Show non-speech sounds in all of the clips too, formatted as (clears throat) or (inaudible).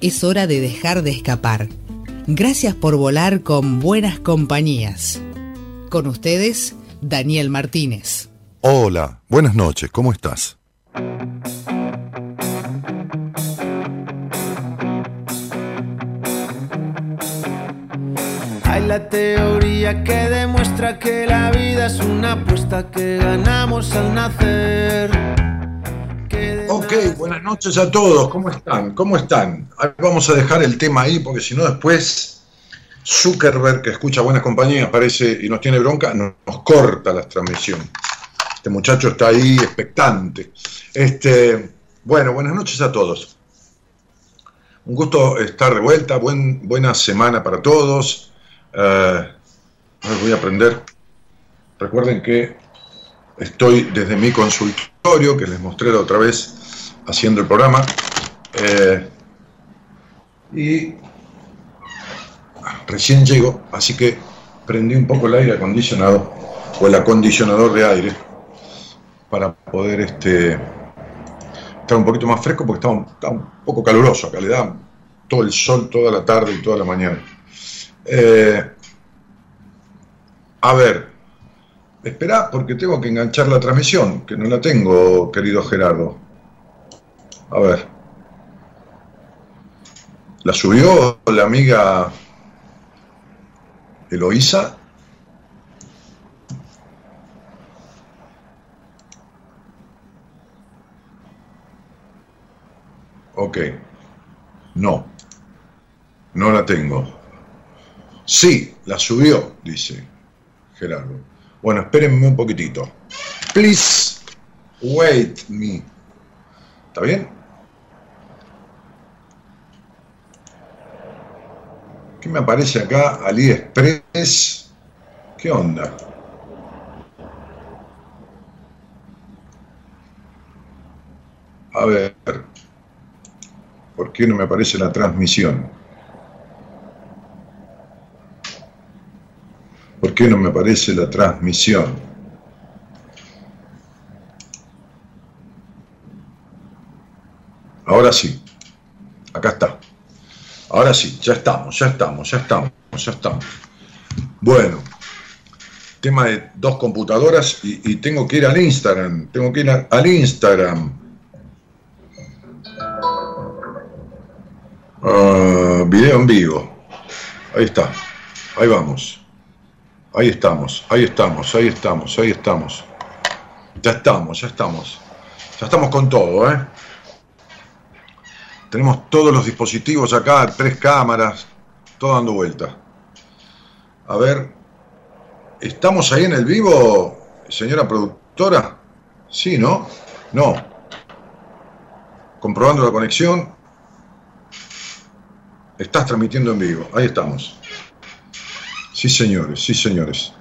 es hora de dejar de escapar. Gracias por volar con buenas compañías. Con ustedes, Daniel Martínez. Hola, buenas noches, ¿cómo estás? Hay la teoría que demuestra que la vida es una apuesta que ganamos al nacer Ok, buenas noches a todos. ¿Cómo están? ¿Cómo están? Vamos a dejar el tema ahí porque si no después Zuckerberg, que escucha buenas compañías, aparece y nos tiene bronca, nos, corta la transmisión. Este muchacho está ahí expectante. Este, bueno, buenas noches a todos. Un gusto estar de vuelta. Buen, buena semana para todos. Eh, voy a aprender. Recuerden que estoy desde mi consultorio, que les mostré la otra vez, haciendo el programa. Eh, y recién llego, así que prendí un poco el aire acondicionado o el acondicionador de aire para poder este, estar un poquito más fresco porque está un, poco caluroso acá, le da todo el sol toda la tarde y toda la mañana. Eh, a ver, espera porque tengo que enganchar la transmisión, que no la tengo, querido Gerardo. A ver. ¿La subió la amiga Eloísa? Ok. No. No la tengo. Sí, la subió, dice Gerardo. Bueno, espérenme un poquitito. Please wait me. ¿Está bien? ¿Qué me aparece acá? AliExpress. ¿Qué onda? A ver, ¿por qué no me aparece la transmisión? ¿Por qué no me aparece la transmisión? Ahora sí, acá está. Ahora sí, ya estamos, ya estamos, ya estamos, ya estamos. Bueno, tema de dos computadoras y, tengo que ir al Instagram, tengo que ir al Instagram. Uh, video en vivo. Ahí está, ahí vamos. Ahí estamos, ahí estamos, ahí estamos, ahí estamos. Ya estamos, ya estamos. Ya estamos con todo, ¿eh? Tenemos todos los dispositivos acá, tres cámaras, todo dando vuelta. A ver, ¿estamos ahí en el vivo, señora productora? Sí, ¿no? No. Comprobando la conexión. Estás transmitiendo en vivo. Ahí estamos. Sí, señores, sí, señores.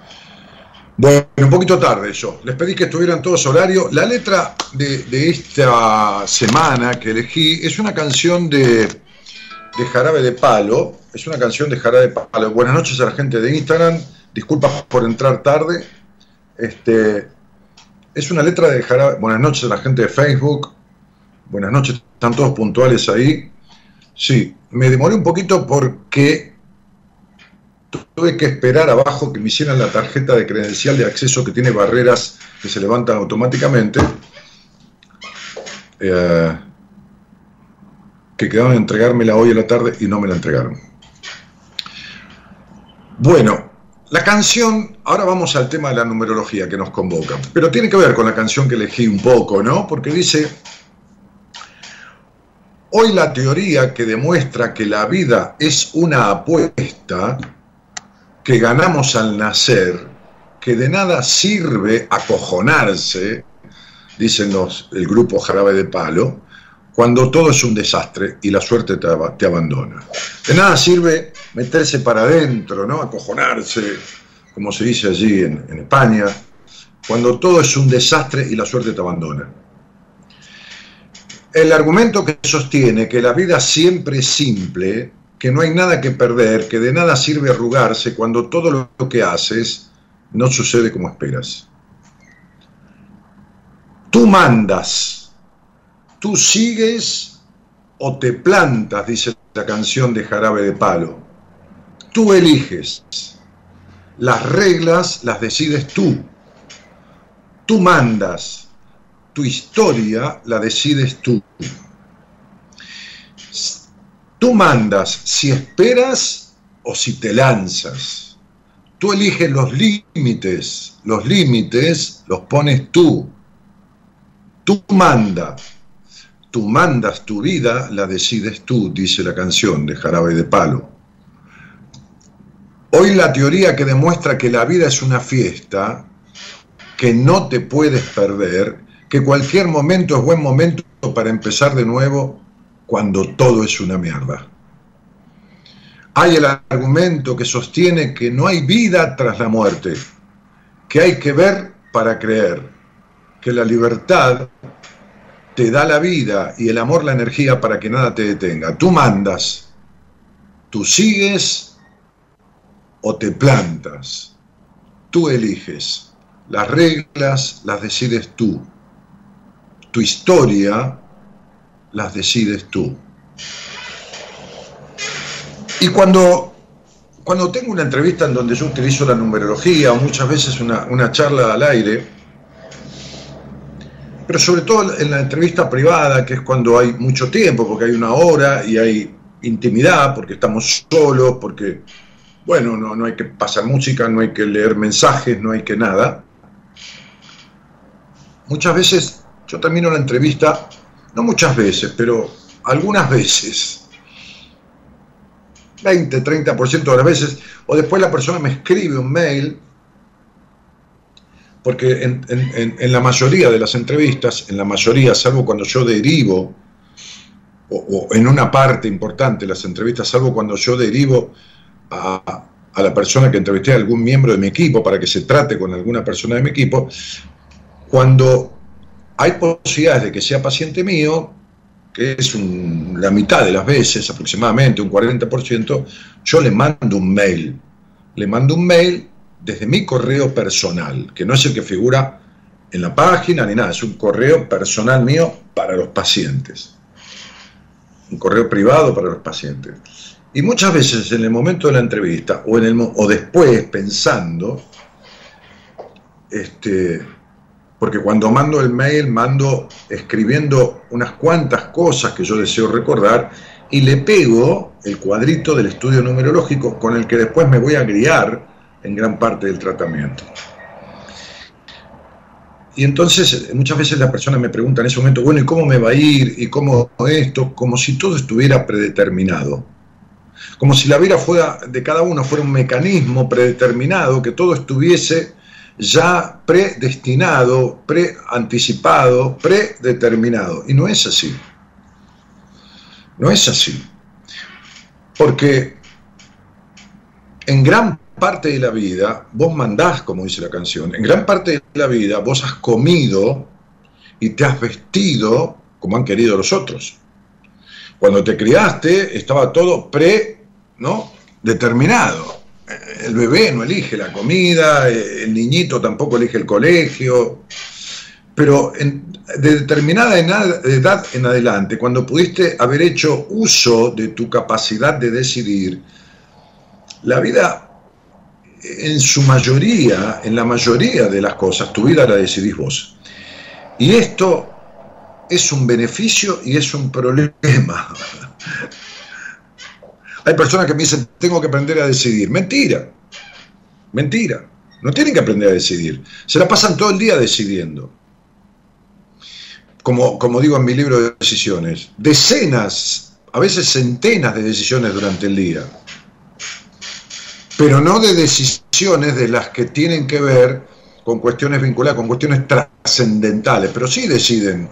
Bueno, un poquito tarde yo. Les pedí que estuvieran todos horario. La letra de, esta semana que elegí es una canción de, de, Jarabe de Palo. Es una canción de Jarabe de Palo. Buenas noches a la gente de Instagram. Disculpas por entrar tarde. Este, es una letra de Jarabe. Buenas noches a la gente de Facebook. Buenas noches, están todos puntuales ahí. Sí, me demoré un poquito porque tuve que esperar abajo que me hicieran la tarjeta de credencial de acceso que tiene barreras que se levantan automáticamente, eh, que quedaron de entregármela hoy en la tarde y no me la entregaron. Bueno, la canción, ahora vamos al tema de la numerología que nos convoca, pero tiene que ver con la canción que elegí un poco, ¿no? Porque dice, hoy la teoría que demuestra que la vida es una apuesta, que ganamos al nacer, que de nada sirve acojonarse, dicen los, el grupo Jarabe de Palo, cuando todo es un desastre y la suerte te, abandona. De nada sirve meterse para adentro, ¿no? acojonarse, como se dice allí en España, cuando todo es un desastre y la suerte te abandona. El argumento que sostiene que la vida siempre es simple, que no hay nada que perder, que de nada sirve arrugarse cuando todo lo que haces no sucede como esperas. Tú mandas, tú sigues o te plantas, dice la canción de Jarabe de Palo. Tú eliges. Las reglas las decides tú. Tú mandas. Tu historia la decides tú. Tú mandas si esperas o si te lanzas. Tú eliges los límites. Los límites los pones tú. Tú mandas. Tú mandas tu vida, la decides tú, dice la canción de Jarabe de Palo. Hoy la teoría que demuestra que la vida es una fiesta, que no te puedes perder, que cualquier momento es buen momento para empezar de nuevo cuando todo es una mierda. Hay el argumento que sostiene que no hay vida tras la muerte, que hay que ver para creer, que la libertad te da la vida y el amor la energía para que nada te detenga. Tú mandas, tú sigues o te plantas. Tú eliges. Las reglas las decides tú. Tu historia las decides tú. Y cuando, cuando tengo una entrevista en donde yo utilizo la numerología o muchas veces una, una charla al aire, pero sobre todo en la entrevista privada, que es cuando hay mucho tiempo, porque hay una hora y hay intimidad, porque estamos solos, porque, bueno, no, no hay que pasar música, no hay que leer mensajes, no hay que nada. Muchas veces yo termino la entrevista no muchas veces, pero algunas veces, 20, 30% de las veces, o después la persona me escribe un mail, porque en, la mayoría de las entrevistas, en la mayoría, salvo cuando yo derivo, o, en una parte importante de las entrevistas, salvo cuando yo derivo a, a la persona que entrevisté a algún miembro de mi equipo para que se trate con alguna persona de mi equipo, cuando hay posibilidades de que sea paciente mío, que es la mitad de las veces, aproximadamente un 40%, yo le mando un mail. Le mando un mail desde mi correo personal, que no es el que figura en la página ni nada, es un correo personal mío para los pacientes. Un correo privado para los pacientes. Y muchas veces en el momento de la entrevista o, en el, o después pensando, este, porque cuando mando el mail mando escribiendo unas cuantas cosas que yo deseo recordar y le pego el cuadrito del estudio numerológico con el que después me voy a guiar en gran parte del tratamiento. Y entonces muchas veces la persona me pregunta en ese momento, bueno, ¿y cómo me va a ir? ¿Y cómo esto? Como si todo estuviera predeterminado. Como si la vida fuera, de cada uno fuera un mecanismo predeterminado, que todo estuviese ya predestinado, preanticipado, predeterminado. Y no es así. No es así. Porque en gran parte de la vida vos mandás, como dice la canción, en gran parte de la vida vos has comido y te has vestido como han querido los otros. Cuando te criaste estaba todo pre, ¿no? determinado el bebé no elige la comida, el niñito tampoco elige el colegio, pero de determinada edad en adelante, cuando pudiste haber hecho uso de tu capacidad de decidir, la vida en su mayoría, en la mayoría de las cosas, tu vida la decidís vos. Y esto es un beneficio y es un problema. Hay personas que me dicen, tengo que aprender a decidir. Mentira, mentira. No tienen que aprender a decidir. Se la pasan todo el día decidiendo. Como, como digo en mi libro de decisiones, decenas, a veces centenas de decisiones durante el día. Pero no de decisiones de las que tienen que ver con cuestiones vinculadas, con cuestiones trascendentales, pero sí deciden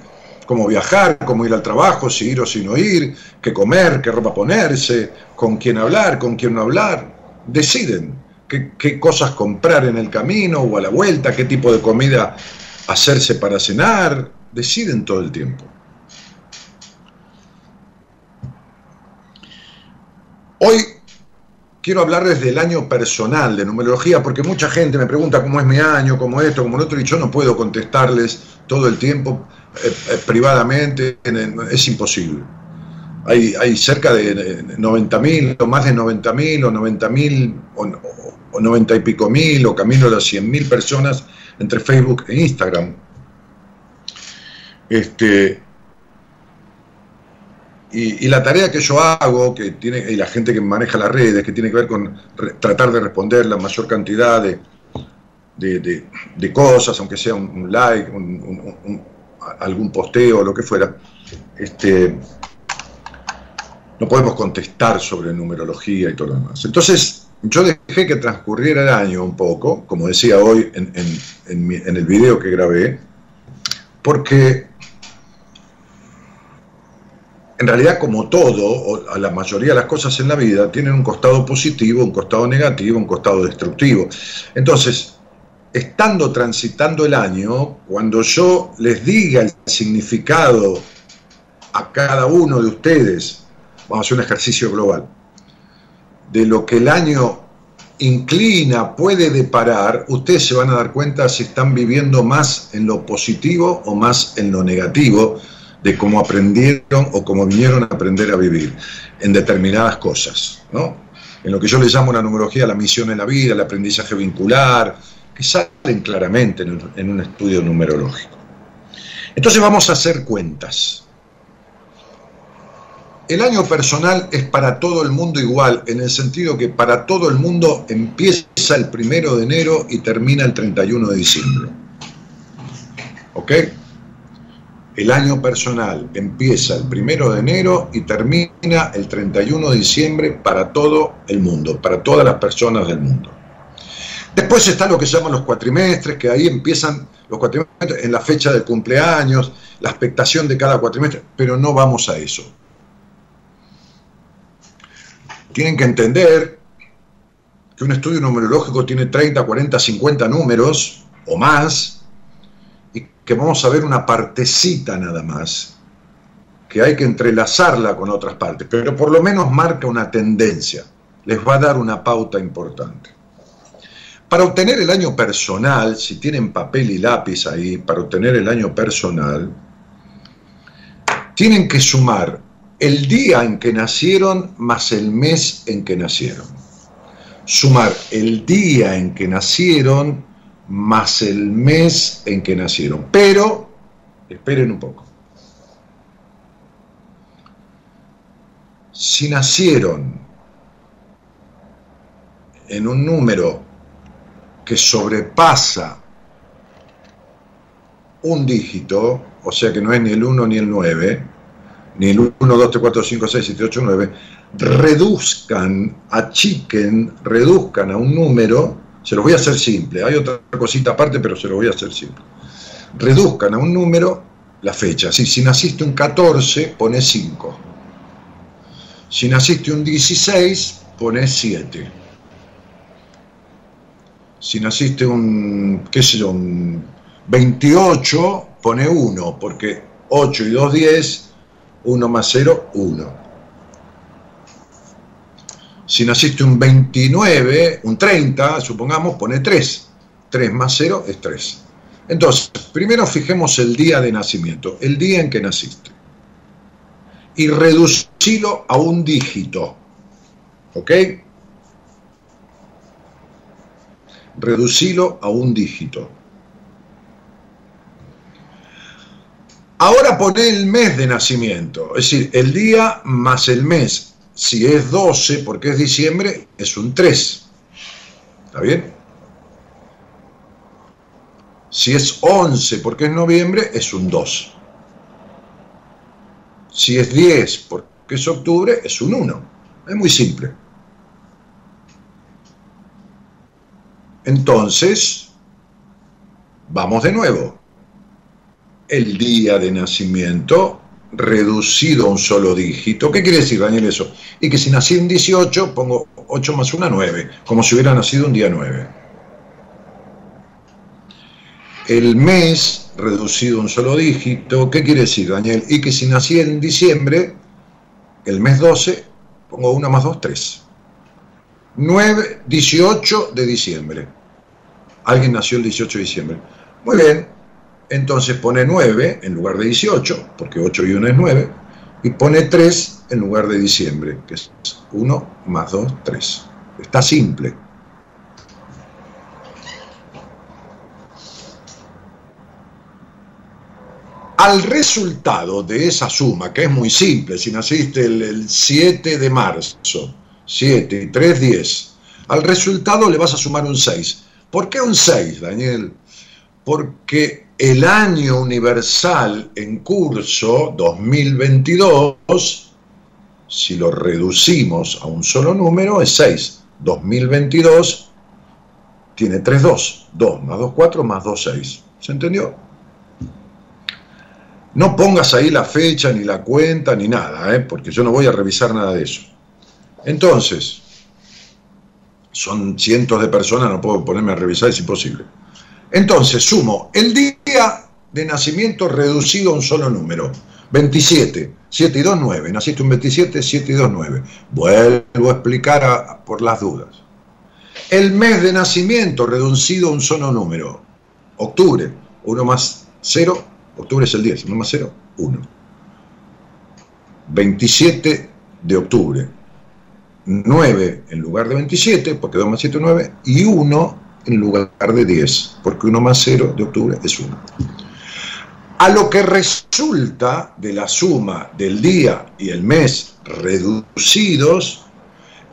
cómo viajar, cómo ir al trabajo, si ir o si no ir, qué comer, qué ropa ponerse, con quién hablar, con quién no hablar. Deciden qué, cosas comprar en el camino o a la vuelta, qué tipo de comida hacerse para cenar. Deciden todo el tiempo. Hoy quiero hablar desde el año personal de numerología, porque mucha gente me pregunta cómo es mi año, cómo esto, cómo lo otro, y yo no puedo contestarles todo el tiempo eh, eh, privadamente, es imposible. Hay, hay cerca de 90.000 o más de 90.000 o 90.000 o, 90 y pico mil o camino a las 100.000 personas entre Facebook e Instagram. Este, y, la tarea que yo hago, que tiene, y la gente que maneja las redes, que tiene que ver con tratar de responder la mayor cantidad de, de, cosas, aunque sea un, like, algún posteo, o lo que fuera, este, no podemos contestar sobre numerología y todo lo demás. Entonces, yo dejé que transcurriera el año un poco, como decía hoy en, en el video que grabé, porque en realidad como todo, o la mayoría de las cosas en la vida, tienen un costado positivo, un costado negativo, un costado destructivo. Entonces, estando transitando el año, cuando yo les diga el significado a cada uno de ustedes, vamos a hacer un ejercicio global, de lo que el año inclina, puede deparar, ustedes se van a dar cuenta si están viviendo más en lo positivo o más en lo negativo, de cómo aprendieron o cómo vinieron a aprender a vivir en determinadas cosas, ¿no? En lo que yo le llamo la numerología, la misión en la vida, el aprendizaje vincular, que salen claramente en un estudio numerológico. Entonces vamos a hacer cuentas. El año personal es para todo el mundo igual, en el sentido que para todo el mundo empieza el primero de enero y termina el 31 de diciembre. ¿Ok? El año personal empieza el primero de enero y termina el 31 de diciembre para todo el mundo, para todas las personas del mundo. Después está lo que llaman los cuatrimestres, que ahí empiezan los cuatrimestres en la fecha del cumpleaños, la expectación de cada cuatrimestre, pero no vamos a eso. Tienen que entender que un estudio numerológico tiene 30, 40, 50 números o más, que vamos a ver una partecita nada más, que hay que entrelazarla con otras partes, pero por lo menos marca una tendencia, les va a dar una pauta importante. Para obtener el año personal, si tienen papel y lápiz ahí, para obtener el año personal, tienen que sumar el día en que nacieron más el mes en que nacieron. Sumar el día en que nacieron más el mes en que nacieron. Pero, esperen un poco. Si nacieron en un número que sobrepasa un dígito, o sea que no es ni el 1 ni el 9, ni el 1, 2, 3, 4, 5, 6, 7, 8, 9, reduzcan, achiquen, reduzcan a un número se los voy a hacer simple. Hay otra cosita aparte, pero se los voy a hacer simple. Reduzcan a un número la fecha. Si, si naciste un 14, pone 5. Si naciste un 16, pone 7. Si naciste un, qué sé yo, un 28, pone 1, porque 8 y 2, 10, 1 más 0, 1. Si naciste un 29, un 30, supongamos, pone 3. 3 más 0 es 3. Entonces, primero fijemos el día de nacimiento, el día en que naciste. Y reducilo a un dígito. ¿Ok? Reducilo a un dígito. Ahora pone el mes de nacimiento, es decir, el día más el mes. Si es 12 porque es diciembre, es un 3. ¿Está bien? Si es 11 porque es noviembre, es un 2. Si es 10 porque es octubre, es un 1. Es muy simple. Entonces, vamos de nuevo. el día de nacimiento reducido a un solo dígito. ¿Qué quiere decir, Daniel, eso? Y que si nací en 18, pongo 8 más 1, 9, como si hubiera nacido un día 9. El mes reducido a un solo dígito, ¿qué quiere decir, Daniel? Y que si nací en diciembre, el mes 12, pongo 1 más 2, 3. 9, 18 de diciembre. Alguien nació el 18 de diciembre. Muy bien, entonces pone 9 en lugar de 18, porque 8 y 1 es 9, y pone 3 en lugar de diciembre, que es 1 más 2, 3. Está simple. Al resultado de esa suma, que es muy simple, si naciste el, 7 de marzo, 7 y 3, 10, al resultado le vas a sumar un 6. ¿Por qué un 6, Daniel? Porque el año universal en curso 2022, si lo reducimos a un solo número, es 6. 2022 tiene 3 2. 2 más 2, 4 más 2, 6. ¿Se entendió? No pongas ahí la fecha, ni la cuenta, ni nada, ¿eh? porque yo no voy a revisar nada de eso. Entonces, son cientos de personas, no puedo ponerme a revisar, es imposible. Entonces, sumo el día de nacimiento reducido a un solo número, 27, 7 y 2, 9. Naciste un 27, 7 y 2, 9. Vuelvo a explicar por las dudas. El mes de nacimiento reducido a un solo número, octubre, 1 más 0, Octubre es el 10, 1 más 0, 1. 27 de octubre. 9 en lugar de 27, porque 2 más 7 es 9, y 1 en lugar de 10, porque 1 más 0 de octubre es 1. A lo que resulta de la suma del día y el mes reducidos,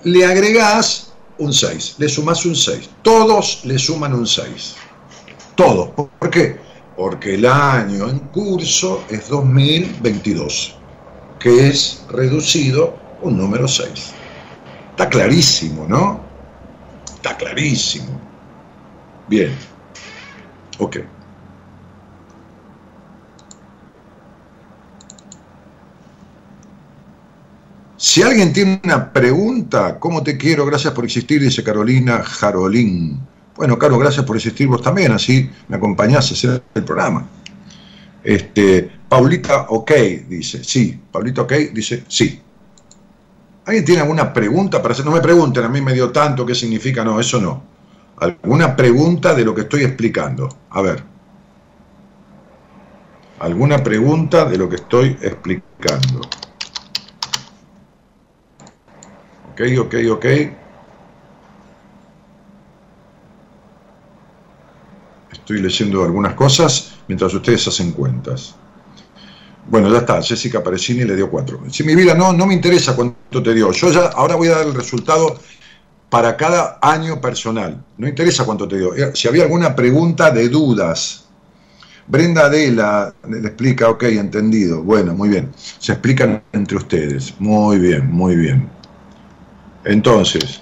le agregás un 6, le sumás un 6. Todos le suman un 6. Todos. ¿Por qué? porque el año en curso es 2022, que es reducido un número 6. Está clarísimo, ¿no? Está clarísimo. Bien. Ok. Si alguien tiene una pregunta, ¿cómo te quiero? Gracias por existir, dice Carolina Jarolín. Bueno, Carlos, gracias por existir vos también, así me acompañás a hacer el programa. Este, Paulita OK dice, sí. Paulita OK dice, sí. ¿Alguien tiene alguna pregunta para hacer? No me pregunten, a mí me dio tanto, ¿qué significa? No, eso no. ¿Alguna pregunta de lo que estoy explicando? A ver. ¿Alguna pregunta de lo que estoy explicando? Ok, ok, ok. Estoy leyendo algunas cosas mientras ustedes hacen cuentas. Bueno, ya está, Jessica Parecini le dio cuatro. Si mi vida no, no me interesa cuánto te dio. Yo ya ahora voy a dar el resultado para cada año personal. No interesa cuánto te dio. Si había alguna pregunta de dudas. Brenda Adela le explica, ok, entendido. Bueno, muy bien. Se explican entre ustedes. Muy bien, muy bien. Entonces,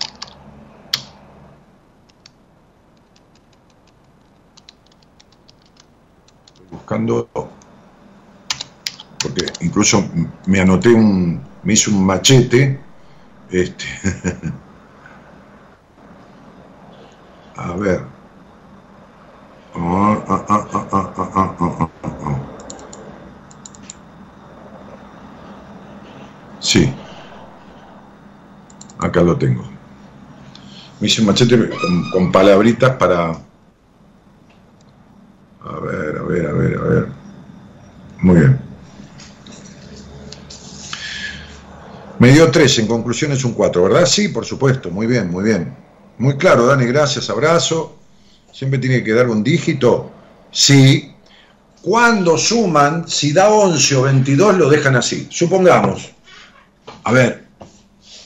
buscando, porque incluso me anoté un, me hice un machete, este, (laughs) a ver, sí, acá lo tengo. Me hice un machete con palabritas para a ver, a ver, a ver, a ver. Muy bien. Me dio tres, en conclusión es un 4, ¿verdad? Sí, por supuesto, muy bien, muy bien. Muy claro, Dani, gracias, abrazo. Siempre tiene que dar un dígito. Sí. Cuando suman, si da 11 o 22, lo dejan así. Supongamos, a ver,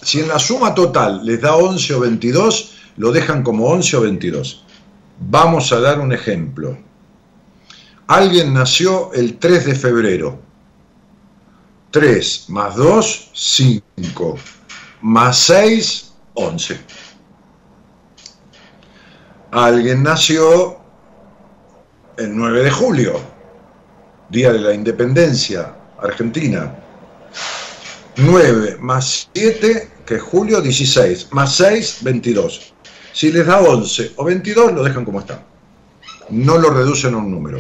si en la suma total les da 11 o 22, lo dejan como 11 o 22. Vamos a dar un ejemplo. Alguien nació el 3 de febrero. 3 más 2, 5. Más 6, 11. Alguien nació el 9 de julio. día de la independencia argentina. 9 más 7, que es julio, 16, más 6, 22. Si les da 11 o 22, lo dejan como está. No lo reducen a un número.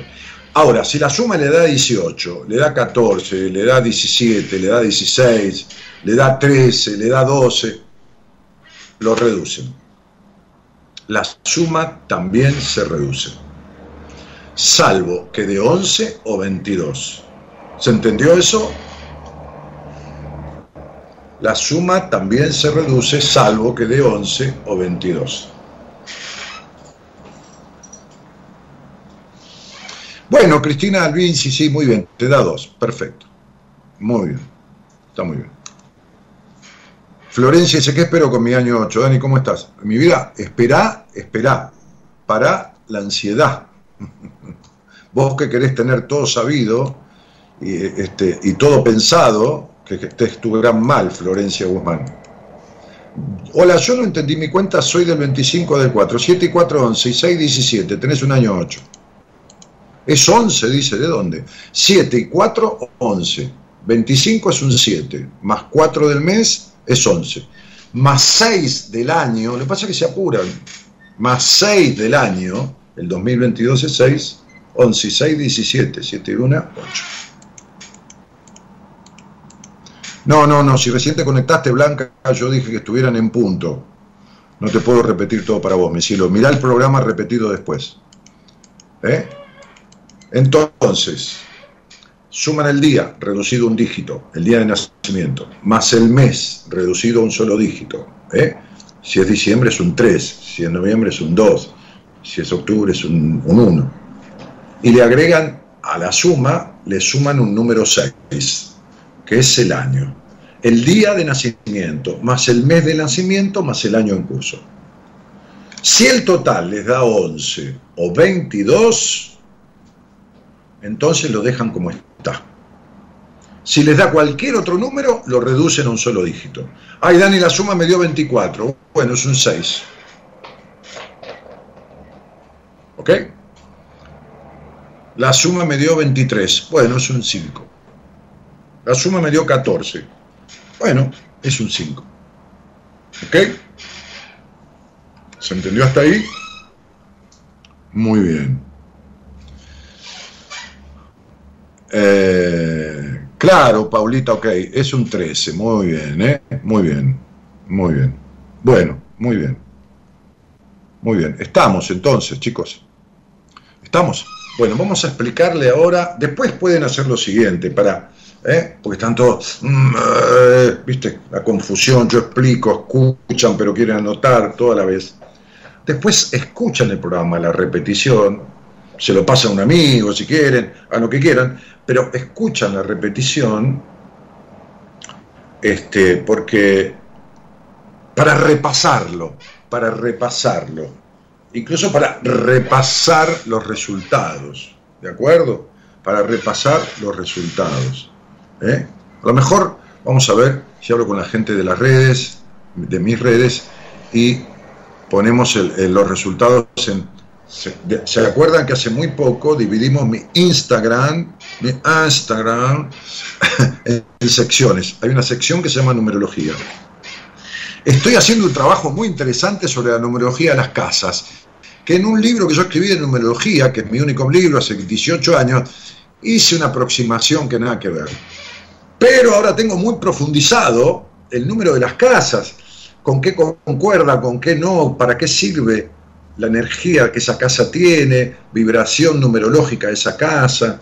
Ahora, si la suma le da 18, le da 14, le da 17, le da 16, le da 13, le da 12, lo reducen. La suma también se reduce, salvo que de 11 o 22. ¿Se entendió eso? La suma también se reduce, salvo que de 11 o 22. Bueno, Cristina Alvin, sí, sí, muy bien, te da dos, perfecto. Muy bien, está muy bien. Florencia dice, ¿qué espero con mi año 8? Dani, ¿cómo estás? Mi vida, espera, espera, para la ansiedad. (laughs) Vos que querés tener todo sabido y, este, y todo pensado, que estés tu gran mal, Florencia Guzmán. Hola, yo no entendí mi cuenta, soy del 25 del 4, 7 y 4, 11 y 6, 17, tenés un año 8. Es 11, dice, ¿de dónde? 7 y 4, 11. 25 es un 7, más 4 del mes es 11. Más 6 del año, lo que pasa es que se apuran, más 6 del año, el 2022 es 6, 11 y 6, 17, 7 y 1, 8. No, no, no, si recién te conectaste, Blanca, yo dije que estuvieran en punto. No te puedo repetir todo para vos, mi cielo. Mirá el programa repetido después. ¿Eh? Entonces, suman el día, reducido un dígito, el día de nacimiento, más el mes, reducido a un solo dígito. ¿eh? Si es diciembre es un 3, si es noviembre es un 2, si es octubre es un, 1. Y le agregan a la suma, le suman un número 6, que es el año. El día de nacimiento, más el mes de nacimiento, más el año en curso. Si el total les da 11 o 22, entonces lo dejan como está. Si les da cualquier otro número, lo reducen a un solo dígito. Ay, Dani, la suma me dio 24. Bueno, es un 6. ¿Ok? La suma me dio 23. Bueno, es un 5. La suma me dio 14. Bueno, es un 5. ¿Ok? ¿Se entendió hasta ahí? Muy bien. Eh, claro, Paulita, ok, es un 13, muy bien, ¿eh? Muy bien, muy bien. Bueno, muy bien. Muy bien, estamos entonces, chicos. ¿Estamos? Bueno, vamos a explicarle ahora, después pueden hacer lo siguiente, para, ¿eh? porque están todos, mm, eh, viste, la confusión, yo explico, escuchan, pero quieren anotar toda la vez. Después escuchan el programa, la repetición, se lo pasa a un amigo si quieren, a lo que quieran, pero escuchan la repetición este, porque para repasarlo, para repasarlo, incluso para repasar los resultados, ¿de acuerdo? Para repasar los resultados. ¿eh? A lo mejor vamos a ver si hablo con la gente de las redes, de mis redes, y ponemos los resultados en ¿Se, acuerdan que hace muy poco dividimos mi Instagram, mi Instagram (laughs) en secciones? Hay una sección que se llama numerología. Estoy haciendo un trabajo muy interesante sobre la numerología de las casas, que en un libro que yo escribí de numerología, que es mi único libro hace 18 años, hice una aproximación que nada que ver. Pero ahora tengo muy profundizado el número de las casas, con qué concuerda, con qué no, para qué sirve, la energía que esa casa tiene, vibración numerológica de esa casa,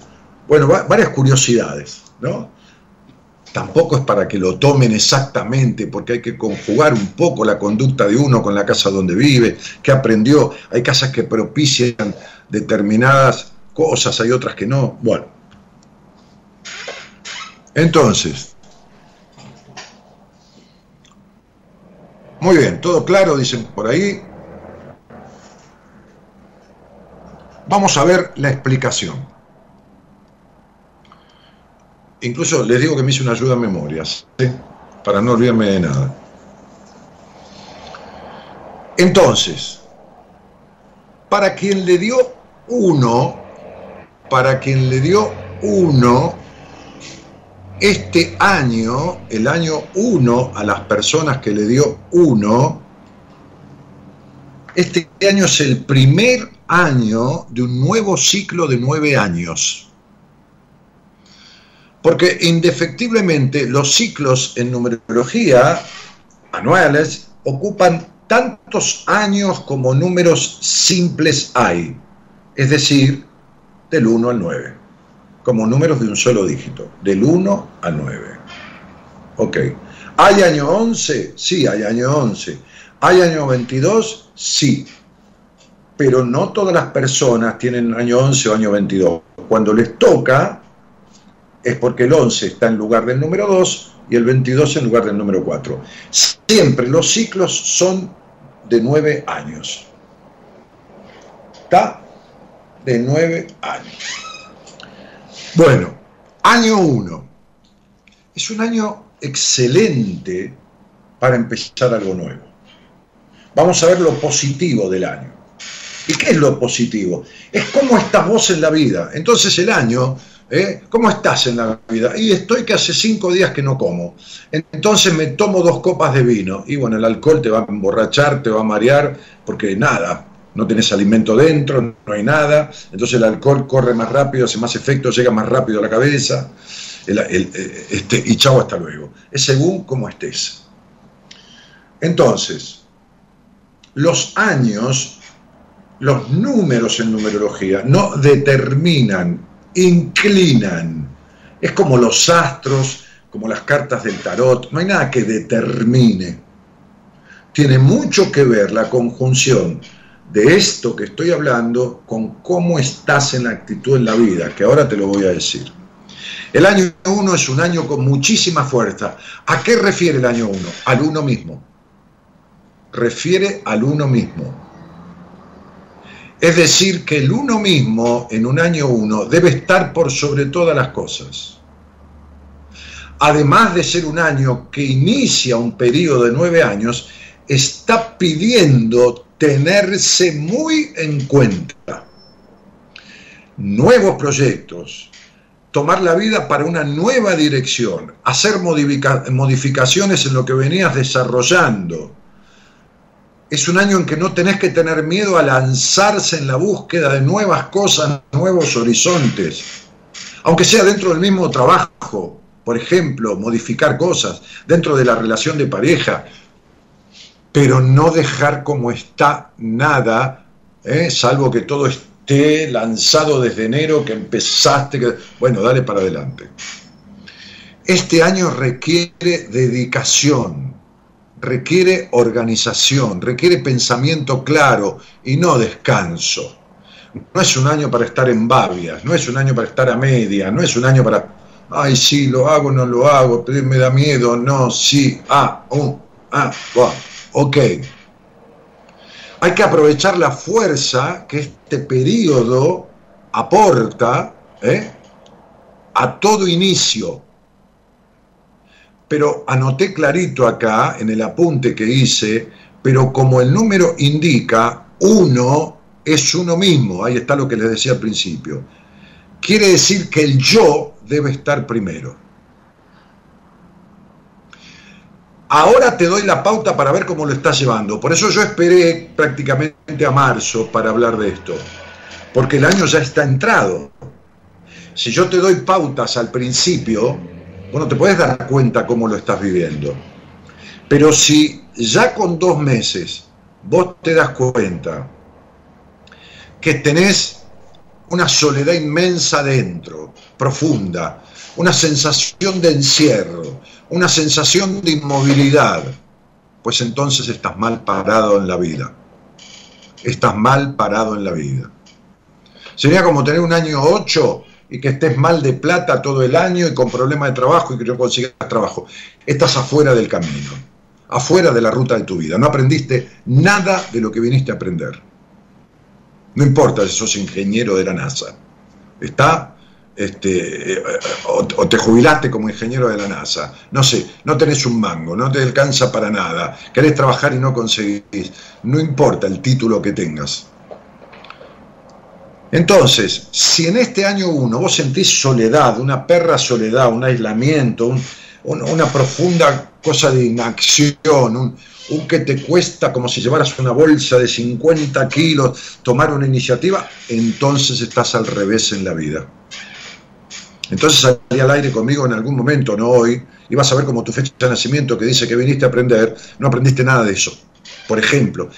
bueno, varias curiosidades, ¿no? Tampoco es para que lo tomen exactamente, porque hay que conjugar un poco la conducta de uno con la casa donde vive, que aprendió. Hay casas que propician determinadas cosas, hay otras que no. Bueno. Entonces, muy bien, todo claro, dicen por ahí. Vamos a ver la explicación. Incluso les digo que me hice una ayuda a memorias, para no olvidarme de nada. Entonces, para quien le dio uno, para quien le dio 1, este año, el año 1, a las personas que le dio 1, este año es el primer año de un nuevo ciclo de nueve años. Porque indefectiblemente los ciclos en numerología anuales ocupan tantos años como números simples hay, es decir, del 1 al 9, como números de un solo dígito, del 1 al 9. Ok. ¿Hay año 11? Sí, hay año 11. ¿Hay año 22? Sí. Pero no todas las personas tienen año 11 o año 22. Cuando les toca, es porque el 11 está en lugar del número 2 y el 22 en lugar del número 4. Siempre los ciclos son de 9 años. ¿Está? De 9 años. Bueno, año 1. Es un año excelente para empezar algo nuevo. Vamos a ver lo positivo del año. ¿Y qué es lo positivo? Es cómo estás vos en la vida. Entonces el año ¿Eh? ¿Cómo estás en la vida? Y estoy que hace cinco días que no como. Entonces me tomo dos copas de vino. Y bueno, el alcohol te va a emborrachar, te va a marear, porque nada, no tenés alimento dentro, no hay nada. Entonces el alcohol corre más rápido, hace más efecto, llega más rápido a la cabeza. este, y chao, hasta luego. Es según cómo estés. Entonces, los años, los números en numerología no determinan inclinan. Es como los astros, como las cartas del tarot, no hay nada que determine. Tiene mucho que ver la conjunción de esto que estoy hablando con cómo estás en la actitud en la vida, que ahora te lo voy a decir. El año 1 es un año con muchísima fuerza. ¿A qué refiere el año 1? Al uno mismo. Refiere al uno mismo. Es decir, que el uno mismo en un año uno debe estar por sobre todas las cosas. Además de ser un año que inicia un periodo de nueve años, está pidiendo tenerse muy en cuenta. Nuevos proyectos, tomar la vida para una nueva dirección, hacer modificaciones en lo que venías desarrollando, es un año en que no tenés que tener miedo a lanzarse en la búsqueda de nuevas cosas, nuevos horizontes, aunque sea dentro del mismo trabajo, por ejemplo, modificar cosas dentro de la relación de pareja, pero no dejar como está nada, ¿eh? salvo que todo esté lanzado desde enero, que empezaste, que... bueno, dale para adelante. Este año requiere dedicación, requiere organización, requiere pensamiento claro y no descanso. No es un año para estar en babias, no es un año para estar a media, no es un año para, ay, sí, lo hago, no lo hago, me da miedo, no, sí, ah, oh, ah, ok. Hay que aprovechar la fuerza que este periodo aporta ¿eh? a todo inicio, pero anoté clarito acá en el apunte que hice, pero como el número indica, uno es uno mismo, ahí está lo que les decía al principio. Quiere decir que el yo debe estar primero. Ahora te doy la pauta para ver cómo lo estás llevando. Por eso yo esperé prácticamente a marzo para hablar de esto. Porque el año ya está entrado. Si yo te doy pautas al principio, bueno, te puedes dar cuenta cómo lo estás viviendo. Pero si ya con dos meses vos te das cuenta que tenés una soledad inmensa dentro, profunda, una sensación de encierro, una sensación de inmovilidad, pues entonces estás mal parado en la vida. Estás mal parado en la vida. Sería como tener un año 8 y que estés mal de plata todo el año y con problemas de trabajo y que no consigas trabajo. Estás afuera del camino, afuera de la ruta de tu vida. No aprendiste nada de lo que viniste a aprender. No importa si sos ingeniero de la NASA. Está, este, eh, o, o, te jubilaste como ingeniero de la NASA. No sé, no tenés un mango, no te alcanza para nada. Querés trabajar y no conseguís. No importa el título que tengas Entonces, si en este año uno vos sentís soledad, una perra soledad, un aislamiento, una profunda cosa de inacción, un, un que te cuesta como si llevaras una bolsa de 50 kilos tomar una iniciativa, entonces estás al revés en la vida. Entonces salí al aire conmigo en algún momento, no hoy, y vas a ver como tu fecha de nacimiento que dice que viniste a aprender, no aprendiste nada de eso. Por ejemplo,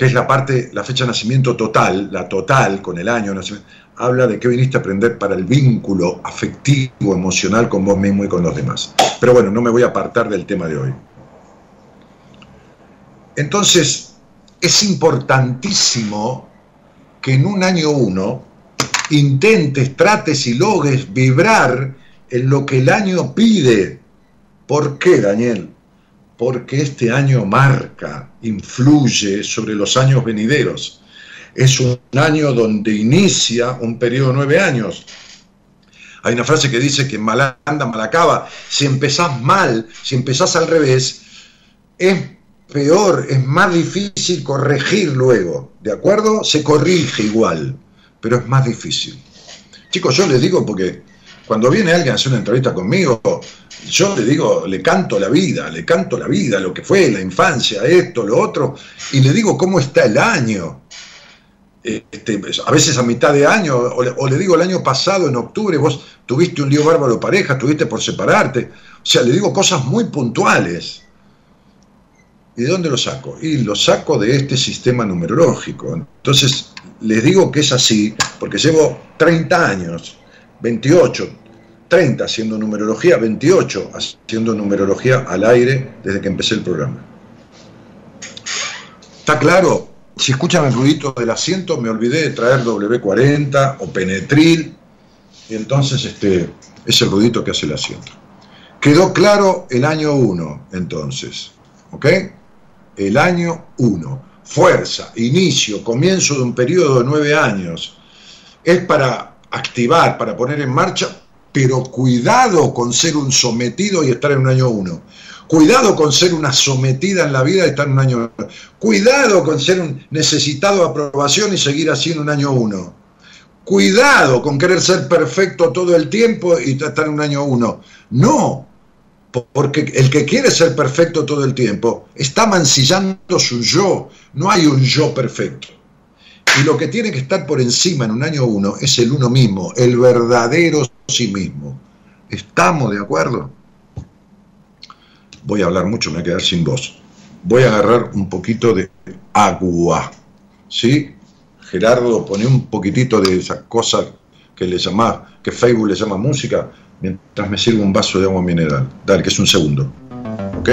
que es la parte, la fecha de nacimiento total, la total con el año de nacimiento, habla de que viniste a aprender para el vínculo afectivo, emocional con vos mismo y con los demás. Pero bueno, no me voy a apartar del tema de hoy. Entonces, es importantísimo que en un año uno intentes, trates y logres vibrar en lo que el año pide. ¿Por qué, Daniel? Porque este año marca, influye sobre los años venideros. Es un año donde inicia un periodo de nueve años. Hay una frase que dice que mal anda, mal acaba. Si empezás mal, si empezás al revés, es peor, es más difícil corregir luego, ¿de acuerdo? Se corrige igual, pero es más difícil. Chicos, yo les digo porque cuando viene alguien a hacer una entrevista conmigo, yo le digo, le canto la vida, le canto la vida, lo que fue, la infancia, esto, lo otro, y le digo cómo está el año. Este, a veces a mitad de año, o le, o le, digo el año pasado, en octubre, vos tuviste un lío bárbaro pareja, tuviste por separarte. O sea, le digo cosas muy puntuales. ¿Y de dónde lo saco? Y lo saco de este sistema numerológico. Entonces, les digo que es así, porque llevo 30 años, 28, 30 haciendo numerología, 28 haciendo numerología al aire desde que empecé el programa. ¿Está claro? Si escuchan el ruidito del asiento, me olvidé de traer W40 o Penetril, y entonces este, es el ruidito que hace el asiento. Quedó claro el año 1, entonces, ¿ok? el año 1. Fuerza, inicio, comienzo de un periodo de nueve años. Es para activar, para poner en marcha, pero cuidado con ser un sometido y estar en un año 1. Cuidado con ser una sometida en la vida y estar en un año 1. Cuidado con ser un necesitado de aprobación y seguir así en un año 1. Cuidado con querer ser perfecto todo el tiempo y estar en un año 1. No, porque el que quiere ser perfecto todo el tiempo está mancillando su yo. No hay un yo perfecto. Y lo que tiene que estar por encima en un año uno es el uno mismo, el verdadero sí mismo. ¿Estamos de acuerdo? Voy a hablar mucho, me voy a quedar sin voz. Voy a agarrar un poquito de agua. ¿Sí? Gerardo, pone un poquitito de esa cosa que le llama, que Facebook le llama música mientras me sirvo un vaso de agua mineral. Dale, que es un segundo. ¿Ok?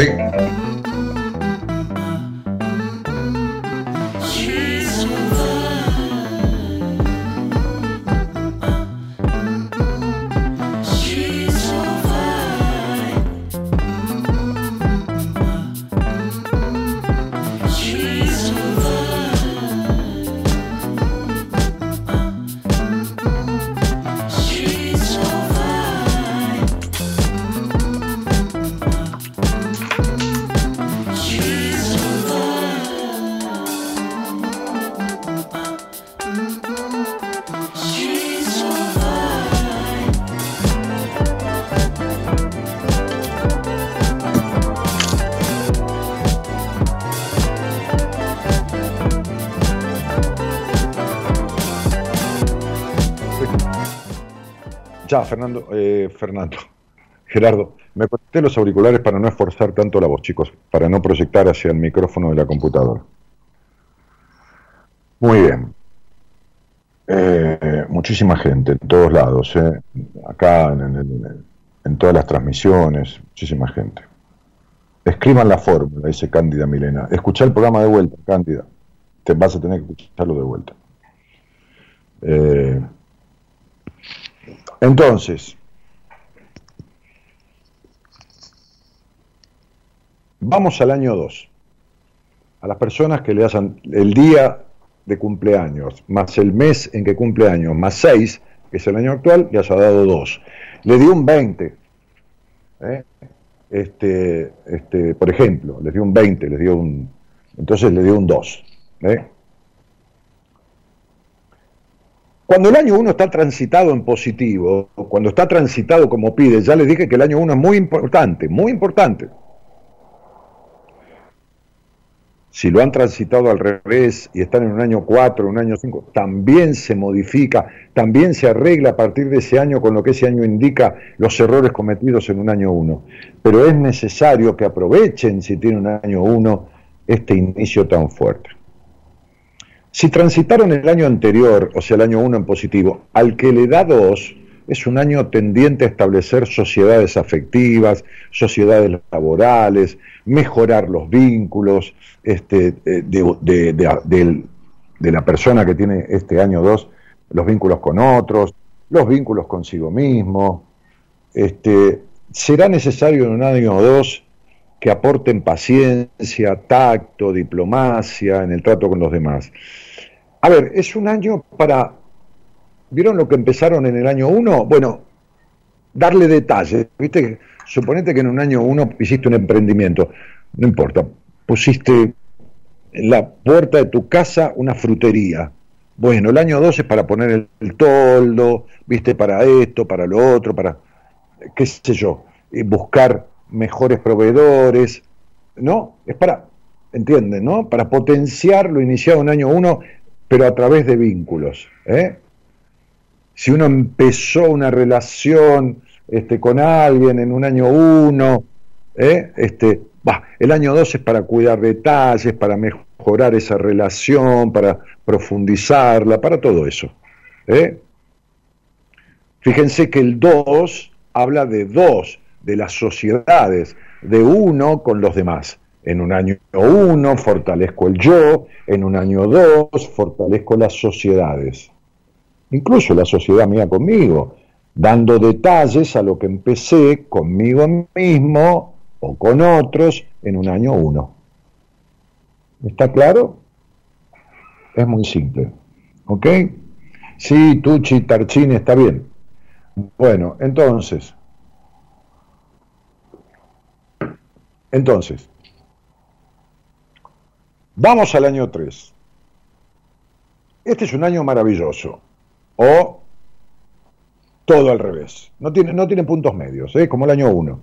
Fernando, (laughs) Gerardo, me conecté los auriculares para no esforzar tanto la voz, chicos, para no proyectar hacia el micrófono de la computadora. Muy bien. Eh, muchísima gente, en todos lados, eh. acá en, en, todas las transmisiones, muchísima gente. Escriban la fórmula, dice Cándida Milena. Escucha el programa de vuelta, Cándida. Te vas a tener que escucharlo de vuelta. Eh, entonces, vamos al año 2. A las personas que le hacen el día de cumpleaños, más el mes en que cumpleaños, más 6, que es el año actual, le haya dado 2. Le dio un 20. ¿eh? Este, este, por ejemplo, les dio un 20, les dio un. Entonces le dio un 2. ¿eh? Cuando el año 1 está transitado en positivo, cuando está transitado como pide, ya les dije que el año 1 es muy importante, muy importante. Si lo han transitado al revés y están en un año 4, un año 5, también se modifica, también se arregla a partir de ese año con lo que ese año indica los errores cometidos en un año 1. Pero es necesario que aprovechen, si tienen un año 1, este inicio tan fuerte. Si transitaron el año anterior, o sea, el año 1 en positivo, al que le da 2, es un año tendiente a establecer sociedades afectivas, sociedades laborales, mejorar los vínculos este, eh, de, la persona que tiene este año 2, los vínculos con otros, los vínculos consigo mismo. Este, será necesario en un año 2 que aporten paciencia, tacto, diplomacia en el trato con los demás. A ver, es un año para... ¿Vieron lo que empezaron en el año 1? Bueno, darle detalles. ¿Viste? Suponete que en un año 1 hiciste un emprendimiento. No importa, pusiste en la puerta de tu casa una frutería. Bueno, el año 2 es para poner el, toldo, viste, para esto, para lo otro, para, qué sé yo, buscar mejores proveedores, ¿no? Es para, ¿entienden, no? Para potenciar lo iniciado en año 1 pero a través de vínculos. ¿eh? Si uno empezó una relación este, con alguien en un año uno, ¿eh? este, el año dos es para cuidar detalles, para mejorar esa relación, para profundizarla, para todo eso. ¿eh? Fíjense que el 2 habla de dos, de las sociedades, de uno con los demás. En un año uno fortalezco el yo, en un año dos fortalezco las sociedades, incluso la sociedad mía conmigo, dando detalles a lo que empecé conmigo mismo o con otros en un año uno. ¿Está claro? Es muy simple. ¿Ok? Sí, Tucci, Tarchini, está bien. Bueno, entonces, entonces, Vamos al año 3. Este es un año maravilloso. O todo al revés. No tiene, no tiene puntos medios, ¿eh? como el año 1.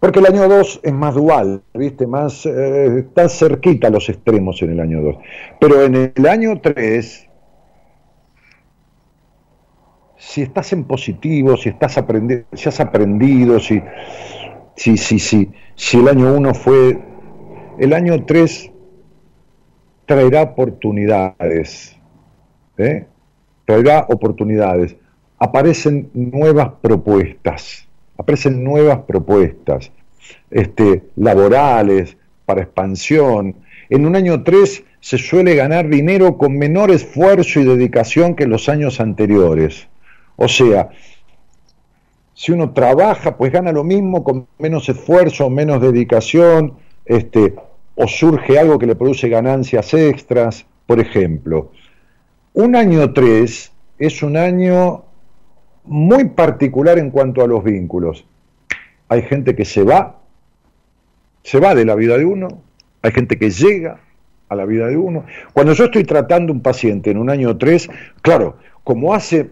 Porque el año 2 es más dual, ¿viste? Más, eh, está cerquita los extremos en el año 2. Pero en el año 3, si estás en positivo, si estás aprendiendo, si has aprendido, si, si, si, si, si el año 1 fue, el año 3 traerá oportunidades, ¿eh? Traerá oportunidades, aparecen nuevas propuestas, aparecen nuevas propuestas este, laborales, para expansión. En un año 3 se suele ganar dinero con menor esfuerzo y dedicación que los años anteriores. O sea, si uno trabaja, pues gana lo mismo con menos esfuerzo, menos dedicación, este, o surge algo que le produce ganancias extras, por ejemplo. Un año 3 es un año muy particular en cuanto a los vínculos. Hay gente que se va, se va de la vida de uno, hay gente que llega a la vida de uno. Cuando yo estoy tratando un paciente en un año 3, claro, como hace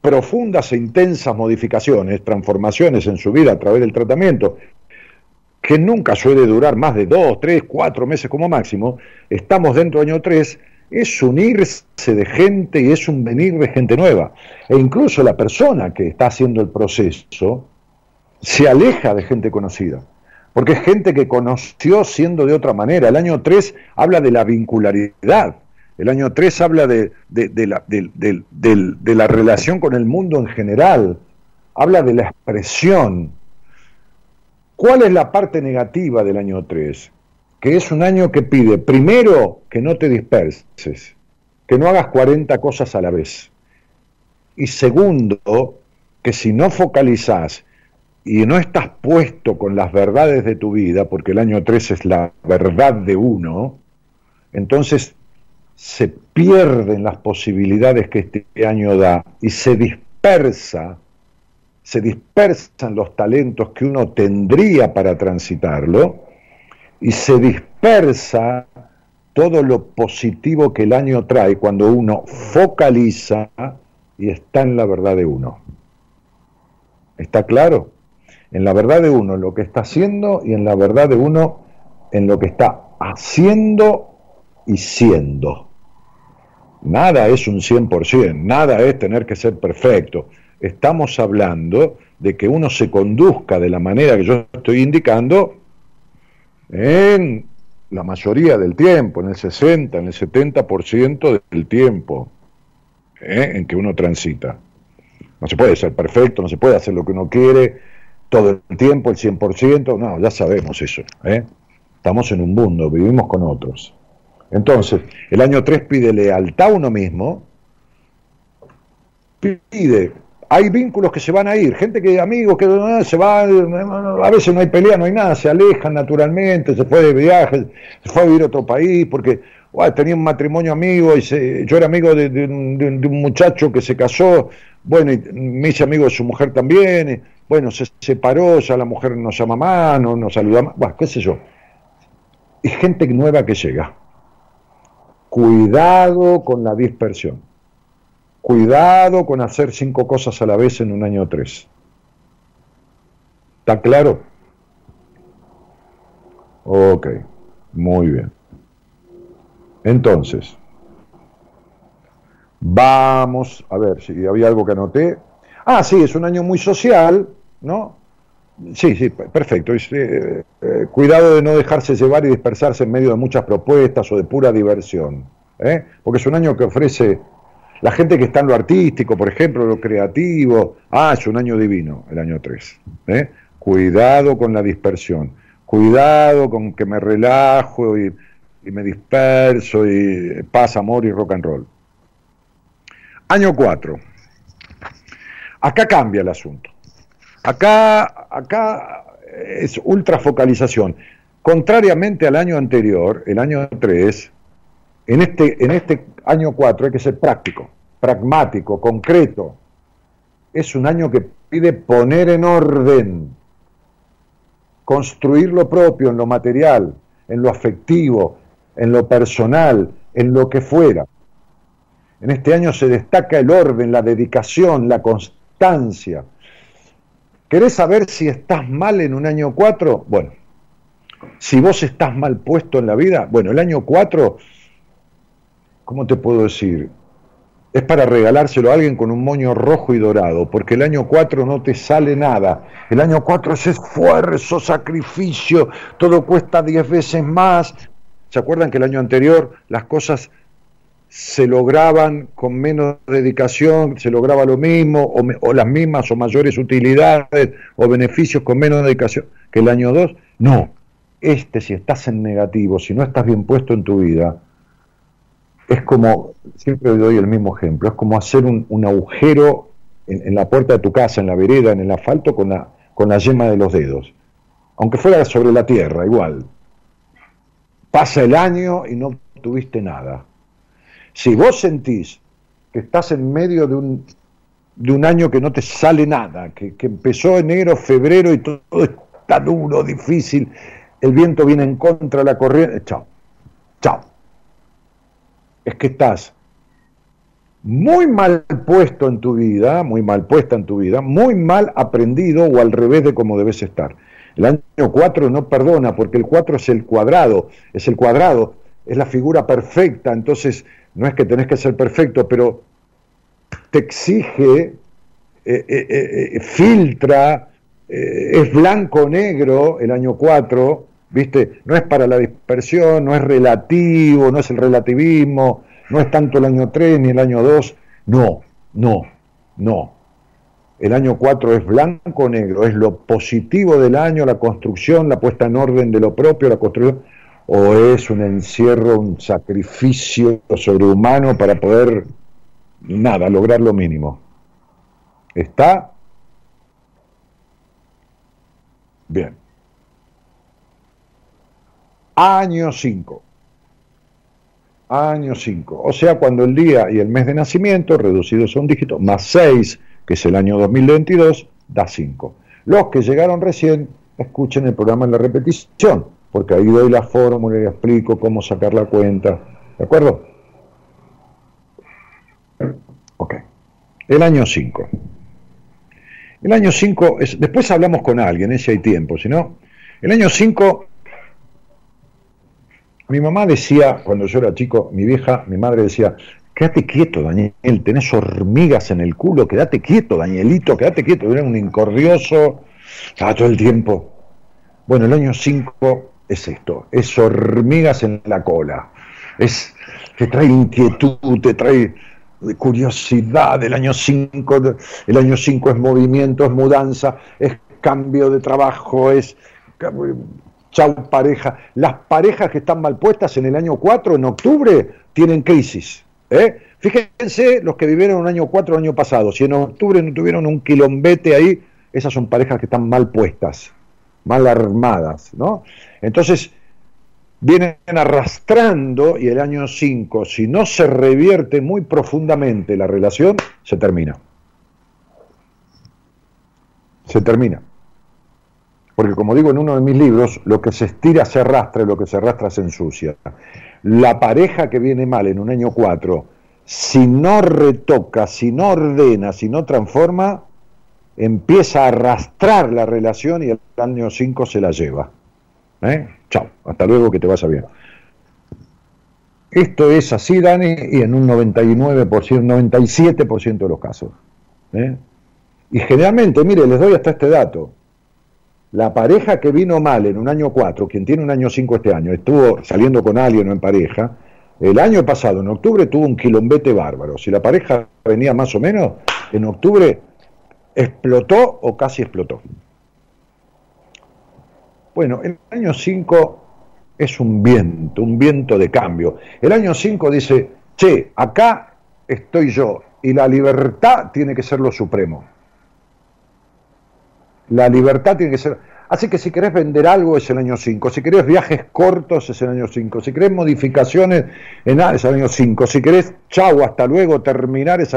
profundas e intensas modificaciones, transformaciones en su vida a través del tratamiento, que nunca suele durar más de dos, tres, cuatro meses como máximo, estamos dentro del año tres, es unirse de gente y es un venir de gente nueva. E incluso la persona que está haciendo el proceso se aleja de gente conocida, porque es gente que conoció siendo de otra manera. El año 3 habla de la vincularidad, el año 3 habla de, la, de, la, relación con el mundo en general, habla de la expresión. ¿Cuál es la parte negativa del año 3? Que es un año que pide, primero, que no te disperses, que no hagas 40 cosas a la vez. Y segundo, que si no focalizás y no estás puesto con las verdades de tu vida, porque el año 3 es la verdad de uno, entonces se pierden las posibilidades que este año da y se dispersa, se dispersan los talentos que uno tendría para transitarlo y se dispersa todo lo positivo que el año trae cuando uno focaliza y está en la verdad de uno. ¿Está claro? En la verdad de uno, en lo que está haciendo y en la verdad de uno, en lo que está haciendo y siendo. Nada es un 100%, nada es tener que ser perfecto. Estamos hablando de que uno se conduzca de la manera que yo estoy indicando en la mayoría del tiempo, en el 60, en el 70% del tiempo ¿eh? en que uno transita. No se puede ser perfecto, no se puede hacer lo que uno quiere todo el tiempo, el 100%, no, ya sabemos eso. ¿eh? Estamos en un mundo, vivimos con otros. Entonces, el año 3 pide lealtad a uno mismo, pide hay vínculos que se van a ir, gente que, amigos que ah, se van, a veces no hay pelea, no hay nada, se alejan naturalmente, se fue de viaje, se fue a vivir a otro país, porque tenía un matrimonio amigo y yo era amigo de, un muchacho que se casó, bueno, y me hice amigo de su mujer también, bueno, se separó, ya la mujer nos llama más, no nos saluda más, bueno, qué sé yo. Y gente nueva que llega. Cuidado con la dispersión. Cuidado con hacer cinco cosas a la vez en un año tres. ¿Está claro? Ok, muy bien. Entonces, vamos a ver si había algo que anoté. Ah, sí, es un año muy social, ¿no? Sí, sí, perfecto. Eh, eh, cuidado de no dejarse llevar y dispersarse en medio de muchas propuestas o de pura diversión, ¿eh? porque es un año que ofrece la gente que está en lo artístico, por ejemplo, lo creativo, ah, es un año divino, el año 3. ¿eh? Cuidado con la dispersión, cuidado con que me relajo y, me disperso y pasa amor y rock and roll. Año 4. Acá cambia el asunto. Acá, acá es ultrafocalización. Contrariamente al año anterior, el año 3, en este, en este año 4 hay que ser práctico, pragmático, concreto. Es un año que pide poner en orden, construir lo propio en lo material, en lo afectivo, en lo personal, en lo que fuera. En este año se destaca el orden, la dedicación, la constancia. ¿Querés saber si estás mal en un año 4? Bueno, si vos estás mal puesto en la vida, bueno, el año 4 ¿cómo te puedo decir? Es para regalárselo a alguien con un moño rojo y dorado, porque el año 4 no te sale nada. El año 4 es esfuerzo, sacrificio, todo cuesta 10 veces más. ¿Se acuerdan que el año anterior las cosas se lograban con menos dedicación, se lograba lo mismo, o, o, las mismas o mayores utilidades o beneficios con menos dedicación que el año 2? No, este si estás en negativo, si no estás bien puesto en tu vida, es como, siempre doy el mismo ejemplo, es como hacer un, agujero en, la puerta de tu casa, en la vereda, en el asfalto, con la, con la yema de los dedos. Aunque fuera sobre la tierra, igual. Pasa el año y no tuviste nada. Si vos sentís que estás en medio de un, de un año que no te sale nada, que, que empezó enero, febrero y todo está duro, difícil, el viento viene en contra de la corriente, chao, chao es que estás muy mal puesto en tu vida, muy mal puesta en tu vida, muy mal aprendido o al revés de cómo debes estar. El año 4 no perdona porque el 4 es el cuadrado, es el cuadrado, es la figura perfecta, entonces no es que tenés que ser perfecto, pero te exige, eh, eh, eh, filtra, es blanco-negro el año 4, ¿viste? No es para la dispersión, no es relativo, no es el relativismo, no es tanto el año 3 ni el año 2, no, no, no. El año 4 es blanco negro, es lo positivo del año, la construcción, la puesta en orden de lo propio, la construcción, o es un encierro, un sacrificio sobrehumano para poder, nada, lograr lo mínimo. ¿Está? Bien. Año 5. Año 5. O sea, cuando el día y el mes de nacimiento, reducidos a un dígito, más 6, que es el año 2022, da 5. Los que llegaron recién, escuchen el programa en la repetición. porque ahí doy la fórmula y explico cómo sacar la cuenta. ¿De acuerdo? Ok. El año 5. El año 5, después hablamos con alguien, ese hay tiempo, si no. El año 5, mi mamá decía, cuando yo era chico, mi vieja, mi madre decía, quédate quieto, Daniel, tenés hormigas en el culo, quédate quieto, Danielito, quédate quieto. Era un incorrioso, estaba todo el tiempo. Bueno, el año 5 es esto, es hormigas en la cola, es, te trae inquietud, te trae curiosidad, el año 5, el año 5 es movimiento, es mudanza, es cambio de trabajo, es chau pareja. Las parejas que están mal puestas en el año 4, en octubre, tienen crisis. ¿eh? Fíjense los que vivieron un año 4 el año pasado, si en octubre no tuvieron un quilombete ahí, esas son parejas que están mal puestas, mal armadas, ¿no? Entonces, vienen arrastrando y el año 5, si no se revierte muy profundamente la relación, se termina. Se termina. Porque como digo en uno de mis libros, lo que se estira se arrastra y lo que se arrastra se ensucia. La pareja que viene mal en un año 4, si no retoca, si no ordena, si no transforma, empieza a arrastrar la relación y el año 5 se la lleva. ¿Eh? Chao, hasta luego, que te vaya bien. Esto es así, Dani, y en un 99%, 97% de los casos. ¿eh? Y generalmente, mire, les doy hasta este dato. La pareja que vino mal en un año 4, quien tiene un año 5 este año, estuvo saliendo con alguien o en pareja, el año pasado, en octubre, tuvo un quilombete bárbaro. Si la pareja venía más o menos, en octubre explotó o casi explotó. Bueno, el año 5 es un viento, un viento de cambio. El año 5 dice, che, acá estoy yo y la libertad tiene que ser lo supremo. La libertad tiene que ser... Así que si querés vender algo es el año 5, si querés viajes cortos es el año 5, si querés modificaciones en es el año 5, si querés chau, hasta luego, terminar es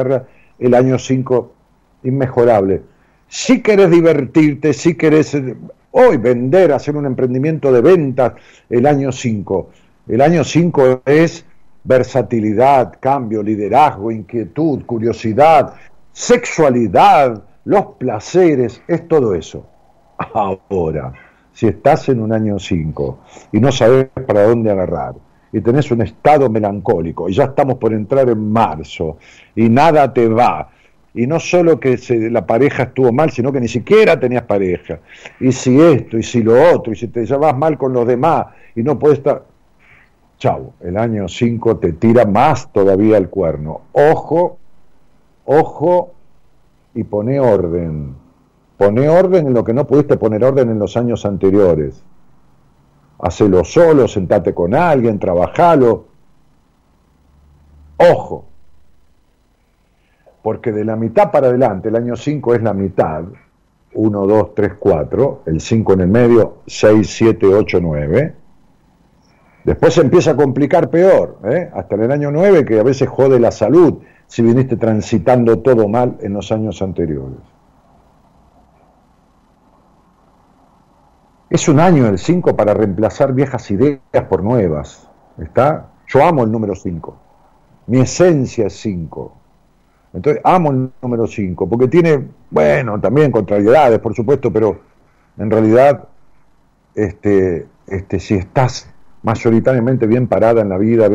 el año 5 inmejorable. Si querés divertirte, si querés Hoy vender, hacer un emprendimiento de ventas, el año 5. El año 5 es versatilidad, cambio, liderazgo, inquietud, curiosidad, sexualidad, los placeres, es todo eso. Ahora, si estás en un año 5 y no sabes para dónde agarrar, y tenés un estado melancólico, y ya estamos por entrar en marzo, y nada te va, y no solo que la pareja estuvo mal, sino que ni siquiera tenías pareja. Y si esto, y si lo otro, y si te llevas mal con los demás, y no puedes estar... Chau, el año 5 te tira más todavía el cuerno. Ojo, ojo, y pone orden. Pone orden en lo que no pudiste poner orden en los años anteriores. Hacelo solo, sentate con alguien, trabajalo. Ojo, porque de la mitad para adelante, el año 5 es la mitad, 1, 2, 3, 4, el 5 en el medio, 6, 7, 8, 9. Después se empieza a complicar peor, ¿eh? hasta en el año 9, que a veces jode la salud si viniste transitando todo mal en los años anteriores. Es un año el 5 para reemplazar viejas ideas por nuevas. ¿Está? Yo amo el número 5. Mi esencia es 5. Entonces, amo el número 5, porque tiene, bueno, también contrariedades, por supuesto, pero en realidad, este, este, si estás mayoritariamente bien parada en la vida,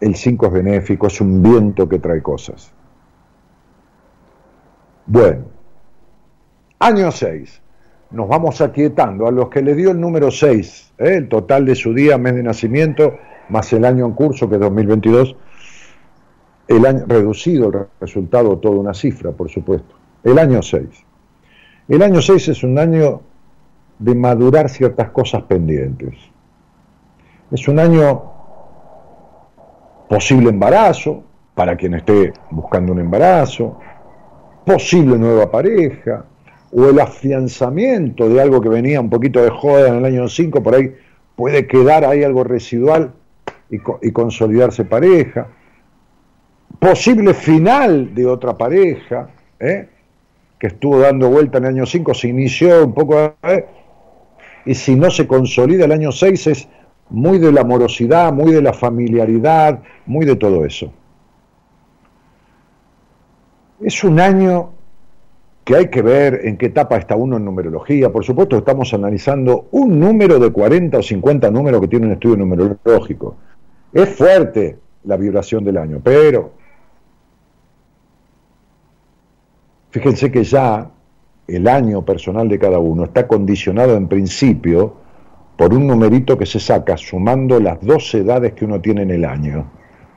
el 5 es benéfico, es un viento que trae cosas. Bueno, año 6. Nos vamos aquietando. A los que le dio el número 6, ¿eh? el total de su día, mes de nacimiento, más el año en curso, que es 2022, el año reducido el resultado, toda una cifra, por supuesto. El año 6. El año 6 es un año de madurar ciertas cosas pendientes. Es un año posible embarazo, para quien esté buscando un embarazo, posible nueva pareja, o el afianzamiento de algo que venía un poquito de joda en el año 5, por ahí puede quedar ahí algo residual y, consolidarse pareja posible final de otra pareja, ¿eh? que estuvo dando vuelta en el año 5, se inició un poco, ¿eh? y si no se consolida el año 6 es muy de la morosidad, muy de la familiaridad, muy de todo eso. Es un año que hay que ver en qué etapa está uno en numerología. Por supuesto, estamos analizando un número de 40 o 50 números que tiene un estudio numerológico. Es fuerte la vibración del año, pero fíjense que ya el año personal de cada uno está condicionado en principio por un numerito que se saca sumando las dos edades que uno tiene en el año.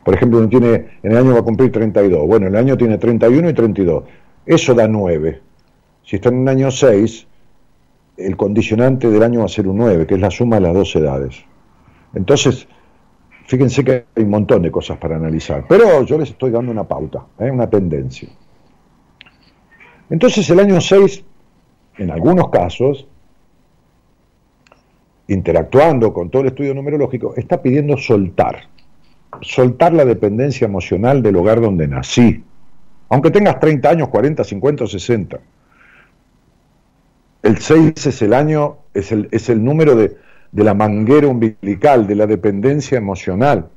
Por ejemplo, uno tiene, en el año va a cumplir 32. Bueno, el año tiene 31 y 32. Eso da 9. Si está en un año 6, el condicionante del año va a ser un 9, que es la suma de las dos edades. Entonces, fíjense que hay un montón de cosas para analizar. Pero yo les estoy dando una pauta, ¿eh? una tendencia. Entonces el año 6, en algunos casos, interactuando con todo el estudio numerológico, está pidiendo soltar, soltar la dependencia emocional del hogar donde nací, aunque tengas 30 años, 40, 50 o 60. El 6 es el año, es el, es el número de, de la manguera umbilical, de la dependencia emocional.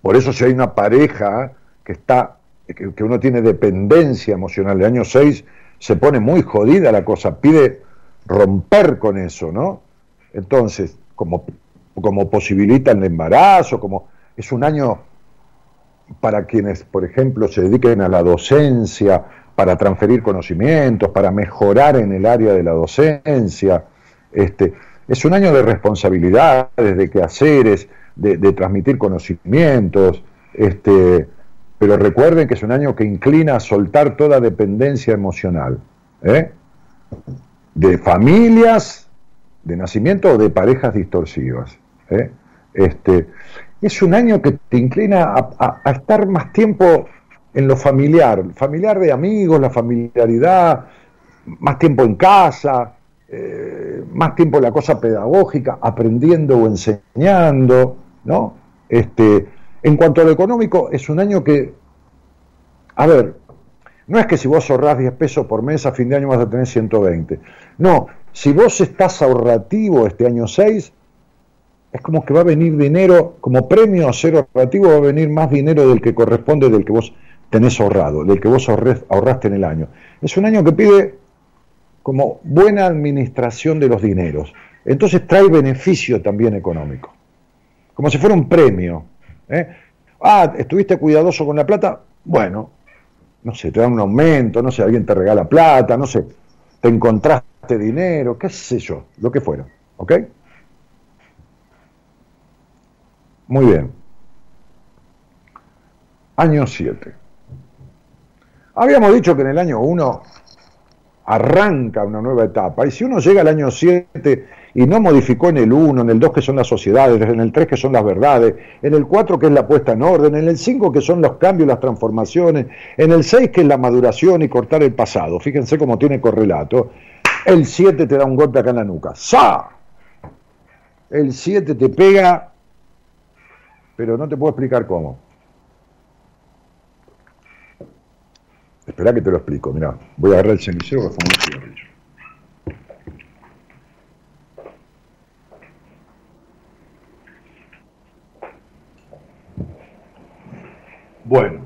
Por eso si hay una pareja que está que, uno tiene dependencia emocional, el año 6 se pone muy jodida la cosa, pide romper con eso, ¿no? Entonces, como, como posibilita el embarazo, como es un año para quienes, por ejemplo, se dediquen a la docencia, para transferir conocimientos, para mejorar en el área de la docencia. Este, es un año de responsabilidades, de quehaceres, de, de transmitir conocimientos. Este, pero recuerden que es un año que inclina a soltar toda dependencia emocional, ¿eh? de familias, de nacimiento o de parejas distorsivas. ¿eh? Este, es un año que te inclina a, estar más tiempo en lo familiar, familiar de amigos, la familiaridad, más tiempo en casa, eh, más tiempo en la cosa pedagógica, aprendiendo o enseñando, ¿no? Este, en cuanto a lo económico, es un año que, a ver, no es que si vos ahorrás 10 pesos por mes, a fin de año vas a tener 120. No, si vos estás ahorrativo este año 6, es como que va a venir dinero, como premio a ser ahorrativo, va a venir más dinero del que corresponde del que vos tenés ahorrado, del que vos ahorraste en el año. Es un año que pide como buena administración de los dineros. Entonces trae beneficio también económico, como si fuera un premio. ¿eh? Ah, estuviste cuidadoso con la plata, bueno, no sé, te dan un aumento, no sé, alguien te regala plata, no sé, te encontraste dinero, qué sé yo, lo que fuera, ¿ok? Muy bien. Año 7. Habíamos dicho que en el año 1 arranca una nueva etapa, y si uno llega al año 7 y no modificó en el 1, en el 2 que son las sociedades, en el 3 que son las verdades, en el 4 que es la puesta en orden, en el 5 que son los cambios, las transformaciones, en el 6 que es la maduración y cortar el pasado. Fíjense cómo tiene correlato. El 7 te da un golpe acá en la nuca. ¡Sa! El 7 te pega, pero no te puedo explicar cómo. Espera que te lo explico, mira, voy a agarrar el cenicero que fue un cigarrillo. Bueno,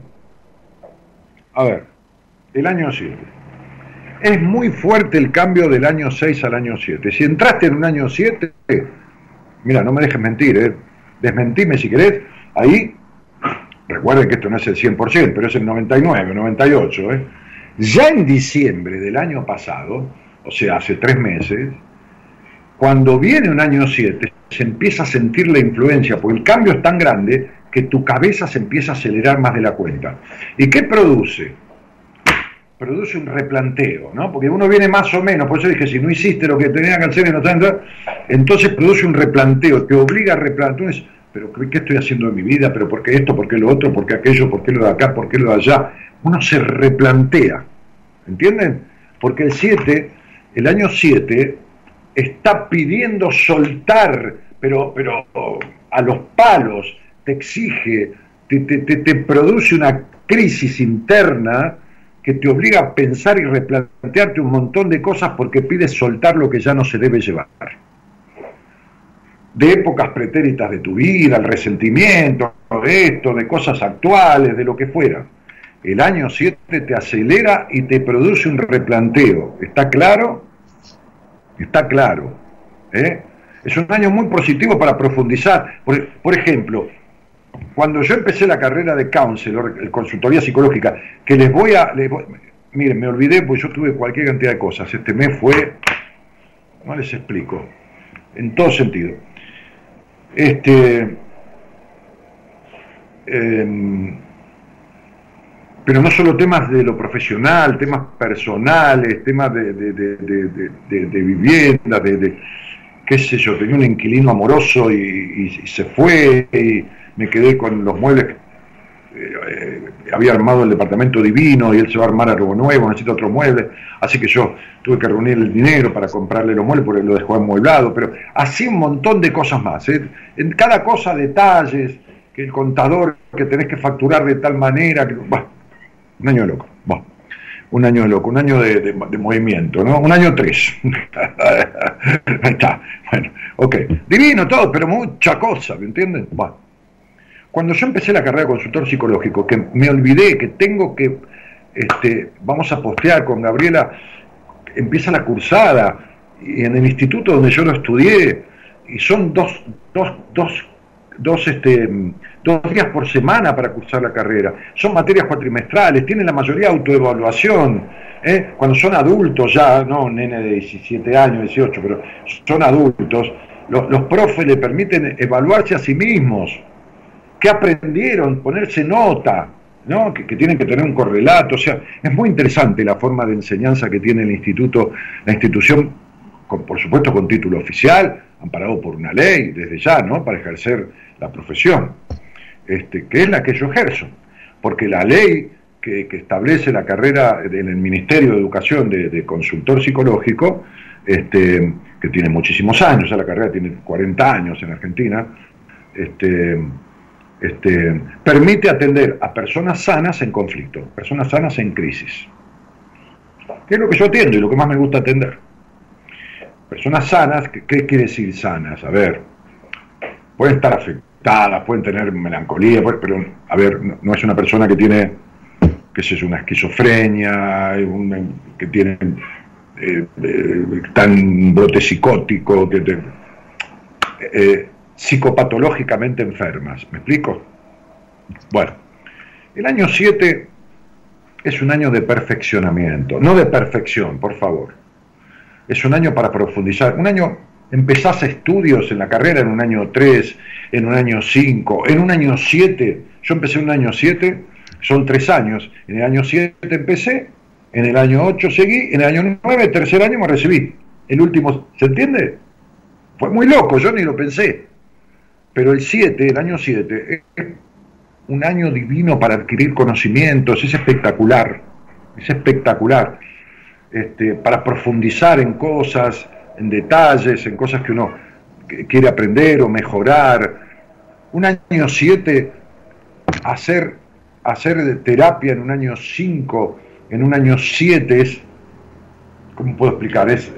a ver, el año 7. Es muy fuerte el cambio del año 6 al año 7. Si entraste en un año 7, mira, no me dejes mentir, ¿eh? desmentime si querés, ahí, recuerden que esto no es el 100%, pero es el 99, 98, ¿eh? ya en diciembre del año pasado, o sea, hace tres meses, cuando viene un año 7, se empieza a sentir la influencia, porque el cambio es tan grande que tu cabeza se empieza a acelerar más de la cuenta. ¿Y qué produce? Produce un replanteo, ¿no? Porque uno viene más o menos, por eso dije, si no hiciste lo que tenía que hacer y no entonces produce un replanteo, te obliga a replantear, pero ¿qué estoy haciendo en mi vida? ¿Pero por qué esto? ¿Por qué lo otro? ¿Por qué aquello? ¿Por qué lo de acá? ¿Por qué lo de allá? Uno se replantea, ¿entienden? Porque el 7, el año 7, está pidiendo soltar, pero, pero a los palos, te exige, te, te, te, produce una crisis interna que te obliga a pensar y replantearte un montón de cosas porque pides soltar lo que ya no se debe llevar. De épocas pretéritas de tu vida, el resentimiento, de esto, de cosas actuales, de lo que fuera. El año 7 te acelera y te produce un replanteo. ¿Está claro? Está claro. ¿eh? Es un año muy positivo para profundizar. Por, ejemplo, cuando yo empecé la carrera de counselor, el consultoría psicológica, que les voy a... miren, me olvidé porque yo tuve cualquier cantidad de cosas. Este mes fue... No les explico. En todo sentido. Este... Em, pero no solo temas de lo profesional, temas personales, temas de, de vivienda, de, qué sé yo, tenía un inquilino amoroso y, se fue y me quedé con los muebles. Eh, había armado el departamento divino y él se va a armar algo nuevo, necesita otro mueble, así que yo tuve que reunir el dinero para comprarle los muebles porque lo dejó amueblado, pero así un montón de cosas más. ¿eh? En cada cosa detalles, que el contador que tenés que facturar de tal manera, que, un año loco. un año loco, un año de, movimiento, ¿no? Un año tres. (laughs) Ahí está. Bueno, ok. Divino todo, pero mucha cosa, ¿me entienden? Cuando yo empecé la carrera de consultor psicológico, que me olvidé que tengo que, este, vamos a postear con Gabriela, empieza la cursada, y en el instituto donde yo lo estudié, y son dos, dos, dos dos, este, dos días por semana para cursar la carrera. Son materias cuatrimestrales, tienen la mayoría autoevaluación. ¿eh? Cuando son adultos ya, no un nene de 17 años, 18, pero son adultos, los, los profes le permiten evaluarse a sí mismos. ¿Qué aprendieron? Ponerse nota. ¿no? Que, tienen que tener un correlato, o sea, es muy interesante la forma de enseñanza que tiene el instituto, la institución, por supuesto con título oficial, amparado por una ley desde ya, ¿no? Para ejercer la profesión, este, que es la que yo ejerzo, porque la ley que, establece la carrera en el Ministerio de Educación de, consultor psicológico, este, que tiene muchísimos años, ya la carrera tiene 40 años en Argentina, este, este, permite atender a personas sanas en conflicto, personas sanas en crisis. ¿Qué es lo que yo atiendo y lo que más me gusta atender? Personas sanas, ¿qué, quiere decir sanas? A ver, pueden estar afectadas, pueden tener melancolía, pero, a ver, no, es una persona que tiene, qué es una esquizofrenia, que tiene eh, eh, tan brote psicótico, que eh, psicopatológicamente enfermas. ¿Me explico? Bueno, el año 7 es un año de perfeccionamiento, no de perfección, por favor es un año para profundizar. Un año, empezás estudios en la carrera en un año 3, en un año 5, en un año 7. Yo empecé en un año 7, son tres años. En el año 7 empecé, en el año 8 seguí, en el año 9, tercer año me recibí. El último, ¿se entiende? Fue muy loco, yo ni lo pensé. Pero el 7, el año 7, es un año divino para adquirir conocimientos, es espectacular, es espectacular. Este, para profundizar en cosas, en detalles, en cosas que uno quiere aprender o mejorar. Un año 7, hacer, hacer terapia en un año 5, en un año 7 es, ¿cómo puedo explicar? Es,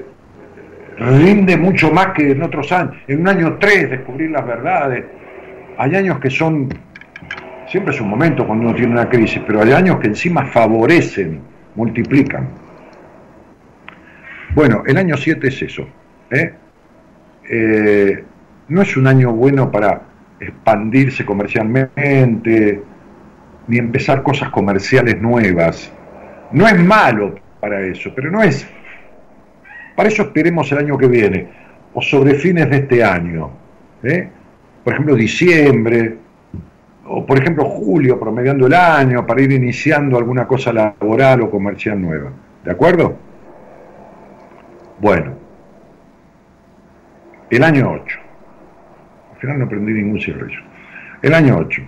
rinde mucho más que en otros años. En un año 3 descubrir las verdades. Hay años que son, siempre es un momento cuando uno tiene una crisis, pero hay años que encima favorecen, multiplican. Bueno, el año 7 es eso. ¿eh? ¿eh? no es un año bueno para expandirse comercialmente, ni empezar cosas comerciales nuevas. No es malo para eso, pero no es. Para eso esperemos el año que viene, o sobre fines de este año. ¿eh? Por ejemplo, diciembre, o por ejemplo julio, promediando el año, para ir iniciando alguna cosa laboral o comercial nueva. ¿De acuerdo? Bueno, el año 8. Al final no aprendí ningún cigarrillo. El año 8.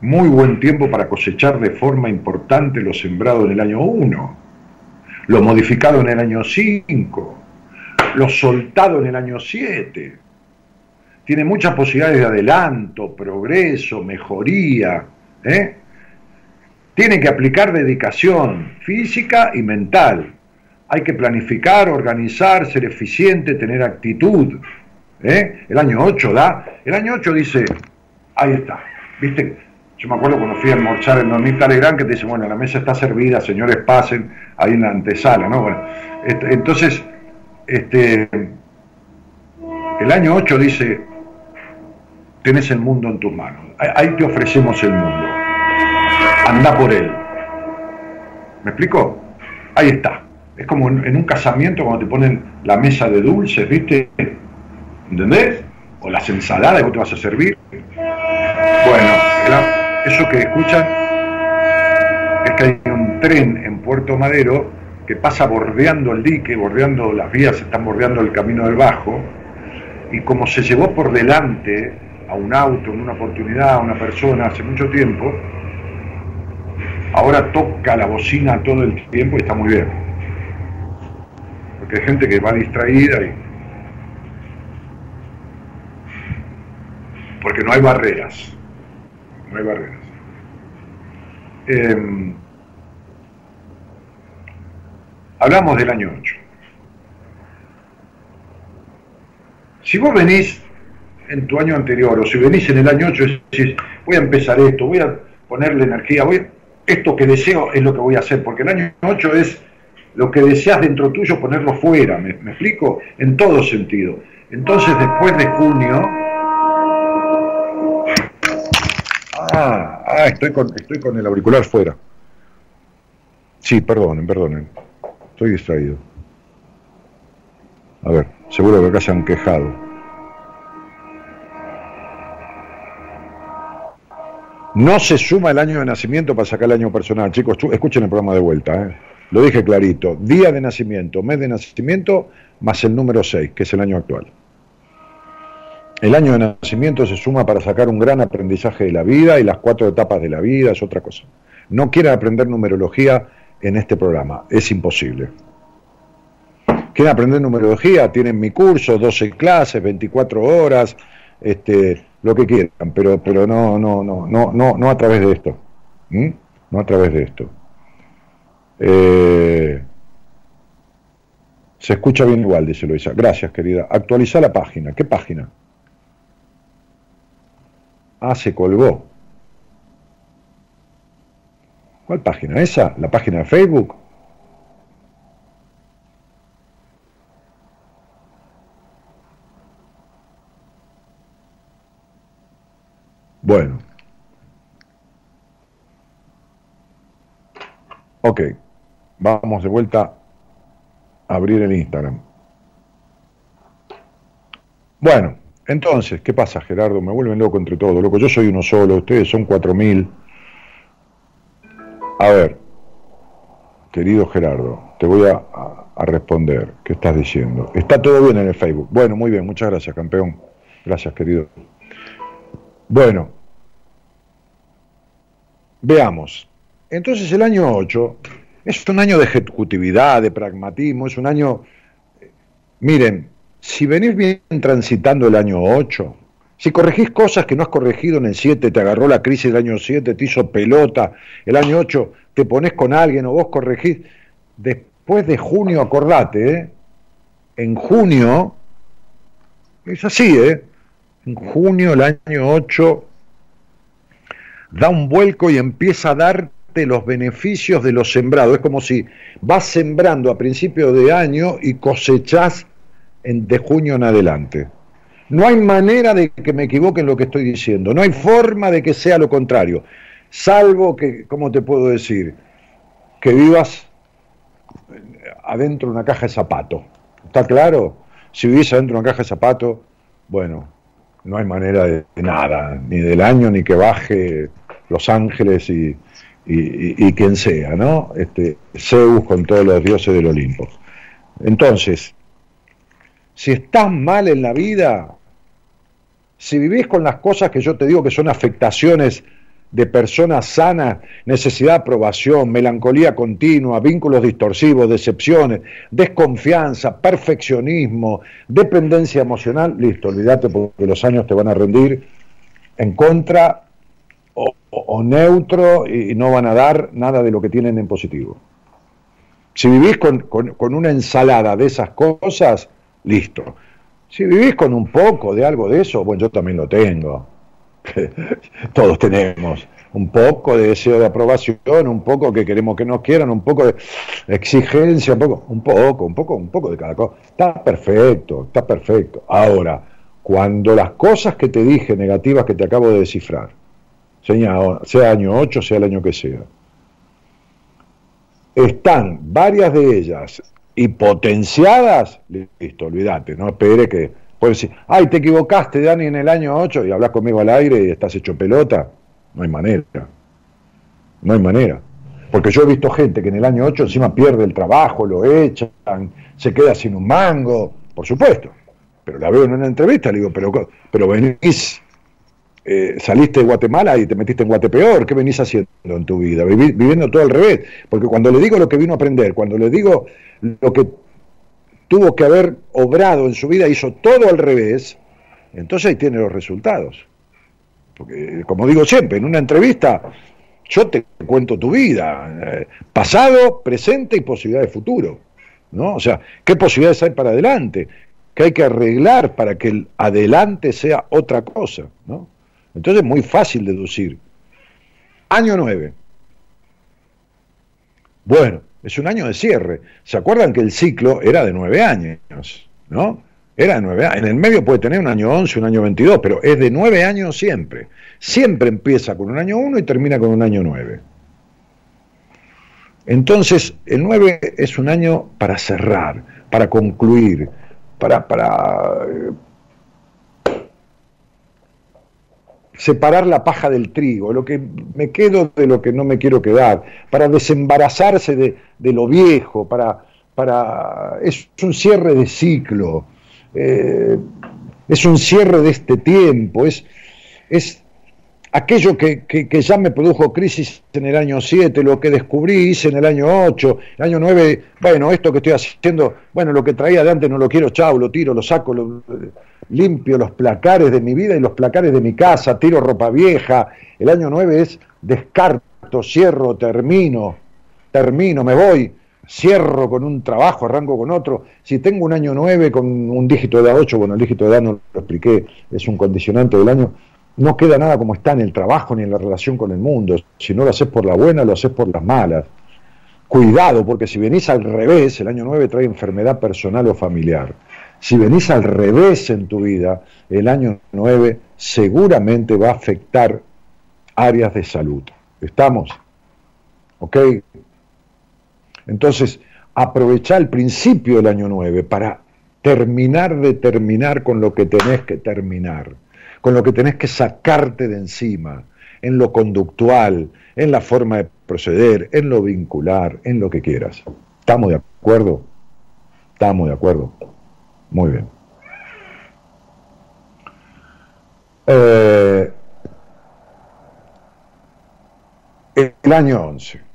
Muy buen tiempo para cosechar de forma importante lo sembrado en el año 1, lo modificado en el año 5, lo soltado en el año 7. Tiene muchas posibilidades de adelanto, progreso, mejoría. ¿eh? Tiene que aplicar dedicación física y mental. Hay que planificar, organizar, ser eficiente, tener actitud. ¿eh? El año 8 da. El año 8 dice, ahí está. ¿Viste? Yo me acuerdo cuando fui a almorzar en Dormir Telegram que te dice, bueno, la mesa está servida, señores, pasen, hay una antesala, ¿no? Bueno, entonces, este, el año 8 dice, tenés el mundo en tus manos, ahí te ofrecemos el mundo, anda por él. ¿Me explico? Ahí está. Es como en, un casamiento cuando te ponen la mesa de dulces, ¿viste? ¿Entendés? O las ensaladas que te vas a servir. Bueno, eso que escuchan es que hay un tren en Puerto Madero que pasa bordeando el dique, bordeando las vías, están bordeando el camino del Bajo, y como se llevó por delante a un auto en una oportunidad, a una persona hace mucho tiempo, ahora toca la bocina todo el tiempo y está muy bien. Porque hay gente que va distraída y... Porque no hay barreras. No hay barreras. Em, hablamos del año 8. Si vos venís en tu año anterior o si venís en el año 8 y decís, voy a empezar esto, voy a ponerle energía, voy esto que deseo es lo que voy a hacer, porque el año 8 es lo que deseas dentro tuyo ponerlo fuera, ¿me, me explico? En todo sentido. Entonces después de junio, Ah, ah, estoy con, estoy con el auricular fuera. Sí, perdonen, perdonen. Estoy distraído. A ver, seguro que acá se han quejado. No se suma el año de nacimiento para sacar el año personal. Chicos, escuchen el programa de vuelta. ¿eh? Lo dije clarito. Día de nacimiento, mes de nacimiento, más el número 6, que es el año actual. El año de nacimiento se suma para sacar un gran aprendizaje de la vida y las cuatro etapas de la vida es otra cosa. No quieren aprender numerología en este programa, es imposible. ¿Quieren aprender numerología? Tienen mi curso, 12 clases, 24 horas, este, lo que quieran, pero, pero no, no, no, no, no, no a través de esto. No a través de esto. Eh, se escucha bien igual, dice Luisa. Gracias, querida. Actualiza la página. ¿Qué página? Ah, se colgó. ¿Cuál página? ¿Esa? ¿La página de Facebook? Bueno. Ok. Vamos de vuelta a abrir el Instagram. Bueno. Entonces, ¿qué pasa, Gerardo? Me vuelven loco entre todos, loco. Yo soy uno solo, ustedes son cuatro mil. A ver, querido Gerardo, te voy a, responder. ¿Qué estás diciendo? Está todo bien en el Facebook. Bueno, muy bien, muchas gracias, campeón. Gracias, querido. Bueno, veamos. Entonces, el año 8 es un año de ejecutividad, de pragmatismo, es un año. Miren, si venís bien transitando el año 8, si corregís cosas que no has corregido en el 7, te agarró la crisis del año 7, te hizo pelota, el año 8 te pones con alguien o vos corregís, después de junio, acordate, ¿eh? en junio, es así, ¿eh? en junio el año 8 da un vuelco y empieza a darte los beneficios de lo sembrado. Es como si vas sembrando a principio de año y cosechás de junio en adelante. No hay manera de que me equivoque en lo que estoy diciendo, no hay forma de que sea lo contrario, salvo que, ¿cómo te puedo decir? Que vivas adentro de una caja de zapato. ¿Está claro? Si vivís adentro de una caja de zapato, bueno, no hay manera de, nada, ni del año, ni que baje Los Ángeles y, y, quien sea, ¿no? Este, Zeus con todos los dioses del Olimpo. Entonces, si estás mal en la vida, si vivís con las cosas que yo te digo que son afectaciones de personas sanas, necesidad de aprobación, melancolía continua, vínculos distorsivos, decepciones, desconfianza, perfeccionismo, dependencia emocional, listo, olvídate porque los años te van a rendir en contra o, neutro y, no van a dar nada de lo que tienen en positivo. Si vivís con, con una ensalada de esas cosas, listo. Si vivís con un poco de algo de eso, bueno, yo también lo tengo. (laughs) Todos tenemos un poco de deseo de aprobación, un poco que queremos que nos quieran, un poco de exigencia, un poco, un poco, un poco, un poco de cada cosa. Está perfecto, está perfecto. Ahora, cuando las cosas que te dije negativas que te acabo de descifrar, sea año 8, sea el año que sea, están varias de ellas y potenciadas, listo, olvídate, no espere que puedes decir, ay, te equivocaste, Dani, en el año 8 y hablas conmigo al aire y estás hecho pelota. No hay manera. No hay manera. Porque yo he visto gente que en el año 8 encima pierde el trabajo, lo echan, se queda sin un mango, por supuesto. Pero la veo en una entrevista, le digo, pero, pero venís, eh, saliste de Guatemala y te metiste en Guatepeor, ¿qué venís haciendo en tu vida? viviendo todo al revés. Porque cuando le digo lo que vino a aprender, cuando le digo lo que tuvo que haber obrado en su vida, hizo todo al revés, entonces ahí tiene los resultados. Porque, como digo siempre, en una entrevista yo te cuento tu vida, eh, pasado, presente y posibilidad de futuro. ¿no? O sea, ¿qué posibilidades hay para adelante? ¿Qué hay que arreglar para que el adelante sea otra cosa? ¿no? Entonces es muy fácil deducir. Año 9. Bueno, es un año de cierre. ¿Se acuerdan que el ciclo era de nueve años? ¿No? Era de nueve años. En el medio puede tener un año 11, un año 22, pero es de nueve años siempre. Siempre empieza con un año 1 y termina con un año 9. Entonces, el 9 es un año para cerrar, para concluir, para, para eh, separar la paja del trigo, lo que me quedo de lo que no me quiero quedar, para desembarazarse de, de lo viejo, para, para, es un cierre de ciclo eh, es un cierre de este tiempo, es, es aquello que, ya me produjo crisis en el año 7, lo que descubrí hice en el año 8, el año 9, bueno, esto que estoy haciendo, bueno, lo que traía de antes no lo quiero, chao, lo tiro, lo saco, lo, limpio los placares de mi vida y los placares de mi casa, tiro ropa vieja, el año 9 es descarto, cierro, termino, termino, me voy, cierro con un trabajo, arranco con otro. Si tengo un año 9 con un dígito de A8, bueno, el dígito de A no lo expliqué, es un condicionante del año, no queda nada como está en el trabajo ni en la relación con el mundo. Si no lo haces por la buena, lo haces por las malas. Cuidado, porque si venís al revés, el año 9 trae enfermedad personal o familiar. Si venís al revés en tu vida, el año 9 seguramente va a afectar áreas de salud. ¿Estamos? ¿Ok? Entonces, aprovecha el principio del año 9 para terminar de terminar con lo que tenés que terminar, con lo que tenés que sacarte de encima, en lo conductual, en la forma de proceder, en lo vincular, en lo que quieras. ¿Estamos de acuerdo? Estamos de acuerdo. Muy bien. Eh, el año 11.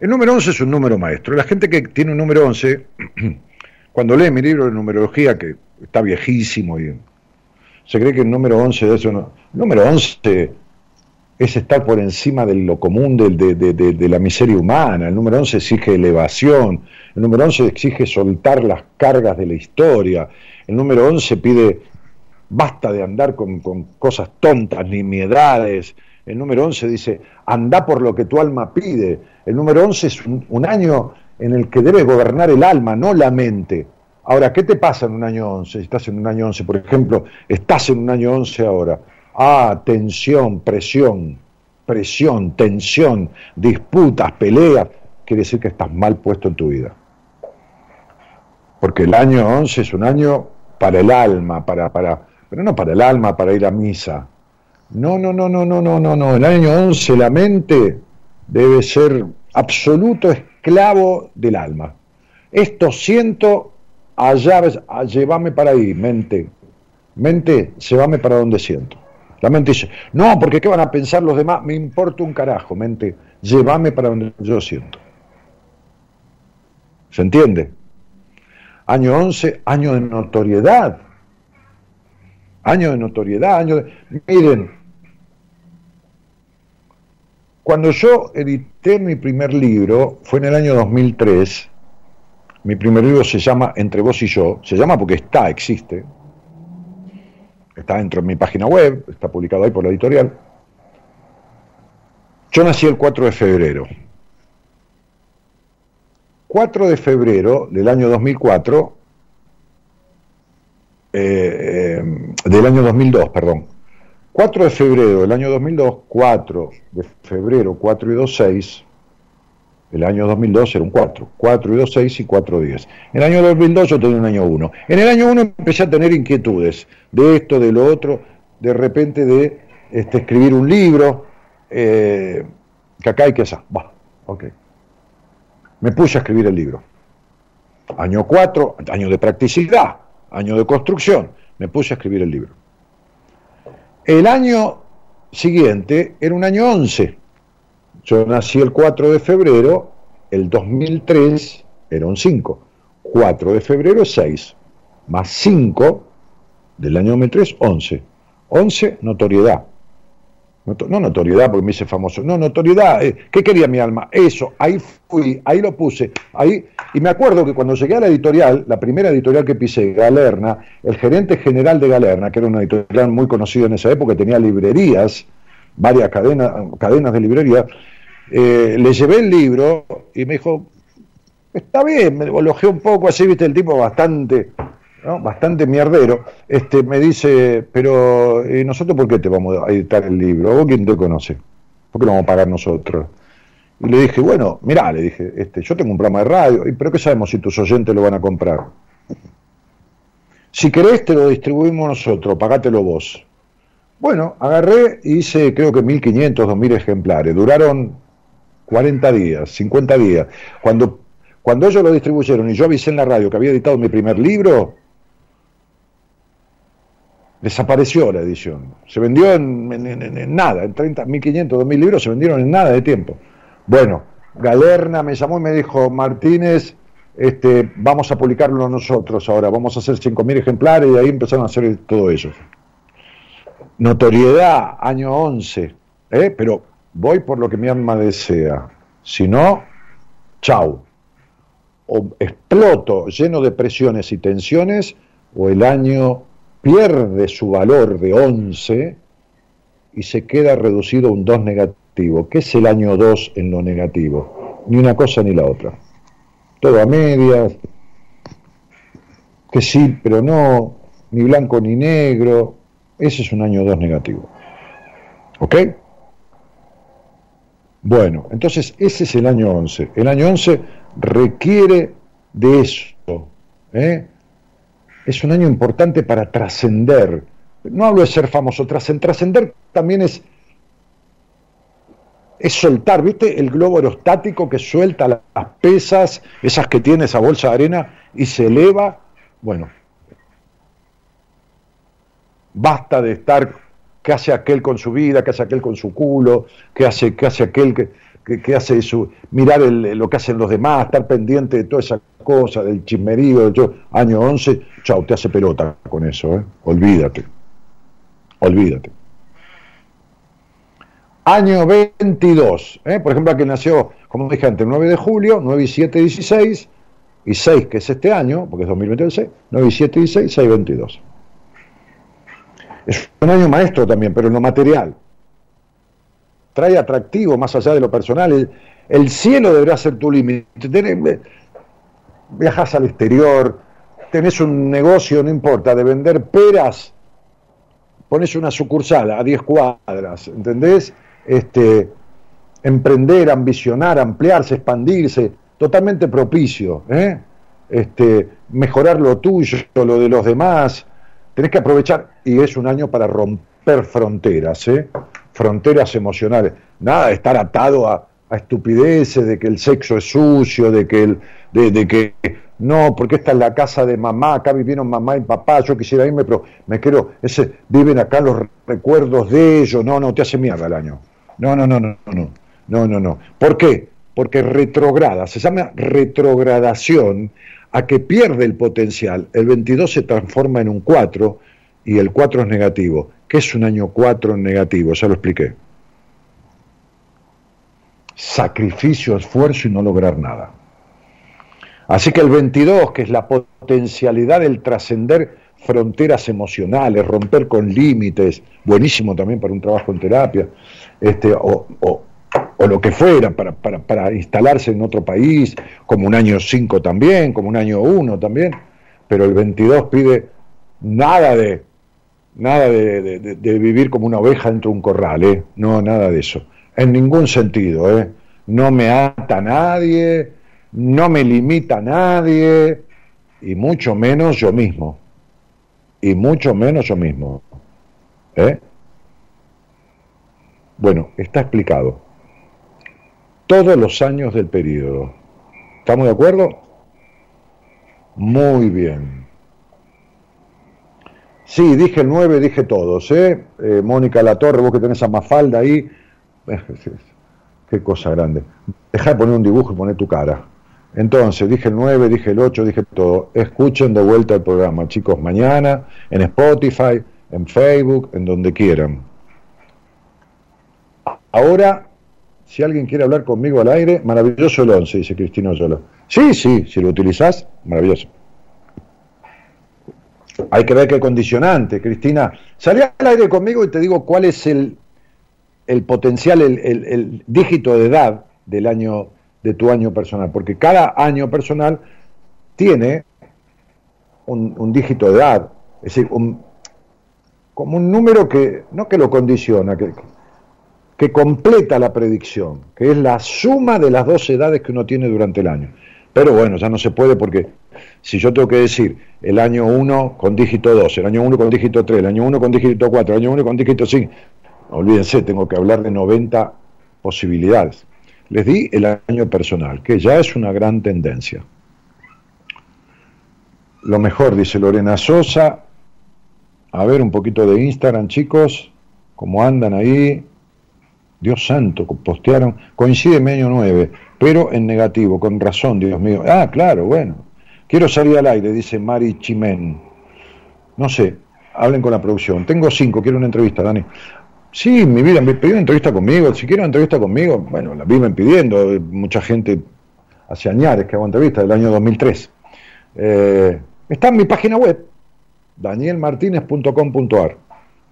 El número 11 es un número maestro. La gente que tiene un número 11, (clears throat) cuando lee mi libro de numerología, que está viejísimo y se cree que el número 11 de eso número 11 es estar por encima de lo común de, de, la miseria humana. El número 11 exige elevación. El número 11 exige soltar las cargas de la historia. El número 11 pide basta de andar con, con cosas tontas, nimiedades, el número 11 dice, anda por lo que tu alma pide. El número 11 es un, año en el que debe gobernar el alma, no la mente. Ahora, ¿qué te pasa en un año 11? Estás en un año 11, por ejemplo, estás en un año 11 ahora. Ah, tensión, presión, presión, tensión, disputas, peleas. Quiere decir que estás mal puesto en tu vida. Porque el año 11 es un año para el alma, para, para, pero no para el alma, para ir a misa. No, no, no, no, no, no, no, no. El año 11 la mente debe ser absoluto esclavo del alma. Esto siento allá, llévame para ahí, mente. Mente, llévame para donde siento. La mente dice, no, porque ¿qué van a pensar los demás? Me importa un carajo, mente. Llévame para donde yo siento. ¿Se entiende? Año 11, año de notoriedad año de notoriedad, año de... Miren, cuando yo edité mi primer libro, fue en el año 2003, mi primer libro se llama Entre vos y yo, se llama porque está, existe, está dentro de mi página web, está publicado ahí por la editorial. Yo nací el 4 de febrero. 4 de febrero del año 2004, eh, eh, del año 2002, perdón. 4 de febrero del año 2002, 4 de febrero, 4 y 2, 6, el año 2002 era un 4, 4 y 2, 6 y 4 10. En el año 2002 yo tenía un año 1. En el año 1 empecé a tener inquietudes de esto, de lo otro, de repente de este, escribir un libro, eh, acá hay que. Va, ok. Me puse a escribir el libro. Año 4, año de practicidad, año de construcción, me puse a escribir el libro. El año siguiente era un año 11 yo nací el 4 de febrero, el 2003 era un 5. 4 de febrero es 6, más 5 del año 2003, 11. 11, notoriedad. No notoriedad porque me hice famoso, no, notoriedad. Eh, ¿Qué quería mi alma? Eso, ahí fui, ahí lo puse. ahí Y me acuerdo que cuando llegué a la editorial, la primera editorial que pisé, Galerna, el gerente general de Galerna, que era una editorial muy conocida en esa época, tenía librerías, varias cadenas, cadenas de librería, eh, le llevé el libro y me dijo, está bien, me elogié un poco así, viste, el tipo bastante, bastante mierdero, este, me dice, pero ¿y nosotros por qué te vamos a editar el libro? ¿Vos quién te conoce? ¿Por qué lo vamos a pagar nosotros? Y le dije, bueno, mirá, le dije, este, yo tengo un programa de radio, pero ¿qué sabemos si tus oyentes lo van a comprar? Si querés te lo distribuimos nosotros, pagátelo vos. Bueno, agarré y hice creo que 1.500, 2.000 ejemplares. Duraron 40 días, 50 días. Cuando, cuando ellos lo distribuyeron y yo avisé en la radio que había editado mi primer libro, desapareció la edición. Se vendió en, nada, en 30, 1500, 2000 libros se vendieron en nada de tiempo. Bueno, Galerna me llamó y me dijo, Martínez, este, vamos a publicarlo nosotros ahora, vamos a hacer 5.000 ejemplares y ahí empezaron a hacer todo eso. Notoriedad, año 11, ¿eh? pero voy por lo que mi alma desea. Si no, chau. O exploto lleno de presiones y tensiones, o el año pierde su valor de 11 y se queda reducido a un 2 negativo. ¿Qué es el año 2 en lo negativo? Ni una cosa ni la otra. Todo a medias, que sí, pero no, ni blanco ni negro. Ese es un año 2 negativo. ¿Ok? Bueno, entonces ese es el año 11. El año 11 requiere de eso. ¿eh? Es un año importante para trascender. No hablo de ser famoso, trascender también es, es soltar, ¿viste? El globo aerostático que suelta las pesas, esas que tiene esa bolsa de arena y se eleva. Bueno, basta de estar qué hace aquel con su vida, qué hace aquel con su culo, qué hace, qué hace aquel que, hace su, mirar lo que hacen los demás, estar pendiente de toda esa cosa, del chismerío, yo, año 11, chao, te hace pelota con eso, ¿eh? olvídate, olvídate. Año 22, ¿eh? por ejemplo, que nació, como dije antes, el 9 de julio, 9 y 7, 16, y 6, que es este año, porque es 2026, 9 y 7, 16, 6, 22. Es un año maestro también, pero en lo material. Trae atractivo más allá de lo personal. El, cielo deberá ser tu límite. Viajas al exterior, tenés un negocio, no importa, de vender peras, pones una sucursal a 10 cuadras, ¿entendés? Este, emprender, ambicionar, ampliarse, expandirse, totalmente propicio, ¿eh? este, mejorar lo tuyo, lo de los demás, Tenés que aprovechar, y es un año para romper fronteras, ¿eh? fronteras emocionales. Nada de estar atado a, estupideces, de que el sexo es sucio, de que, el, de, que no, porque esta es la casa de mamá, acá vivieron mamá y papá, yo quisiera irme, pero me quiero, viven acá los recuerdos de ellos, no, no, te hace mierda el año. No, no, no, no, no, no, no, no. ¿Por qué? Porque retrograda, se llama retrogradación a que pierde el potencial. El 22 se transforma en un 4 y el 4 es negativo. ¿Qué es un año 4 en negativo? Ya lo expliqué. Sacrificio, esfuerzo y no lograr nada. Así que el 22, que es la potencialidad del trascender fronteras emocionales, romper con límites, buenísimo también para un trabajo en terapia, este, o, lo que fuera, para, para, instalarse en otro país, como un año 5 también, como un año 1 también, pero el 22 pide nada de nada de, vivir como una oveja dentro de un corral, ¿eh? no, nada de eso, en ningún sentido, ¿eh? no me ata nadie, no me limita nadie, y mucho menos yo mismo, y mucho menos yo mismo. ¿eh? Bueno, está explicado. Todos los años del periodo. ¿Estamos de acuerdo? Muy bien. Sí, dije el 9, dije todos, ¿eh? ¿eh? Mónica Latorre, vos que tenés a Mafalda ahí. (laughs) Qué cosa grande. Deja de poner un dibujo y poner tu cara. Entonces, dije el 9, dije el 8, dije todo. Escuchen de vuelta el programa, chicos, mañana, en Spotify, en Facebook, en donde quieran. Ahora, si alguien quiere hablar conmigo al aire, maravilloso el 11, dice Cristina Yolo. Sí, sí, si lo utilizás, maravilloso. Hay que ver qué condicionante, Cristina. Salí al aire conmigo y te digo cuál es el, el potencial, el, el dígito de edad del año de tu año personal, porque cada año personal tiene un, dígito de edad, es decir, como un número que no que lo condiciona, que, que completa la predicción, que es la suma de las dos edades que uno tiene durante el año. Pero bueno, ya no se puede porque si yo tengo que decir el año 1 con dígito 2, el año 1 con dígito 3, el año 1 con dígito 4, el año 1 con dígito 5, olvídense, tengo que hablar de 90 posibilidades. Les di el año personal, que ya es una gran tendencia. Lo mejor, dice Lorena Sosa. A ver un poquito de Instagram, chicos. ¿Cómo andan ahí? Dios santo, postearon. Coincide medio 9, pero en negativo, con razón, Dios mío. Ah, claro, bueno. Quiero salir al aire, dice Mari Chimén. No sé, hablen con la producción. Tengo cinco, quiero una entrevista, Dani. Sí, mi vida, me pidió una entrevista conmigo. Si quieren una entrevista conmigo, bueno, la viven pidiendo. Mucha gente hace años que hago entrevistas, del año 2003. Eh, está en mi página web, danielmartinez.com.ar.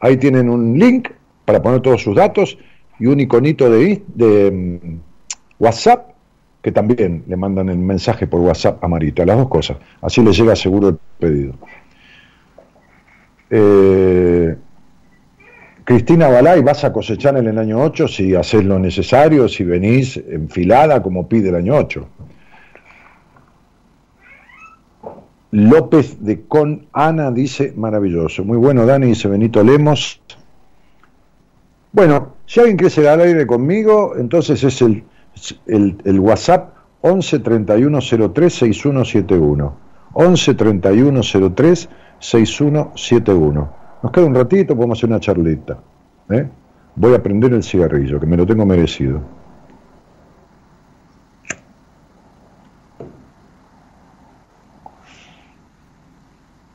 Ahí tienen un link para poner todos sus datos y un iconito de, mm, WhatsApp que también le mandan el mensaje por WhatsApp a Marita, las dos cosas. Así le llega seguro el pedido. Eh, Cristina Balay, vas a cosechar en el año 8 si haces lo necesario, si venís enfilada como pide el año 8. López de Con Ana dice, maravilloso. Muy bueno, Dani, dice Benito Lemos. Bueno, si alguien quiere ser al aire conmigo, entonces es el, el, WhatsApp 11 31 03 6171. 11 31 03 6171. Nos queda un ratito, podemos hacer una charlita. ¿eh? Voy a prender el cigarrillo, que me lo tengo merecido.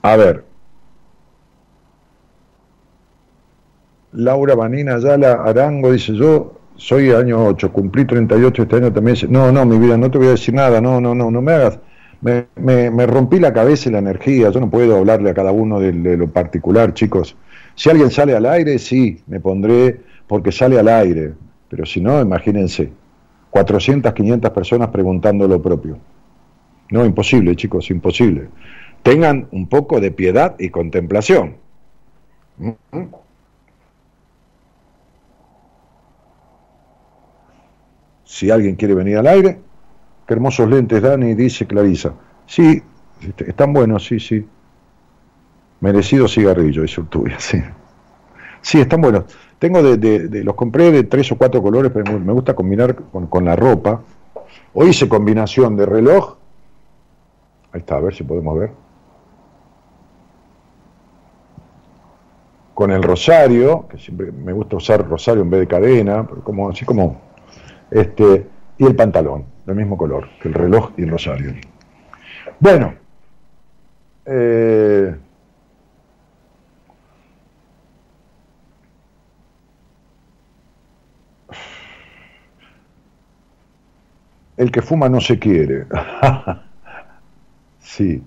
A ver. Laura Vanina Ayala Arango dice, yo soy año 8, cumplí 38 este año también. No, no, mi vida, no te voy a decir nada, no, no, no, no me hagas me, me, rompí la cabeza y la energía, yo no puedo hablarle a cada uno de, lo particular, chicos. Si alguien sale al aire, sí, me pondré porque sale al aire, pero si no, imagínense, 400, 500 personas preguntando lo propio. No, imposible, chicos, imposible. Tengan un poco de piedad y contemplación. Si alguien quiere venir al aire, hermosos lentes, Dani, dice Clarisa. Sí, este, están buenos, sí, sí. Merecido cigarrillo, dice Urtubia, (laughs) sí. Sí, están buenos. Tengo de, los compré de tres o cuatro colores, pero me gusta combinar con, la ropa. Hoy hice combinación de reloj. Ahí está, a ver si podemos ver. Con el rosario, que siempre me gusta usar rosario en vez de cadena, como, así como este, y el pantalón, del mismo color, que el reloj y el rosario. Bueno, eh, el que fuma no se quiere. (laughs) sí.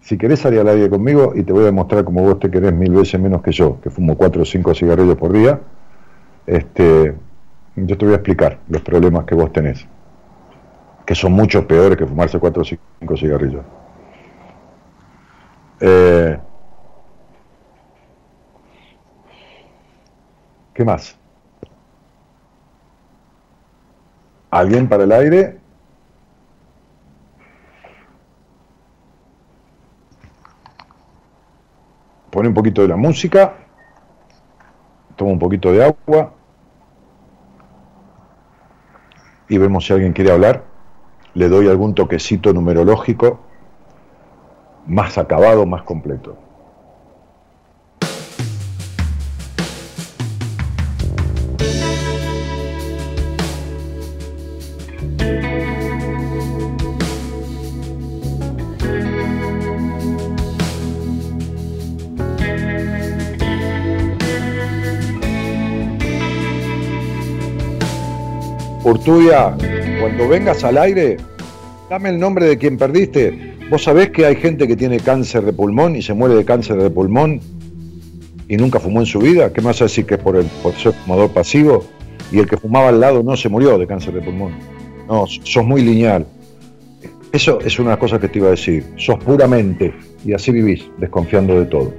Si querés salir al aire conmigo y te voy a demostrar como vos te querés mil veces menos que yo, que fumo cuatro o cinco cigarrillos por día, este, yo te voy a explicar los problemas que vos tenés, que son mucho peores que fumarse cuatro o cinco cigarrillos. Eh, ¿Qué más? ¿Alguien para el aire? Pone un poquito de la música, toma un poquito de agua y vemos si alguien quiere hablar. Le doy algún toquecito numerológico más acabado, más completo. Urtuya, cuando vengas al aire, dame el nombre de quien perdiste. Vos sabés que hay gente que tiene cáncer de pulmón y se muere de cáncer de pulmón y nunca fumó en su vida. ¿Qué más decir que por, el, por ser fumador pasivo? Y el que fumaba al lado no se murió de cáncer de pulmón. No, sos muy lineal. Eso es una cosa que te iba a decir. Sos puramente y así vivís, desconfiando de todo.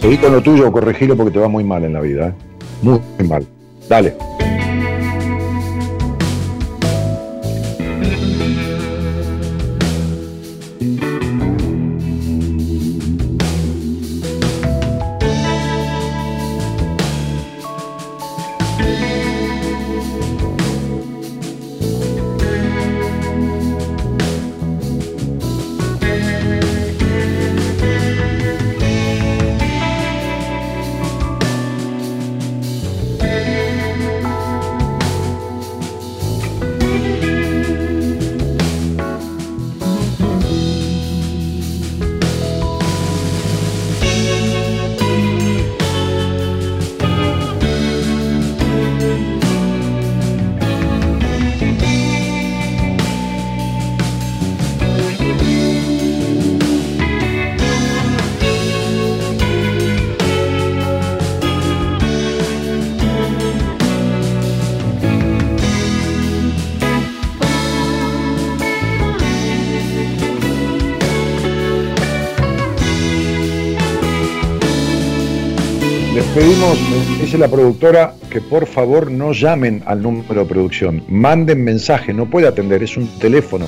Seguí con lo tuyo, corregilo porque te va muy mal en la vida. ¿eh? Muy mal. Dale. Por favor no llamen al número de producción. Manden mensaje, no puede atender, es un teléfono.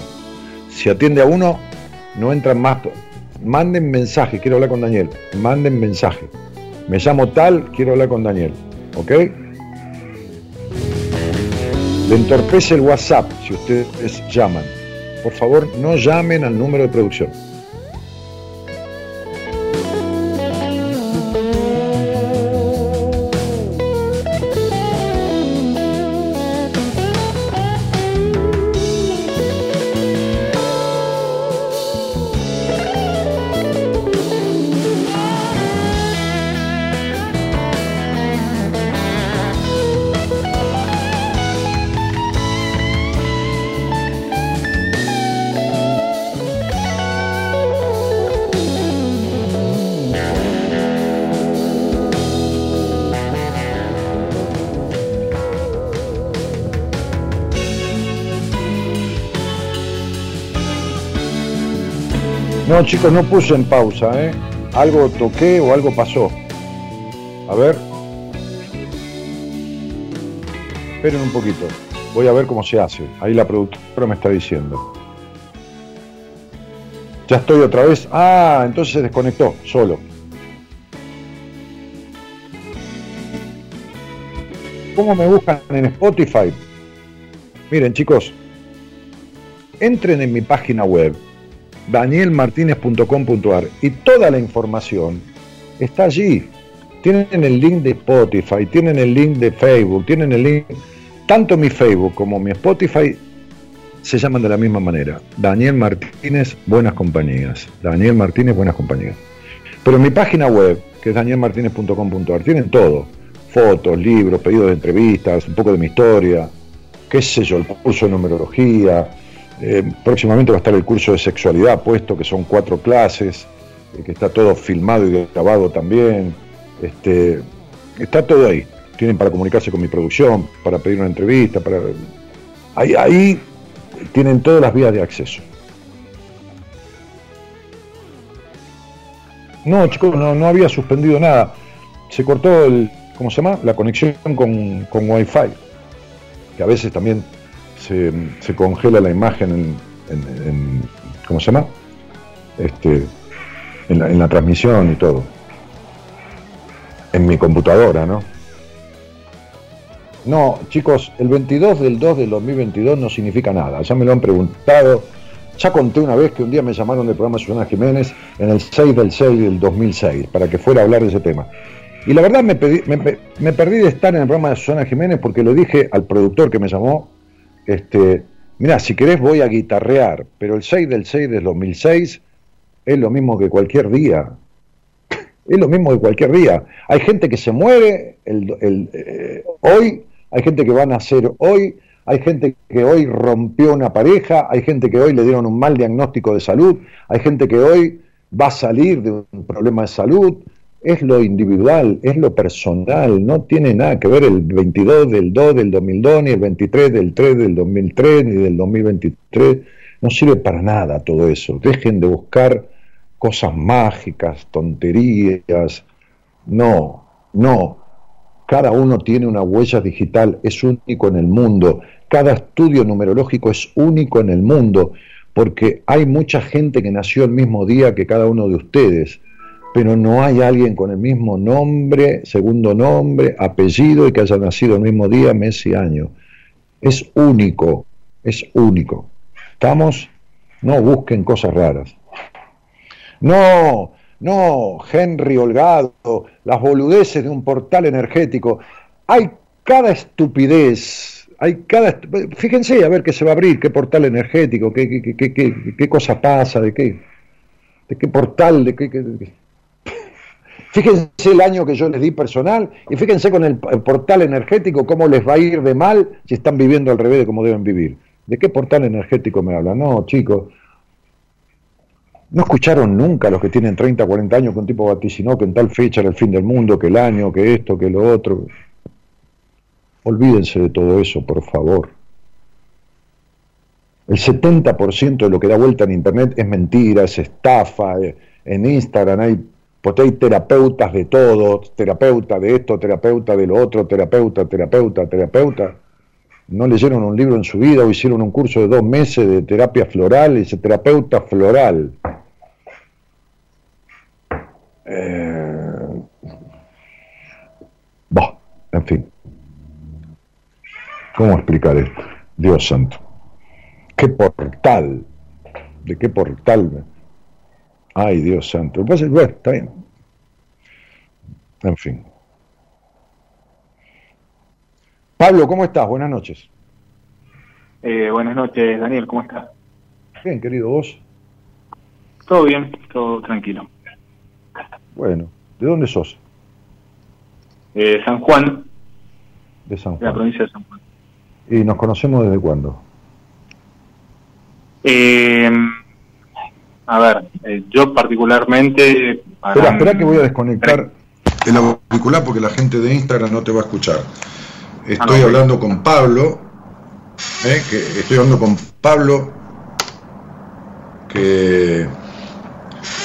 Si atiende a uno, no entran más. Manden mensaje, quiero hablar con Daniel. Manden mensaje. Me llamo tal, quiero hablar con Daniel. ¿Ok? Le entorpece el WhatsApp si ustedes llaman. Por favor, no llamen al número de producción. Chicos, no puse en pausa, ¿eh? Algo toqué o algo pasó. A ver. Esperen un poquito. Voy a ver cómo se hace. Ahí la productora me está diciendo. Ya estoy otra vez. Ah, entonces se desconectó, solo. ¿Cómo me buscan en Spotify? Miren, chicos, entren en mi página web danielmartinez.com.ar y toda la información está allí. Tienen el link de Spotify, tienen el link de Facebook, tienen el link, tanto mi Facebook como mi Spotify se llaman de la misma manera. Daniel Martínez, Buenas Compañías. Daniel Martínez, Buenas Compañías. Pero en mi página web, que es danielmartinez.com.ar, tienen todo. Fotos, libros, pedidos de entrevistas, un poco de mi historia, qué sé yo, el curso de numerología, eh, próximamente va a estar el curso de sexualidad puesto, que son cuatro clases, eh, que está todo filmado y grabado también. Este, está todo ahí. Tienen para comunicarse con mi producción, para pedir una entrevista, para. Ahí, ahí tienen todas las vías de acceso. No, chicos, no, no había suspendido nada. Se cortó el, ¿cómo se llama? La conexión con, con Wi-Fi que a veces también se, congela la imagen en, ¿cómo se llama? Este, en la, transmisión y todo. En mi computadora, ¿no? No, chicos, el 22 del 2 del 2022 no significa nada. Ya me lo han preguntado. Ya conté una vez que un día me llamaron del programa Susana Jiménez en el 6 del 6 del 2006 para que fuera a hablar de ese tema. Y la verdad me, perdí de estar en el programa de Susana Jiménez porque le dije al productor que me llamó, este, mira, si querés voy a guitarrear, pero el 6 del 6 del 2006 es lo mismo que cualquier día. Es lo mismo que cualquier día. Hay gente que se muere el, eh, hoy, hay gente que va a nacer hoy, hay gente que hoy rompió una pareja, hay gente que hoy le dieron un mal diagnóstico de salud, hay gente que hoy va a salir de un problema de salud, es lo individual, es lo personal, no tiene nada que ver el 22 del 2 del 2002, ni el 23 del 3 del 2003, ni del 2023, no sirve para nada todo eso. Dejen de buscar cosas mágicas, tonterías. No, no. Cada uno tiene una huella digital, es único en el mundo. Cada estudio numerológico es único en el mundo, porque hay mucha gente que nació el mismo día que cada uno de ustedes pero no hay alguien con el mismo nombre, segundo nombre, apellido y que haya nacido el mismo día, mes y año. Es único, es único. ¿Estamos? No busquen cosas raras. No, no, Henry Holgado, las boludeces de un portal energético. Hay cada estupidez, hay cada... Fíjense a ver qué se va a abrir, qué portal energético, qué, qué, qué, qué cosa pasa, de qué, de qué portal, de qué... Fíjense el año que yo les di personal y fíjense con el, portal energético cómo les va a ir de mal si están viviendo al revés de cómo deben vivir. ¿De qué portal energético me hablan? No, chicos. No escucharon nunca los que tienen 30, 40 años que un tipo vaticinó que en tal fecha era el fin del mundo, que el año, que esto, que lo otro. Olvídense de todo eso, por favor. El 70% de lo que da vuelta en Internet es mentira, es estafa. Eh, en Instagram hay porque hay terapeutas de todo, terapeuta de esto, terapeuta de lo otro, terapeuta, terapeuta, terapeuta. No leyeron un libro en su vida o hicieron un curso de dos meses de terapia floral, ese terapeuta floral. Eh... En fin. ¿Cómo explicar esto? Dios santo. ¿Qué portal? ¿De qué portal? Ay, Dios santo. Pues, bueno, está bien. En fin. Pablo, ¿cómo estás? Buenas noches. Eh, buenas noches, Daniel, ¿cómo estás? Bien, querido, ¿vos? Todo bien, todo tranquilo. Bueno, ¿de dónde sos? Eh, San Juan. De San Juan. De la provincia de San Juan. ¿Y nos conocemos desde cuándo? Eh, a ver, eh, yo particularmente... Espera, espera que voy a desconectar el auricular porque la gente de Instagram no te va a escuchar. Estoy ah, hablando con Pablo, eh, que estoy hablando con Pablo, que,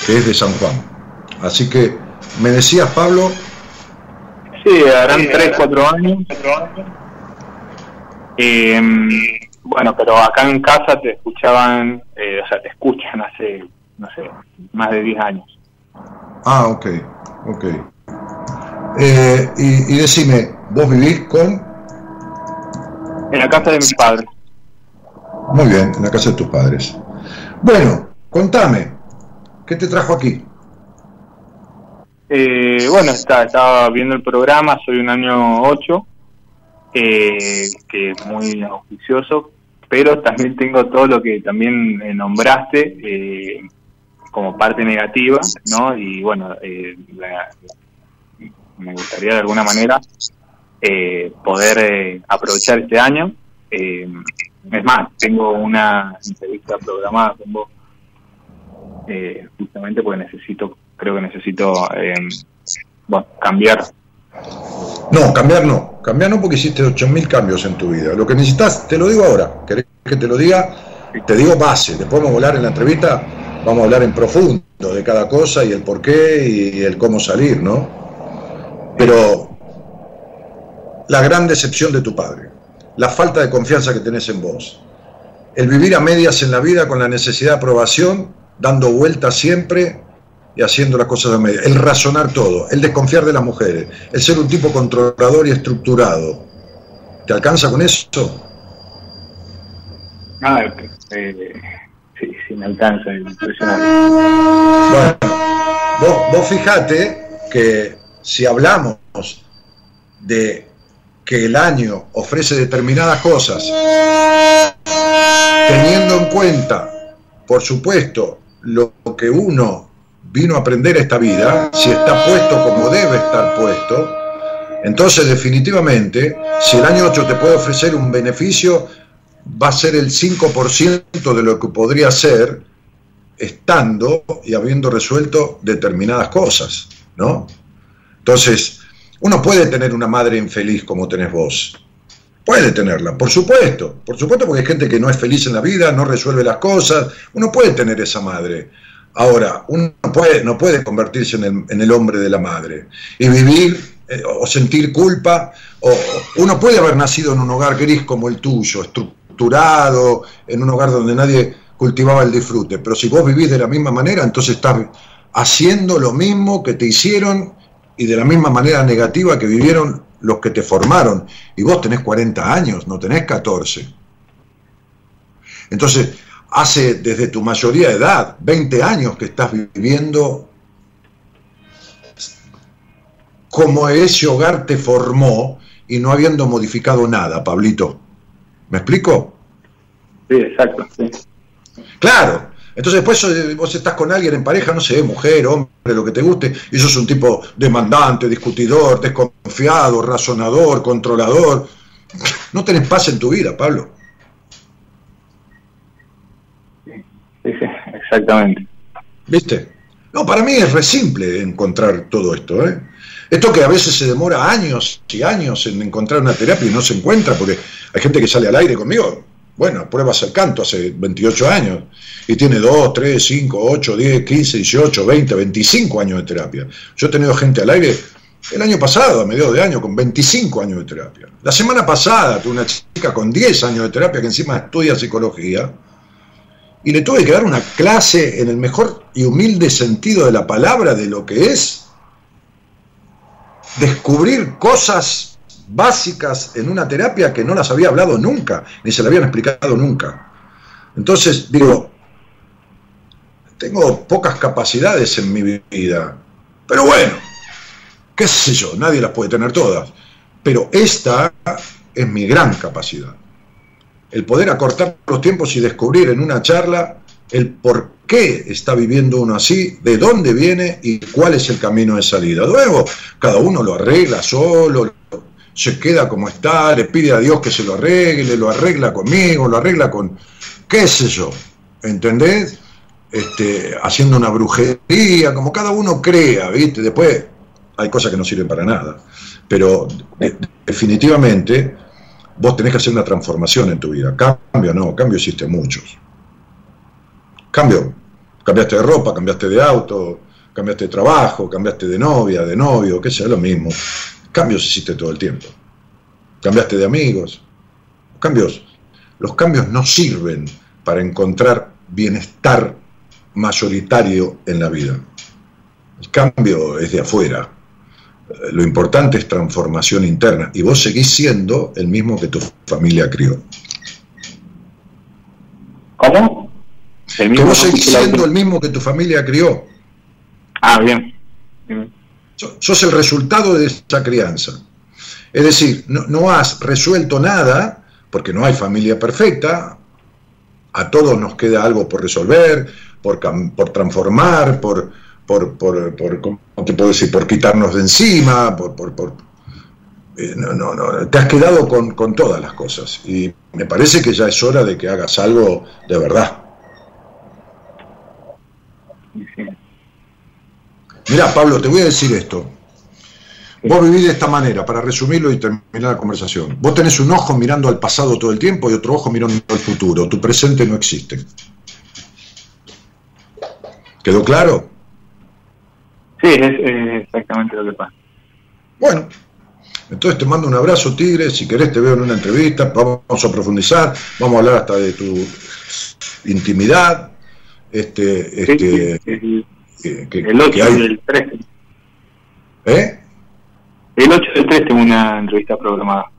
es de San Juan. Así que, ¿me decías, Pablo? Sí, harán 3, 4 años. Eh, bueno, pero acá en casa te escuchaban, eh, o sea, te escuchan hace, no sé, más de 10 años. Ah, ok, ok. Eh, y, decime, ¿vos vivís con? En la casa de mis padres. Muy bien, en la casa de tus padres. Bueno, contame, ¿qué te trajo aquí? Eh, bueno, está, estaba viendo el programa, soy un año 8, eh, que es muy auspicioso, pero también tengo todo lo que también eh, nombraste eh, como parte negativa, ¿no? Y bueno, eh, me gustaría de alguna manera poder aprovechar este año. Eh, es más, tengo una entrevista programada con vos, eh, justamente porque necesito, creo que necesito eh, bueno, cambiar. No, cambiar no, cambiar no porque hiciste 8.000 cambios en tu vida. Lo que necesitas, te lo digo ahora, querés que te lo diga, te digo base, después vamos a hablar en la entrevista, vamos a hablar en profundo de cada cosa y el por qué y el cómo salir, ¿no? Pero la gran decepción de tu padre, la falta de confianza que tenés en vos, el vivir a medias en la vida con la necesidad de aprobación, dando vueltas siempre y haciendo las cosas a medias, el razonar todo, el desconfiar de las mujeres, el ser un tipo controlador y estructurado. ¿Te alcanza con eso? Ah, eh, sí, sí, me alcanza. Bueno, vos, vos fijate que si hablamos de que el año ofrece determinadas cosas, teniendo en cuenta, por supuesto, lo que uno vino a aprender esta vida, si está puesto como debe estar puesto, entonces definitivamente, si el año 8 te puede ofrecer un beneficio, va a ser el 5% de lo que podría ser estando y habiendo resuelto determinadas cosas, ¿no? Entonces, uno puede tener una madre infeliz como tenés vos. Puede tenerla, por supuesto. Por supuesto porque hay gente que no es feliz en la vida, no resuelve las cosas. Uno puede tener esa madre. Ahora, uno puede, no puede convertirse en el, hombre de la madre y vivir eh, o sentir culpa. O, uno puede haber nacido en un hogar gris como el tuyo, estructurado, en un hogar donde nadie cultivaba el disfrute. Pero si vos vivís de la misma manera, entonces estás haciendo lo mismo que te hicieron y de la misma manera negativa que vivieron los que te formaron. Y vos tenés 40 años, no tenés 14. Entonces, hace desde tu mayoría de edad, 20 años que estás viviendo como ese hogar te formó y no habiendo modificado nada, Pablito. ¿Me explico? Sí, exacto. Claro, entonces después eh, vos estás con alguien en pareja, no sé, mujer, hombre, lo que te guste, y sos un tipo demandante, discutidor, desconfiado, razonador, controlador. No tenés paz en tu vida, Pablo. Sí, sí, exactamente. ¿Viste? No, para mí es re simple encontrar todo esto, ¿eh? Esto que a veces se demora años y años en encontrar una terapia y no se encuentra, porque hay gente que sale al aire conmigo, bueno, pruebas el canto hace 28 años y tiene 2, 3, 5, 8, 10, 15, 18, 20, 25 años de terapia. Yo he tenido gente al aire el año pasado, a mediados de año, con 25 años de terapia. La semana pasada tuve una chica con 10 años de terapia que encima estudia psicología y le tuve que dar una clase en el mejor y humilde sentido de la palabra de lo que es descubrir cosas básicas en una terapia que no las había hablado nunca, ni se le habían explicado nunca. Entonces, digo, tengo pocas capacidades en mi vida, pero bueno, qué sé yo, nadie las puede tener todas, pero esta es mi gran capacidad. El poder acortar los tiempos y descubrir en una charla el por qué está viviendo uno así, de dónde viene y cuál es el camino de salida. Luego, cada uno lo arregla solo, se queda como está, le pide a Dios que se lo arregle, lo arregla conmigo, lo arregla con, qué sé yo, ¿entendés? Este, haciendo una brujería, como cada uno crea, ¿viste? Después hay cosas que no sirven para nada, pero definitivamente vos tenés que hacer una transformación en tu vida. Cambio no, cambio existe muchos. Cambio, cambiaste de ropa, cambiaste de auto, cambiaste de trabajo, cambiaste de novia, de novio, qué sea, lo mismo. Cambios hiciste todo el tiempo. Cambiaste de amigos. Cambios. Los cambios no sirven para encontrar bienestar mayoritario en la vida. El cambio es de afuera. Lo importante es transformación interna. Y vos seguís siendo el mismo que tu familia crió. ¿Cómo? Que vos seguís siendo el mismo que tu familia crió. Ah, bien sos el resultado de esa crianza. Es decir, no, has resuelto nada, porque no hay familia perfecta, a todos nos queda algo por resolver, por, por transformar, por, por, por, por, ¿cómo te puedo decir? por quitarnos de encima, por, por, eh, no, no, no, te has quedado con, con todas las cosas y me parece que ya es hora de que hagas algo de verdad. Mira, Pablo, te voy a decir esto. Vos vivís de esta manera, para resumirlo y terminar la conversación. Vos tenés un ojo mirando al pasado todo el tiempo y otro ojo mirando al futuro. Tu presente no existe. ¿Quedó claro? Sí, es, exactamente lo que pasa. Bueno, entonces te mando un abrazo, Tigre. Si querés, te veo en una entrevista. Vamos a profundizar. Vamos a hablar hasta de tu intimidad. Este, este, el 8 del 13. ¿Eh? El 8 del 3 tengo una entrevista programada.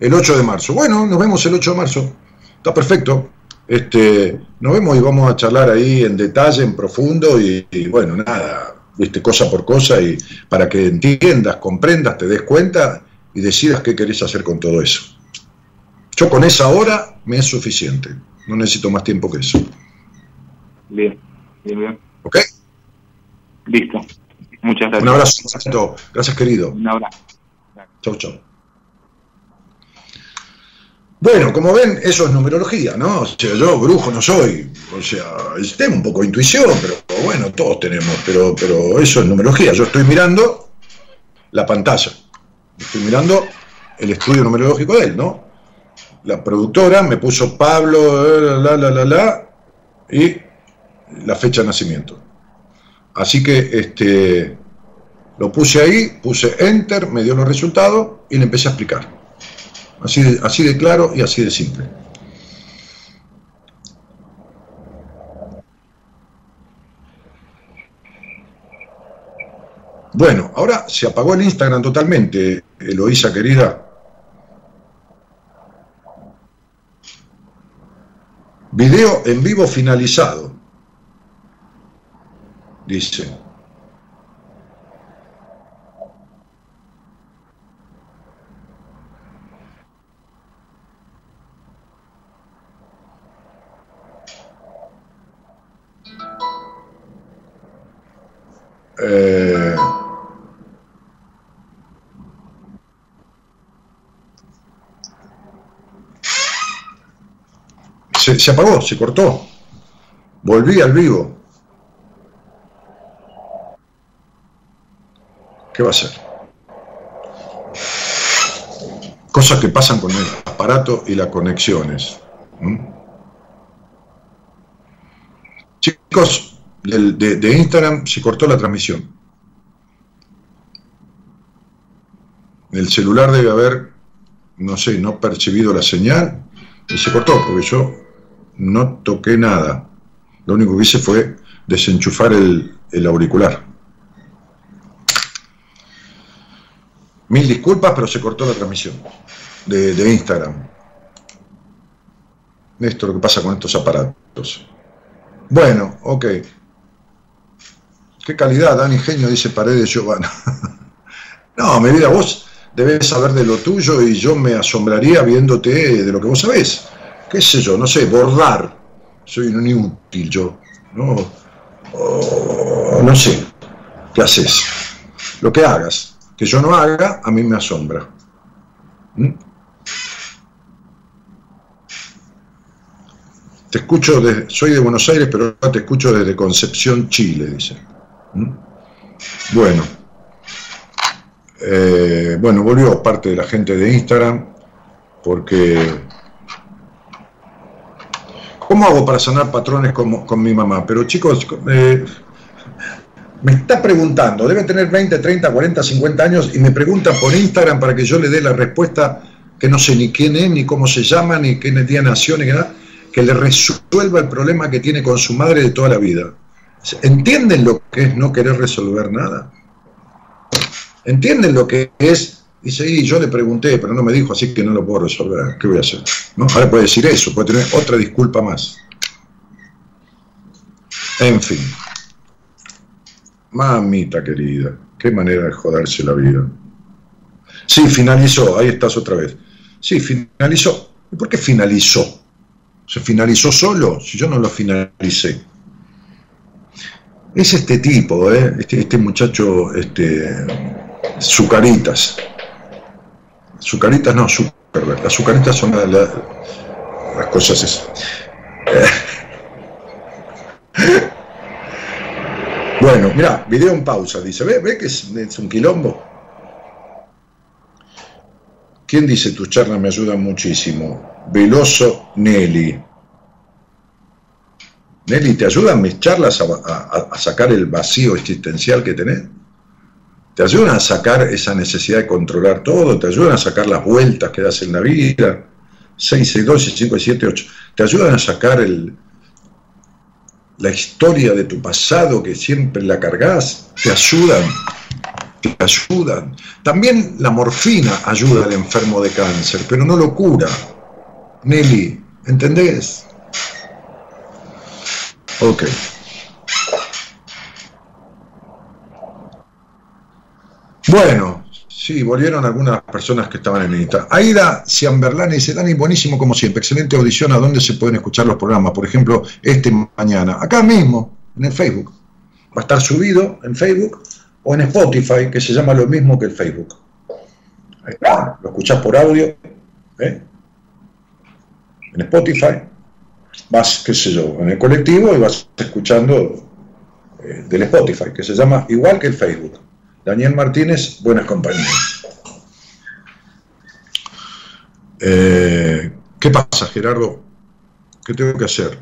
El 8 de marzo. Bueno, nos vemos el 8 de marzo. Está perfecto. Este, nos vemos y vamos a charlar ahí en detalle, en profundo y, bueno, nada, viste, cosa por cosa y para que entiendas, comprendas, te des cuenta y decidas qué querés hacer con todo eso. Yo con esa hora me es suficiente, no necesito más tiempo que eso. Bien, bien, bien. ¿Ok? Listo. Muchas gracias. Un abrazo, Gracias, querido. Un abrazo. Chau, chau. Bueno, como ven, eso es numerología, ¿no? O sea, yo brujo no soy, o sea, tengo un poco de intuición, pero bueno, todos tenemos, pero, pero eso es numerología. Yo estoy mirando la pantalla, estoy mirando el estudio numerológico de él, ¿no? La productora me puso Pablo, la, la, la, la, y la fecha de nacimiento. Así que este, lo puse ahí, puse Enter, me dio los resultados y le empecé a explicar. Así de, así de claro y así de simple. Bueno, ahora se apagó el Instagram totalmente, Eloísa querida. Video en vivo finalizado, dice. Eh, se, apagó, se cortó. Volví al vivo. ¿Qué va a hacer? Cosas que pasan con el aparato y las conexiones. Chicos, de, Instagram se cortó la transmisión. El celular debe haber, no sé, no percibido la señal y se cortó porque yo no toqué nada. Lo único que hice fue desenchufar el, auricular. Mil disculpas, pero se cortó la transmisión de, Instagram. Esto es lo que pasa con estos aparatos. Bueno, ok. Qué calidad, Dani Ingenio, dice Paredes Giovanna. (laughs) no, mi vida, vos debes saber de lo tuyo y yo me asombraría viéndote de lo que vos sabés. ¿Qué sé yo? No sé, bordar. Soy un inútil yo. No, no sé. ¿Qué haces? Lo que hagas. Que yo no haga, a mí me asombra. ¿Mm? Te escucho, soy de Buenos Aires, pero te escucho desde Concepción, Chile, dice. ¿Mm? Bueno, eh, bueno, volvió parte de la gente de Instagram, porque ¿cómo hago para sanar patrones con, con mi mamá? Pero chicos, eh, me está preguntando, debe tener 20, 30, 40, 50 años y me pregunta por Instagram para que yo le dé la respuesta que no sé ni quién es, ni cómo se llama, ni qué día nació, ni nada, que le resuelva el problema que tiene con su madre de toda la vida. ¿Entienden lo que es no querer resolver nada? ¿Entienden lo que es? Dice, y yo le pregunté, pero no me dijo, así que no lo puedo resolver. ¿Qué voy a hacer? Ahora puede decir eso, puede tener otra disculpa más. En fin. Mamita querida, qué manera de joderse la vida. Sí, finalizó, ahí estás otra vez. Sí, finalizó. ¿Y por qué finalizó? ¿Se finalizó solo? Si yo no lo finalicé. Es este tipo, ¿eh? este, este muchacho, este, Zucaritas. Azucaritas no, Zuckerberg. Las azucaritas son las cosas esas. (laughs) Bueno, mira, video en pausa, dice, ¿ve, ve que es, un quilombo? ¿Quién dice tus charlas me ayudan muchísimo? Veloso Nelly. Nelly, ¿te ayudan mis charlas a, sacar el vacío existencial que tenés? ¿Te ayudan a sacar esa necesidad de controlar todo? ¿Te ayudan a sacar las vueltas que das en la vida? 6, 6, 2, 5, 7, 8. ¿Te ayudan a sacar el, la historia de tu pasado que siempre la cargas, te ayudan, te ayudan. También la morfina ayuda al enfermo de cáncer, pero no lo cura. Nelly, ¿entendés? Ok. Bueno, Sí, volvieron algunas personas que estaban en lista. Aida Ciamberlani dice, Dani, buenísimo como siempre, excelente audición, ¿a dónde se pueden escuchar los programas? Por ejemplo, este mañana, acá mismo, en el Facebook. Va a estar subido en Facebook o en Spotify, que se llama lo mismo que el Facebook. Ahí está, lo escuchás por audio, ¿eh? en Spotify, vas, qué sé yo, en el colectivo y vas escuchando eh, del Spotify, que se llama igual que el Facebook. Daniel Martínez, buenas compañías. Eh, ¿Qué pasa, Gerardo? ¿Qué tengo que hacer?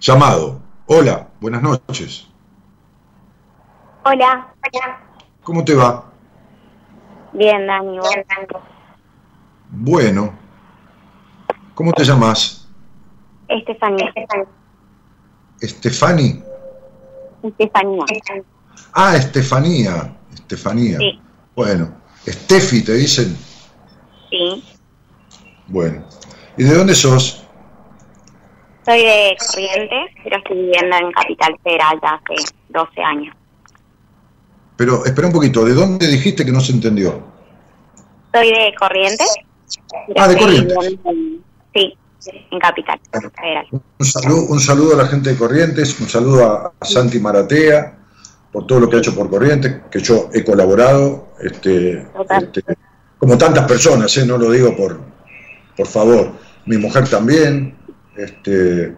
Llamado. Hola, buenas noches. Hola. ¿Cómo te va? Bien, Dani. Bueno. ¿Cómo te llamas? Estefanía. Estefani. Estefanía. Ah, Estefanía. Estefanía. Sí. Bueno, Estefi te dicen. Sí. Bueno. ¿Y de dónde sos? Soy de Corrientes, pero estoy viviendo en Capital Federal ya hace 12 años. Pero espera un poquito, ¿de dónde dijiste que no se entendió? Soy de Corrientes. Ah, de Corrientes. sí, en Capital Federal. Un saludo, un saludo a la gente de Corrientes, un saludo a Santi Maratea, por todo lo que ha hecho por Corrientes, que yo he colaborado, este, este como tantas personas, ¿eh? no lo digo por, por favor, mi mujer también, este,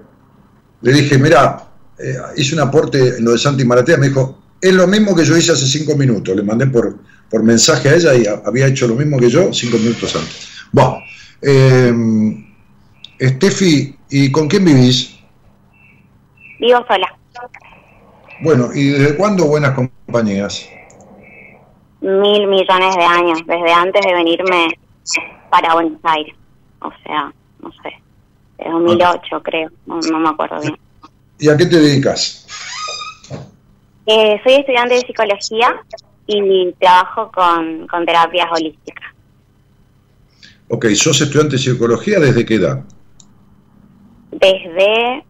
le dije, mira, eh, hice un aporte en lo de Santi Maratea, me dijo, es lo mismo que yo hice hace cinco minutos, le mandé por, por mensaje a ella y había hecho lo mismo que yo cinco minutos antes. Bueno, eh, Steffi, ¿y con quién vivís? Vivo sola. Bueno, ¿y desde cuándo buenas compañías? Mil millones de años, desde antes de venirme para Buenos Aires. O sea, no sé, de 2008 creo, no, me acuerdo bien. ¿Y a qué te dedicas? Eh, soy estudiante de psicología y trabajo con, con terapias holísticas. Ok, ¿sos estudiante de psicología desde qué edad? Desde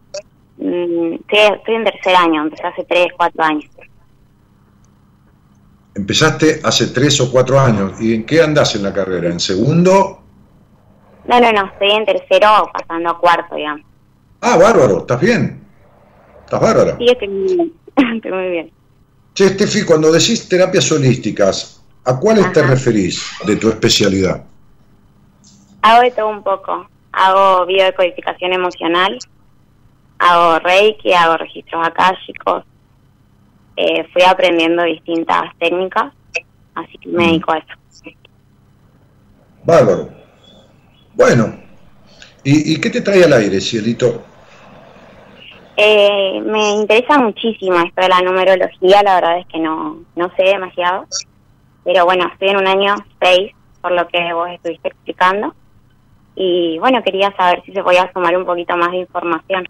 Mm, estoy, en tercer año, empecé hace tres, cuatro años. Empezaste hace tres o cuatro años. ¿Y en qué andas en la carrera? ¿En segundo? No, no, no, estoy en tercero pasando a cuarto, digamos. Ah, bárbaro, ¿estás bien? ¿Estás bárbara? Sí, estoy muy bien. (laughs) estoy muy bien. Che, Estefi, cuando decís terapias holísticas, ¿a cuáles te referís de tu especialidad? Hago de todo un poco. Hago biodecodificación emocional, hago reiki, hago registros akáshicos, eh, fui aprendiendo distintas técnicas, así que me mm. dedico a eso. Bárbaro. Bueno, ¿y, qué te trae al aire, Cielito? Eh, me interesa muchísimo esto de la numerología, la verdad es que no, no sé demasiado, pero bueno, estoy en un año 6, por lo que vos estuviste explicando, y bueno, quería saber si se podía sumar un poquito más de información.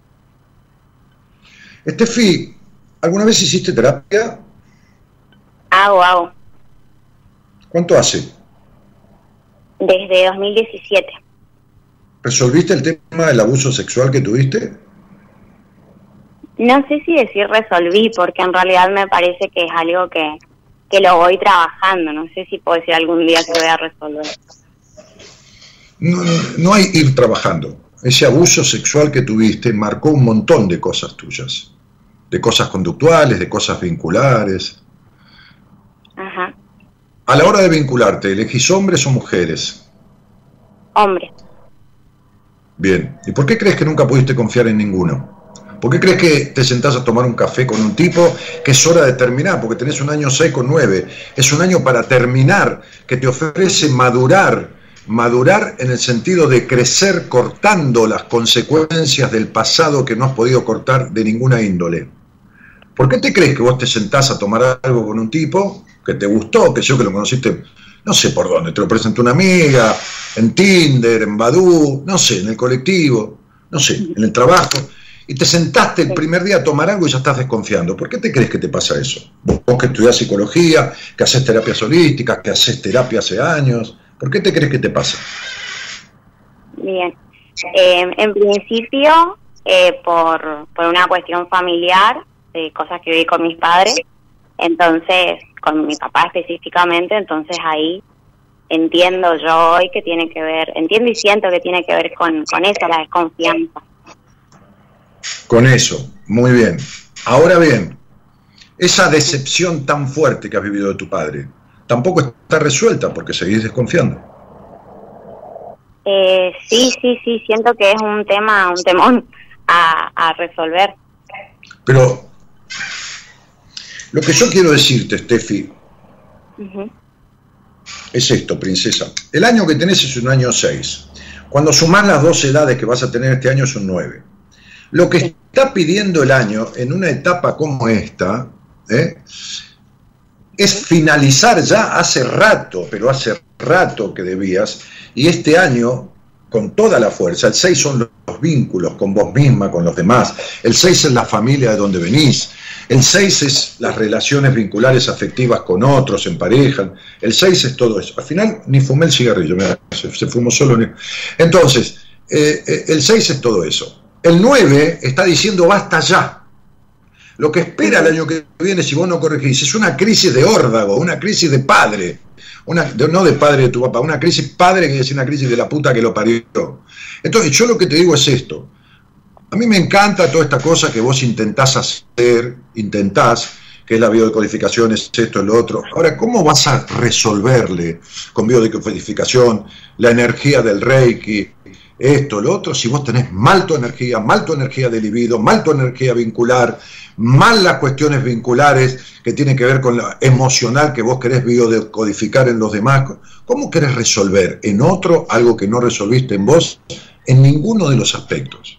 Estefi, ¿alguna vez hiciste terapia? Hago, hago. ¿Cuánto hace? Desde 2017. ¿Resolviste el tema del abuso sexual que tuviste? No sé si decir resolví, porque en realidad me parece que es algo que, que lo voy trabajando. No sé si puedo decir algún día que voy a resolver. No, no, no hay ir trabajando. Ese abuso sexual que tuviste marcó un montón de cosas tuyas de cosas conductuales, de cosas vinculares. Ajá. a la hora de vincularte, ¿elegís hombres o mujeres? Hombre. Bien. ¿Y por qué crees que nunca pudiste confiar en ninguno? ¿Por qué crees que te sentás a tomar un café con un tipo que es hora de terminar? Porque tenés un año 6 con 9. Es un año para terminar, que te ofrece madurar. Madurar en el sentido de crecer cortando las consecuencias del pasado que no has podido cortar de ninguna índole. ¿Por qué te crees que vos te sentás a tomar algo con un tipo que te gustó, que yo que lo conociste, no sé por dónde, te lo presentó una amiga, en Tinder, en Badoo, no sé, en el colectivo, no sé, en el trabajo, y te sentaste el primer día a tomar algo y ya estás desconfiando. ¿Por qué te crees que te pasa eso? Vos, que estudias psicología, que haces terapias holísticas, que haces terapia hace años, ¿por qué te crees que te pasa? Bien. Eh, en principio, eh, por, por una cuestión familiar, de cosas que viví con mis padres, entonces, con mi papá específicamente, entonces ahí entiendo yo hoy que tiene que ver, entiendo y siento que tiene que ver con, con eso, la desconfianza. Con eso, muy bien. Ahora bien, esa decepción tan fuerte que has vivido de tu padre, tampoco está resuelta porque seguís desconfiando. Eh, sí, sí, sí, siento que es un tema, un temón a, resolver. Pero lo que yo quiero decirte, Steffi, es esto, princesa. El año que tenés es un año 6. Cuando sumás las dos edades que vas a tener este año son 9. Lo que está pidiendo el año en una etapa como esta ¿eh? es finalizar ya hace rato, pero hace rato que debías, y este año con toda la fuerza. El 6 son los vínculos con vos misma, con los demás. El 6 es la familia de donde venís. El 6 es las relaciones vinculares afectivas con otros, en pareja. El 6 es todo eso. Al final ni fumé el cigarrillo, se, fumó solo. Entonces, eh, eh, el 6 es todo eso. El 9 está diciendo basta ya. Lo que espera el año que viene, si vos no corregís, es una crisis de órdago, una crisis de padre. Una, no de padre de tu papá, una crisis padre que es una crisis de la puta que lo parió. Entonces, yo lo que te digo es esto. A mí me encanta toda esta cosa que vos intentás hacer, intentás, que es la biodecodificación, es esto, es lo otro. Ahora, ¿cómo vas a resolverle con biodecodificación la energía del Reiki, esto, lo otro, si vos tenés mal tu energía, mal tu energía de libido, mal tu energía vincular, mal las cuestiones vinculares que tienen que ver con lo emocional que vos querés biodecodificar en los demás, ¿cómo querés resolver en otro algo que no resolviste en vos en ninguno de los aspectos?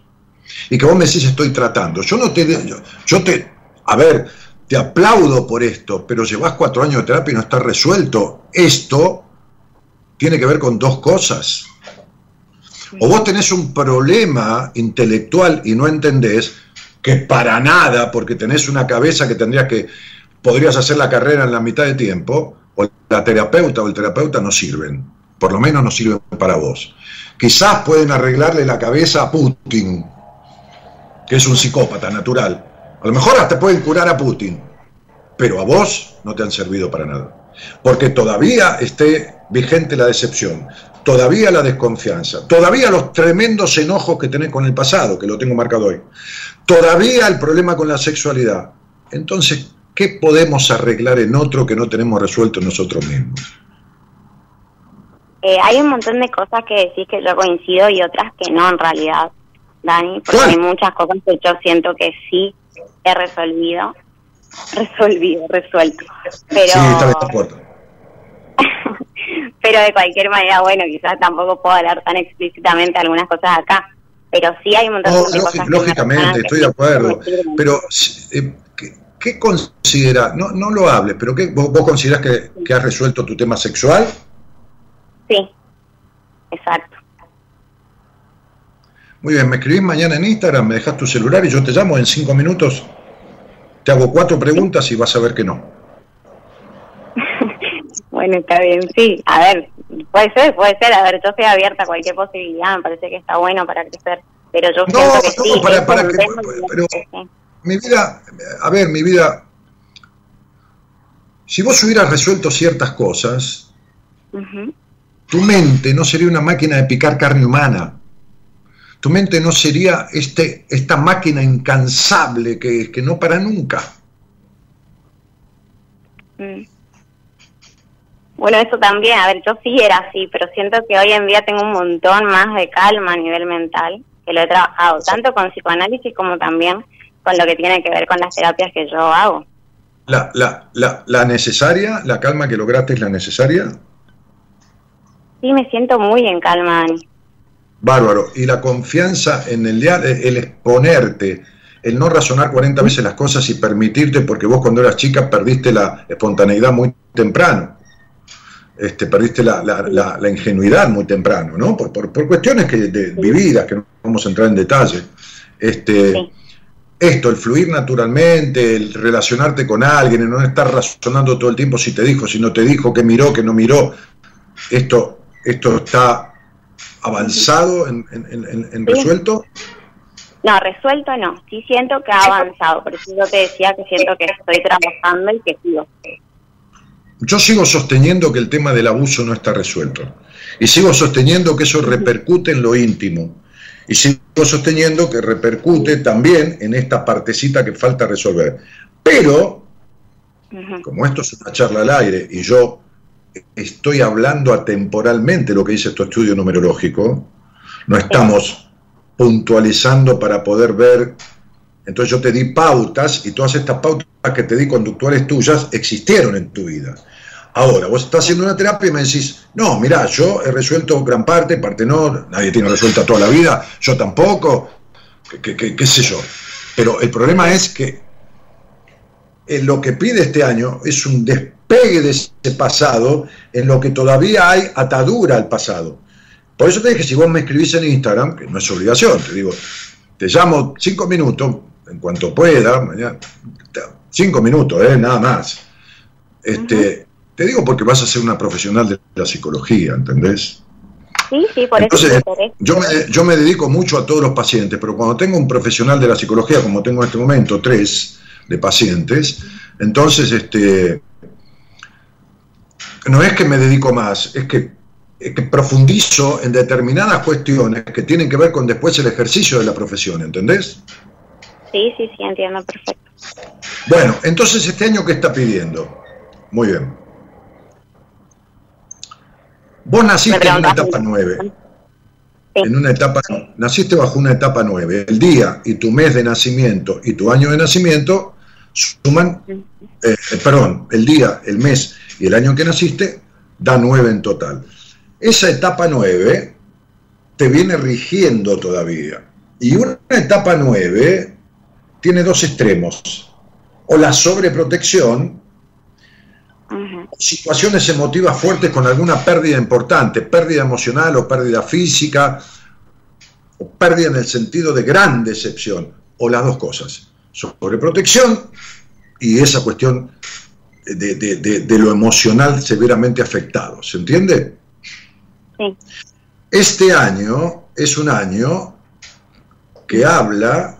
Y que vos me decís estoy tratando. Yo no te, yo, yo te, a ver, te aplaudo por esto, pero llevas cuatro años de terapia y no está resuelto. Esto tiene que ver con dos cosas o vos tenés un problema intelectual y no entendés que para nada, porque tenés una cabeza que tendrías que, podrías hacer la carrera en la mitad de tiempo, o la terapeuta o el terapeuta no sirven, por lo menos no sirven para vos. Quizás pueden arreglarle la cabeza a Putin, que es un psicópata natural. A lo mejor hasta pueden curar a Putin, pero a vos no te han servido para nada. Porque todavía esté vigente la decepción, todavía la desconfianza, todavía los tremendos enojos que tenés con el pasado, que lo tengo marcado hoy, todavía el problema con la sexualidad. Entonces, ¿qué podemos arreglar en otro que no tenemos resuelto nosotros mismos? Eh, hay un montón de cosas que decís que yo coincido y otras que no en realidad, Dani, porque hay muchas cosas que yo siento que sí he resolvido, (laughs) resolvido, resuelto. Pero... Sí, está bien, (laughs) pero de cualquier manera, bueno, quizás tampoco puedo hablar tan explícitamente algunas cosas acá, pero sí hay un montón de cosas. Lógicamente, estoy de acuerdo, pero eh, ¿qué, considera? No, no lo hables, pero ¿qué, vos, vos considerás que, que has resuelto tu tema sexual? Sí, exacto. Muy bien, me escribís mañana en Instagram, me dejas tu celular y yo te llamo en cinco minutos. Te hago cuatro preguntas y vas a ver que no. Bueno, está bien, sí. A ver, puede ser, puede ser. A ver, yo estoy abierta a cualquier posibilidad, me parece que está bueno para crecer. Pero yo siento que sí. Para, para que, pero, mi vida, a ver, mi vida, si vos hubieras resuelto ciertas cosas, tu mente no sería una máquina de picar carne humana. Tu mente no sería este, esta máquina incansable que, que no para nunca. Mm. Bueno, eso también, a ver, yo sí era así, pero siento que hoy en día tengo un montón más de calma a nivel mental, que lo he trabajado, tanto con psicoanálisis como también con lo que tiene que ver con las terapias que yo hago. La, la, la, la necesaria, la calma que lograste es la necesaria. Sí, me siento muy en calma, Dani. Bárbaro. Y la confianza en el, el exponerte, el no razonar 40 veces las cosas y permitirte, porque vos cuando eras chica perdiste la espontaneidad muy temprano. Este, perdiste la, la, la, ingenuidad muy temprano, ¿no? Por, por, por cuestiones que, de, vividas, que no vamos a entrar en detalle. Este, sí. Esto, el fluir naturalmente, el relacionarte con alguien, el no estar razonando todo el tiempo si te dijo, si no te dijo, qué miró, qué no miró. Esto, esto está avanzado en, en, en, en resuelto. No, resuelto no. Sí siento que ha avanzado. Por eso yo te decía que siento que estoy trabajando y que sigo. Yo sigo sosteniendo que el tema del abuso no está resuelto. Y sigo sosteniendo que eso repercute en lo íntimo. Y sigo sosteniendo que repercute también en esta partecita que falta resolver. Pero, uh -huh. como esto es una charla al aire y yo estoy hablando atemporalmente lo que dice tu estudio numerológico, no estamos puntualizando para poder ver. Entonces yo te di pautas y todas estas pautas que te di conductuales tuyas existieron en tu vida. Ahora, vos estás haciendo una terapia y me decís, no, mira, yo he resuelto gran parte, parte no, nadie tiene resuelta toda la vida, yo tampoco, qué, sé yo. Pero el problema es que eh, lo que pide este año es un despegue de ese pasado en lo que todavía hay atadura al pasado. Por eso te dije, si vos me escribís en Instagram, que no es obligación, te digo, te llamo cinco minutos, en cuanto pueda, mañana, cinco minutos, eh, nada más. Este, uh -huh. Te digo porque vas a ser una profesional de la psicología, ¿entendés? Sí, sí, por Entonces, eso yo me, yo me dedico mucho a todos los pacientes, pero cuando tengo un profesional de la psicología, como tengo en este momento, tres de pacientes, entonces este, no es que me dedico más, es que, es que profundizo en determinadas cuestiones que tienen que ver con después el ejercicio de la profesión, ¿entendés? Sí, sí, sí, entiendo perfecto. Bueno, entonces este año, ¿qué está pidiendo? Muy bien. Vos naciste en una etapa 9. Sí. En una etapa, naciste bajo una etapa 9. El día y tu mes de nacimiento y tu año de nacimiento suman, eh, perdón, el día, el mes y el año que naciste da 9 en total. Esa etapa 9 te viene rigiendo todavía. Y una etapa 9 tiene dos extremos. O la sobreprotección, uh -huh. situaciones emotivas fuertes con alguna pérdida importante, pérdida emocional o pérdida física, o pérdida en el sentido de gran decepción, o las dos cosas. Sobreprotección y esa cuestión de, de, de, de lo emocional severamente afectado. ¿Se entiende? Sí. Este año es un año que habla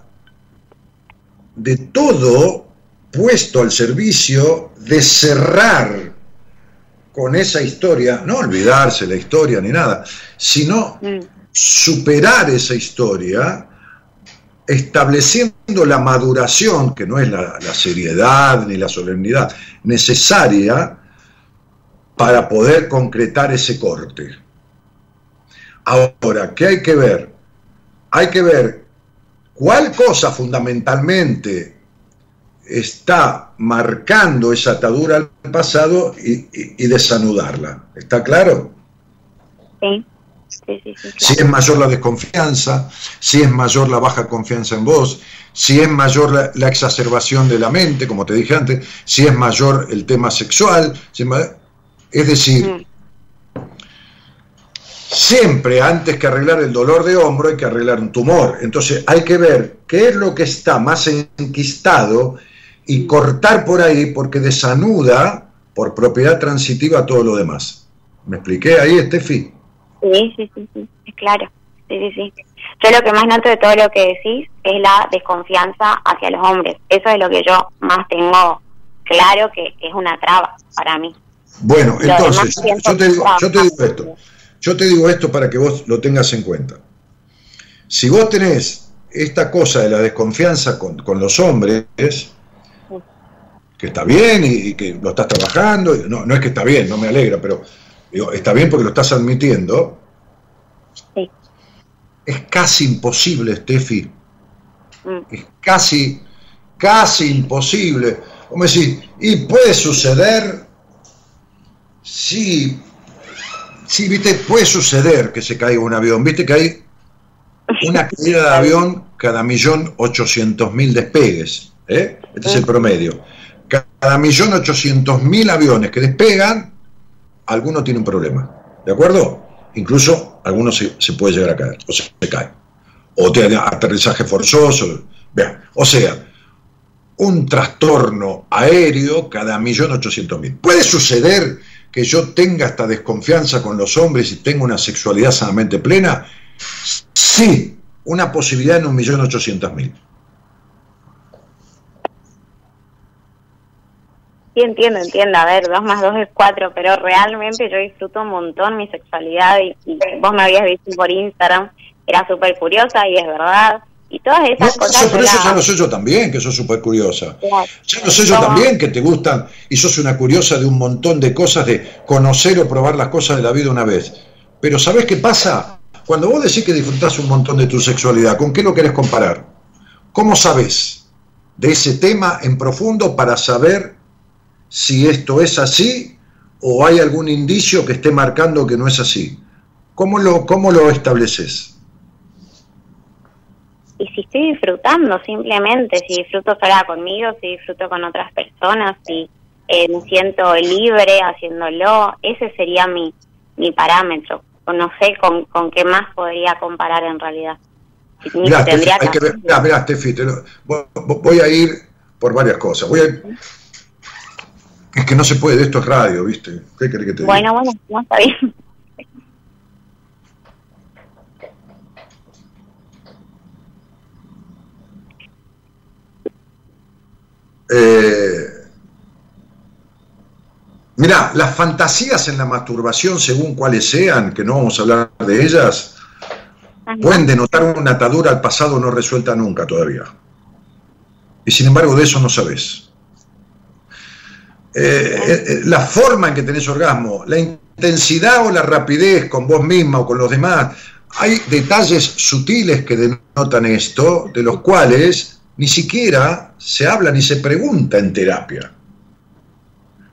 de todo puesto al servicio de cerrar con esa historia, no olvidarse la historia ni nada, sino mm. superar esa historia estableciendo la maduración, que no es la, la, seriedad ni la solemnidad necesaria para poder concretar ese corte. Ahora, ¿qué hay que ver? Hay que ver cuál cosa fundamentalmente está marcando esa atadura al pasado y, y, y desanudarla. ¿Está claro? Sí. Sí, sí, sí, claro. Si es mayor la desconfianza, si es mayor la baja confianza en vos, si es mayor la, la, exacerbación de la mente, como te dije antes, si es mayor el tema sexual, si es, mayor, es, decir, mm. Siempre antes que arreglar el dolor de hombro hay que arreglar un tumor. Entonces hay que ver qué es lo que está más enquistado y cortar por ahí porque desanuda por propiedad transitiva todo lo demás. ¿Me expliqué ahí, Estefi? Sí, sí, sí, sí, claro. Sí, sí, sí. Yo lo que más noto de todo lo que decís es la desconfianza hacia los hombres. Eso es lo que yo más tengo claro que, es una traba para mí. Bueno, entonces, yo te, digo, yo te digo esto. Yo te digo esto para que vos lo tengas en cuenta. Si vos tenés esta cosa de la desconfianza con, con los hombres, que está bien y, que lo estás trabajando. No, no es que está bien, no me alegra, pero digo, está bien porque lo estás admitiendo. Sí. Es casi imposible, Steffi. Mm. Es casi, casi imposible. Como decir, y puede suceder, sí, sí, viste, puede suceder que se caiga un avión. Viste que hay una (laughs) caída de avión cada millón ochocientos mil despegues. ¿eh? Este es el promedio. Cada millón ochocientos mil aviones que despegan, alguno tiene un problema. ¿De acuerdo? Incluso algunos se, puede llegar a caer, o se, cae. O tiene aterrizaje forzoso. Vean, o sea, un trastorno aéreo cada millón ochocientos mil. Puede suceder que yo tenga esta desconfianza con los hombres y tenga una sexualidad sanamente plena. Sí, una posibilidad en un millón ochocientos mil. Sí, entiendo, entiendo. A ver, dos más dos es cuatro, pero realmente yo disfruto un montón mi sexualidad y, vos me habías visto por Instagram, era súper curiosa y es verdad. Y todas esas cosas. pero eso ya lo sé yo también, que sos súper curiosa. Ya lo sé yo también, que te gustan y sos una curiosa de un montón de cosas, de conocer o probar las cosas de la vida una vez. Pero ¿sabés qué pasa? Cuando vos decís que disfrutás un montón de tu sexualidad, ¿con qué lo querés comparar? ¿Cómo sabés de ese tema en profundo para saber si esto es así o hay algún indicio que esté marcando que no es así. ¿Cómo lo, cómo lo estableces? Y si estoy disfrutando simplemente, si disfruto sola conmigo, si disfruto con otras personas, si eh, me siento libre haciéndolo, ese sería mi, mi parámetro. No sé con, con qué más podría comparar en realidad. Mirá, Tefi, voy a ir por varias cosas. Voy a, es que no se puede, esto es radio, ¿viste? ¿Qué que te Bueno, bueno, no está bien. Eh, mirá, las fantasías en la masturbación, según cuáles sean, que no vamos a hablar de ellas, pueden denotar una atadura al pasado no resuelta nunca todavía. Y sin embargo de eso no sabes. Eh, eh, eh, la forma en que tenés orgasmo, la intensidad o la rapidez con vos misma o con los demás. Hay detalles sutiles que denotan esto, de los cuales ni siquiera se habla ni se pregunta en terapia.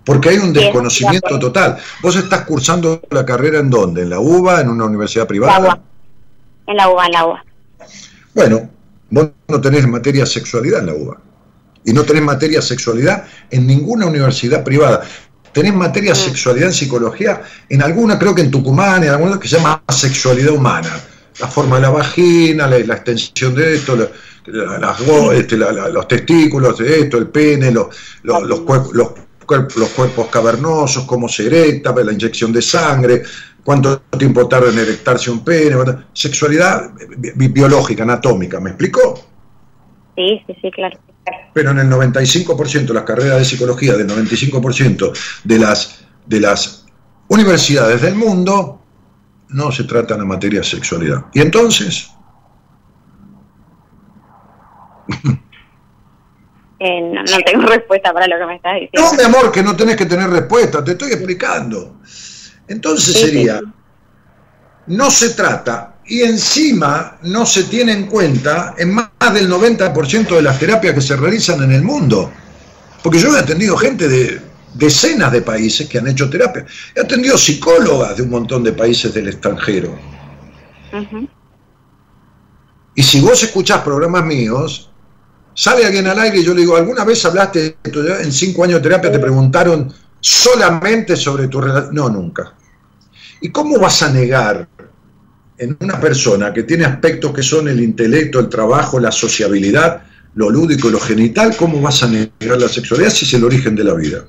Porque hay un desconocimiento total. ¿Vos estás cursando la carrera en dónde? ¿En la UBA? ¿En una universidad privada? En la UBA, en la UBA. Bueno, vos no tenés materia sexualidad en la UBA y no tenés materia sexualidad en ninguna universidad privada. Tenés materia mm. sexualidad en psicología en alguna, creo que en Tucumán, en alguna que se llama sexualidad humana. La forma de la vagina, la, extensión de esto, este, los testículos de esto, el pene, los, los, cuerpos, los, cuerpos cavernosos, cómo se erecta, la inyección de sangre, cuánto tiempo tarda en erectarse un pene, sexualidad biológica, anatómica, ¿me explicó? Sí, sí, sí, claro. Pero en el 95% de las carreras de psicología, del 95% de las, de las universidades del mundo, no se trata de materia de sexualidad. ¿Y entonces? (laughs) Eh, no, tengo respuesta para lo que me estás diciendo. No, mi amor, que no tenés que tener respuesta, te estoy explicando. Entonces sería, no se trata y encima no se tiene en cuenta en más del 90% de las terapias que se realizan en el mundo. Porque yo he atendido gente de decenas de países que han hecho terapia. He atendido psicólogas de un montón de países del extranjero. Y si vos escuchás programas míos, sale alguien al aire y yo le digo, ¿alguna vez hablaste de en cinco años de terapia? Te preguntaron solamente sobre tu relación. No, nunca. ¿Y cómo vas a negar en una persona que tiene aspectos que son el intelecto, el trabajo, la sociabilidad, lo lúdico, lo genital, ¿cómo vas a negar la sexualidad si es el origen de la vida?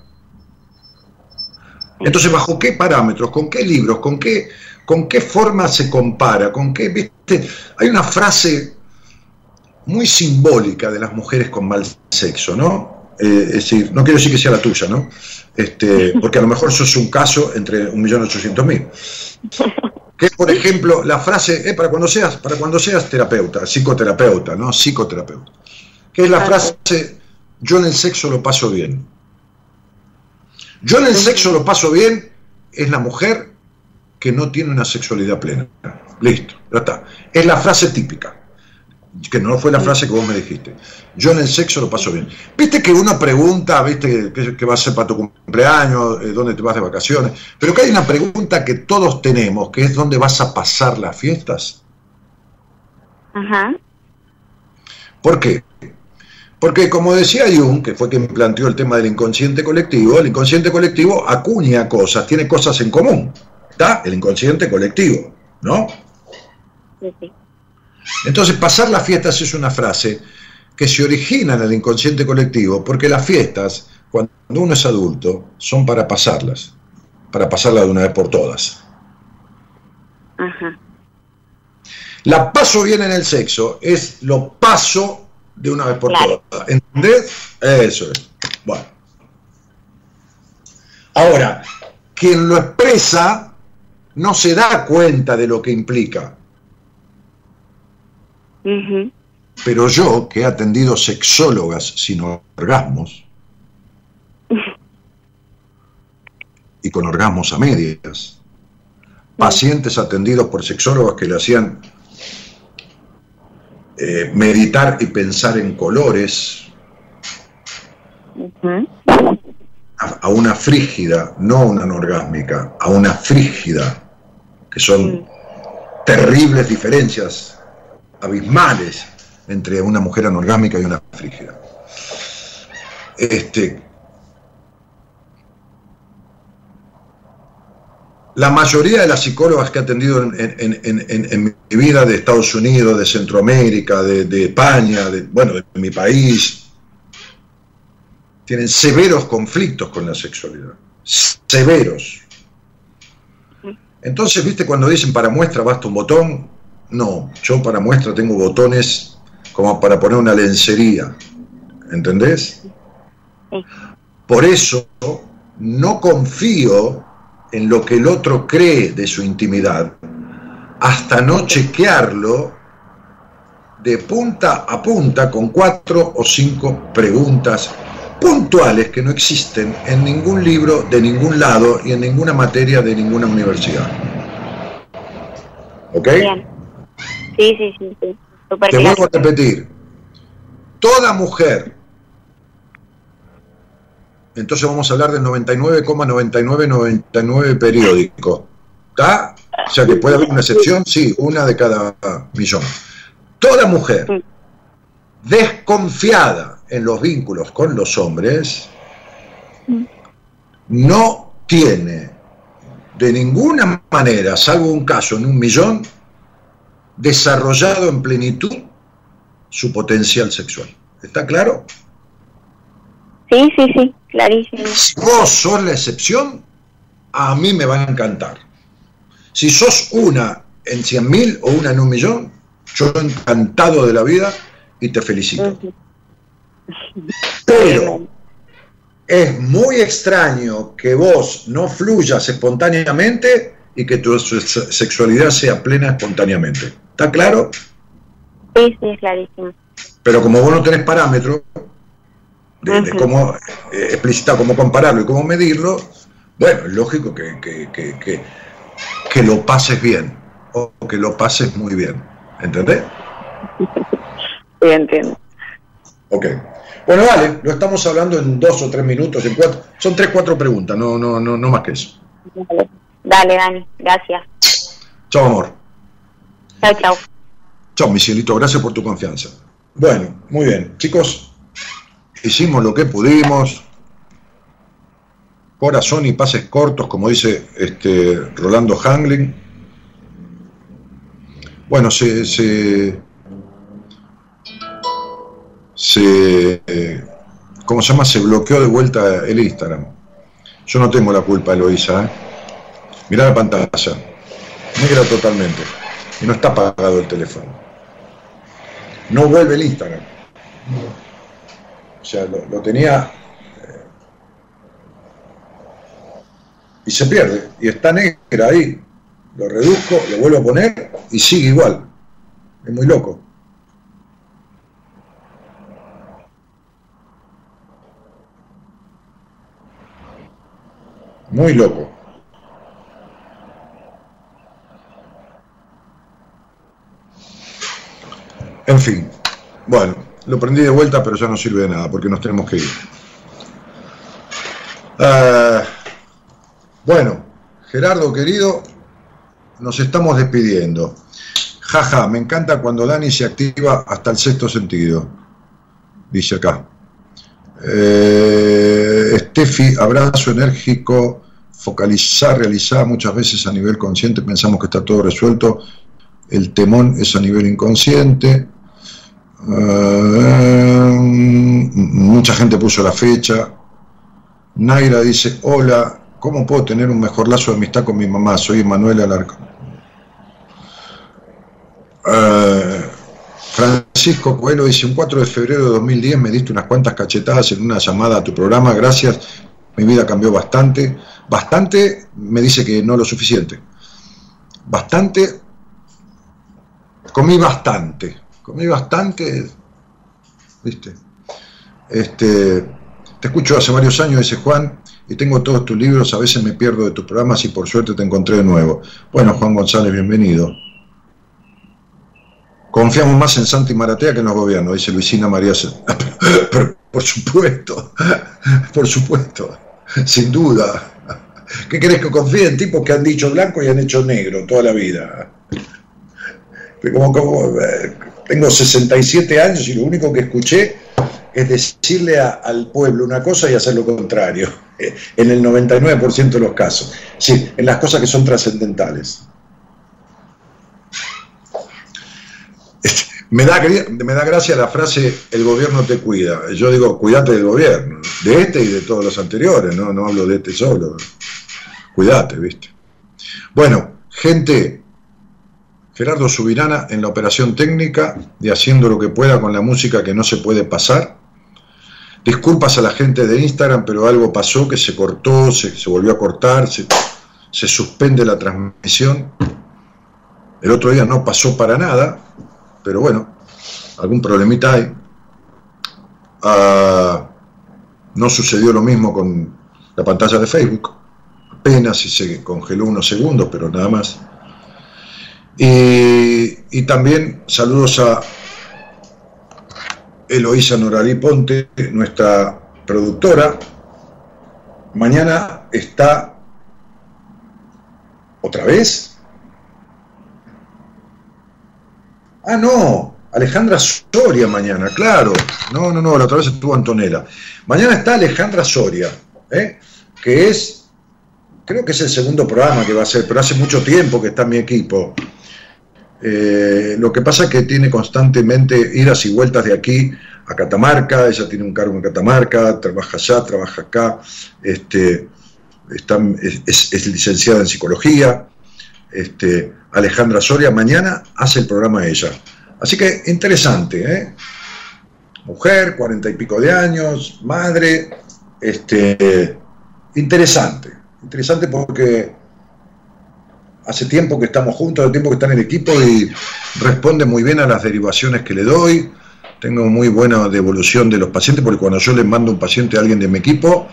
Entonces, ¿bajo qué parámetros? ¿Con qué libros? ¿Con qué, con qué forma se compara? ¿Con qué, viste? Hay una frase muy simbólica de las mujeres con mal sexo, ¿no? Eh, es decir, no quiero decir que sea la tuya, ¿no? Este, (laughs) porque a lo mejor eso es un caso entre 1.800.000 que por ejemplo la frase, eh, para cuando seas, para cuando seas terapeuta, psicoterapeuta, ¿no? Psicoterapeuta. Que es la frase, yo en el sexo lo paso bien. Yo en el sexo lo paso bien, es la mujer que no tiene una sexualidad plena. Listo, ya está. Es la frase típica, que no fue la frase que vos me dijiste. Yo en el sexo lo paso bien. Viste que uno pregunta, viste, qué, va a ser para tu cumpleaños, eh, dónde te vas de vacaciones, pero que hay una pregunta que todos tenemos, que es dónde vas a pasar las fiestas. Ajá. ¿Por qué? Porque como decía Jung, que fue quien planteó el tema del inconsciente colectivo, el inconsciente colectivo acuña cosas, tiene cosas en común. ¿Está? El inconsciente colectivo, ¿no? Sí, sí. Entonces, pasar las fiestas es una frase que se origina en el inconsciente colectivo, porque las fiestas, cuando uno es adulto, son para pasarlas, para pasarlas de una vez por todas. Ajá. La paso bien en el sexo es lo paso de una vez por Claro. todas. ¿Entendés? Eso es. Bueno. Ahora, quien lo expresa no se da cuenta de lo que implica. Pero yo, que he atendido sexólogas sin orgasmos, (laughs) y con orgasmos a medias, pacientes atendidos por sexólogas que le hacían eh, meditar y pensar en colores a, a una frígida, no a una anorgásmica, a una frígida, que son terribles diferencias abismales entre una mujer anorgásmica y una frígida. Este, la mayoría de las psicólogas que he atendido en, en- en- en- en mi vida de Estados Unidos, de Centroamérica, de, de España, de, bueno, de mi país, tienen severos conflictos con la sexualidad. Severos. Entonces, viste, cuando dicen para muestra basta un botón, no, yo para muestra tengo botones como para poner una lencería. ¿Entendés? Por eso no confío en lo que el otro cree de su intimidad hasta no chequearlo de punta a punta con cuatro o cinco preguntas puntuales que no existen en ningún libro de ningún lado y en ninguna materia de ninguna universidad. ¿Ok? Bien. Sí, sí, sí, sí. Te vuelvo a repetir. Toda mujer, entonces vamos a hablar del 99,9999 periódico. ¿Está? O sea que puede haber una excepción, sí, una de cada millón. Toda mujer desconfiada en los vínculos con los hombres no tiene de ninguna manera, salvo un caso en un millón, desarrollado en plenitud su potencial sexual. ¿Está claro? Sí, sí, sí, clarísimo. Si vos sos la excepción, a mí me va a encantar. Si sos una en cien mil o una en un millón, yo encantado de la vida y te felicito. Pero es muy extraño que vos no fluyas espontáneamente y que tu se- sexualidad sea plena espontáneamente. ¿Está claro? Sí, sí, es clarísimo. Pero como vos no tenés parámetro de, cómo eh, explicitar, cómo compararlo y cómo medirlo, bueno, es lógico que, que, que, que, lo pases bien o que lo pases muy bien. ¿Entendés? Sí, entiendo. Ok. Bueno, vale, lo estamos hablando en dos o tres minutos, en cuatro. Son tres, cuatro preguntas, no, no, no, no más que eso. Dale, Dale, Dani. Gracias. Chao, amor. Chau, chau. Chao, mi cielito, gracias por tu confianza. Bueno, muy bien, chicos, hicimos lo que pudimos. Corazón y pases cortos, como dice este Rolando Hangling. Bueno, se, se, se ¿cómo se llama? Se bloqueó de vuelta el Instagram. Yo no tengo la culpa, Eloisa. ¿eh? Mirá la pantalla. Negra totalmente. Y no está apagado el teléfono. No vuelve el Instagram. O sea, lo, lo tenía eh, y se pierde. Y está negra ahí. Lo reduzco, lo vuelvo a poner y sigue igual. Es muy loco. muy loco. En fin, bueno, lo prendí de vuelta, pero ya no sirve de nada porque nos tenemos que ir. Ah, bueno, Gerardo querido, nos estamos despidiendo. Jaja, me encanta cuando Dani se activa hasta el sexto sentido, dice acá. Eh, Steffi, abrazo enérgico, focalizar, realizar muchas veces a nivel consciente, pensamos que está todo resuelto, el temón es a nivel inconsciente. Eh, mucha gente puso la fecha. Naira dice, hola, ¿cómo puedo tener un mejor lazo de amistad con mi mamá? Soy Manuel Alarcón. Eh, Francisco Coelho dice, un 4 de febrero de 2010 me diste unas cuantas cachetadas en una llamada a tu programa, gracias, mi vida cambió bastante. Bastante me dice que no lo suficiente. Bastante, comí bastante comí bastante, ¿viste? Este, te escucho hace varios años, dice Juan, y tengo todos tus libros, a veces me pierdo de tus programas y por suerte te encontré de nuevo. Bueno, Juan González, bienvenido. Confiamos más en Santi Maratea que en los gobiernos, dice Luisina María. (laughs) por supuesto, (laughs) por supuesto, sin duda. ¿Qué querés que confíe en tipos que han dicho blanco y han hecho negro toda la vida? Como, como, eh, tengo 67 años y lo único que escuché es decirle al pueblo una cosa y hacer lo contrario, (laughs) en el 99% de los casos. Sí, en las cosas que son trascendentales. Este, me da, me da gracia la frase el gobierno te cuida. Yo digo, cuídate del gobierno, de este y de todos los anteriores, no, no hablo de este solo. Cuídate, ¿viste? Bueno, gente, Gerardo Subirana en la operación técnica de haciendo lo que pueda con la música que no se puede pasar. Disculpas a la gente de Instagram, pero algo pasó que se cortó, se, volvió a cortar, se, suspende la transmisión. El otro día no pasó para nada, pero bueno, algún problemita hay. Ah, no sucedió lo mismo con la pantalla de Facebook, apenas si se congeló unos segundos, pero nada más. Y, también saludos a Eloísa Noralí Ponte, nuestra productora. Mañana está otra vez. Ah, no, Alejandra Soria mañana, claro. No, no, no, la otra vez estuvo Antonella. Mañana está Alejandra Soria, ¿eh? que es, creo que es el segundo programa que va a ser, pero hace mucho tiempo que está mi equipo. Eh, lo que pasa es que tiene constantemente idas y vueltas de aquí a Catamarca, ella tiene un cargo en Catamarca, trabaja allá, trabaja acá, este, es, licenciada en psicología. Este, Alejandra Soria mañana hace el programa ella. Así que interesante, ¿eh? Mujer, cuarenta y pico de años, madre, este, interesante, interesante porque hace tiempo que estamos juntos, hace tiempo que está en el equipo y responde muy bien a las derivaciones que le doy. Tengo muy buena devolución de los pacientes porque cuando yo le mando un paciente a alguien de mi equipo,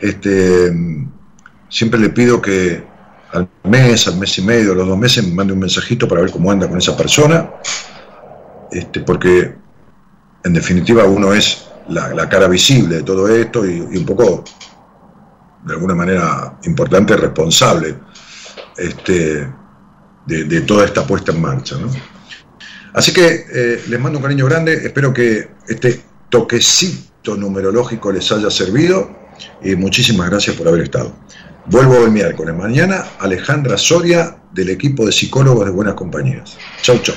este, siempre le pido que al mes, al mes y medio, a los dos meses me mande un mensajito para ver cómo anda con esa persona, este, porque en definitiva uno es la, cara visible de todo esto y, y un poco, de alguna manera importante, responsable este, de, toda esta puesta en marcha. Así que eh, les mando un cariño grande, espero que este toquecito numerológico les haya servido y muchísimas gracias por haber estado. Vuelvo el miércoles. Mañana Alejandra Soria del equipo de psicólogos de Buenas Compañías. Chau, chau.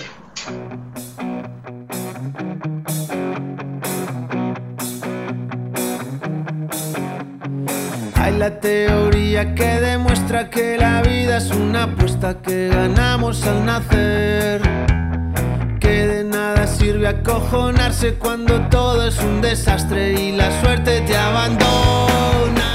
Hay la teoría que demuestra que la vida es una apuesta que ganamos al nacer. Que de nada sirve acojonarse cuando todo es un desastre y la suerte te abandona.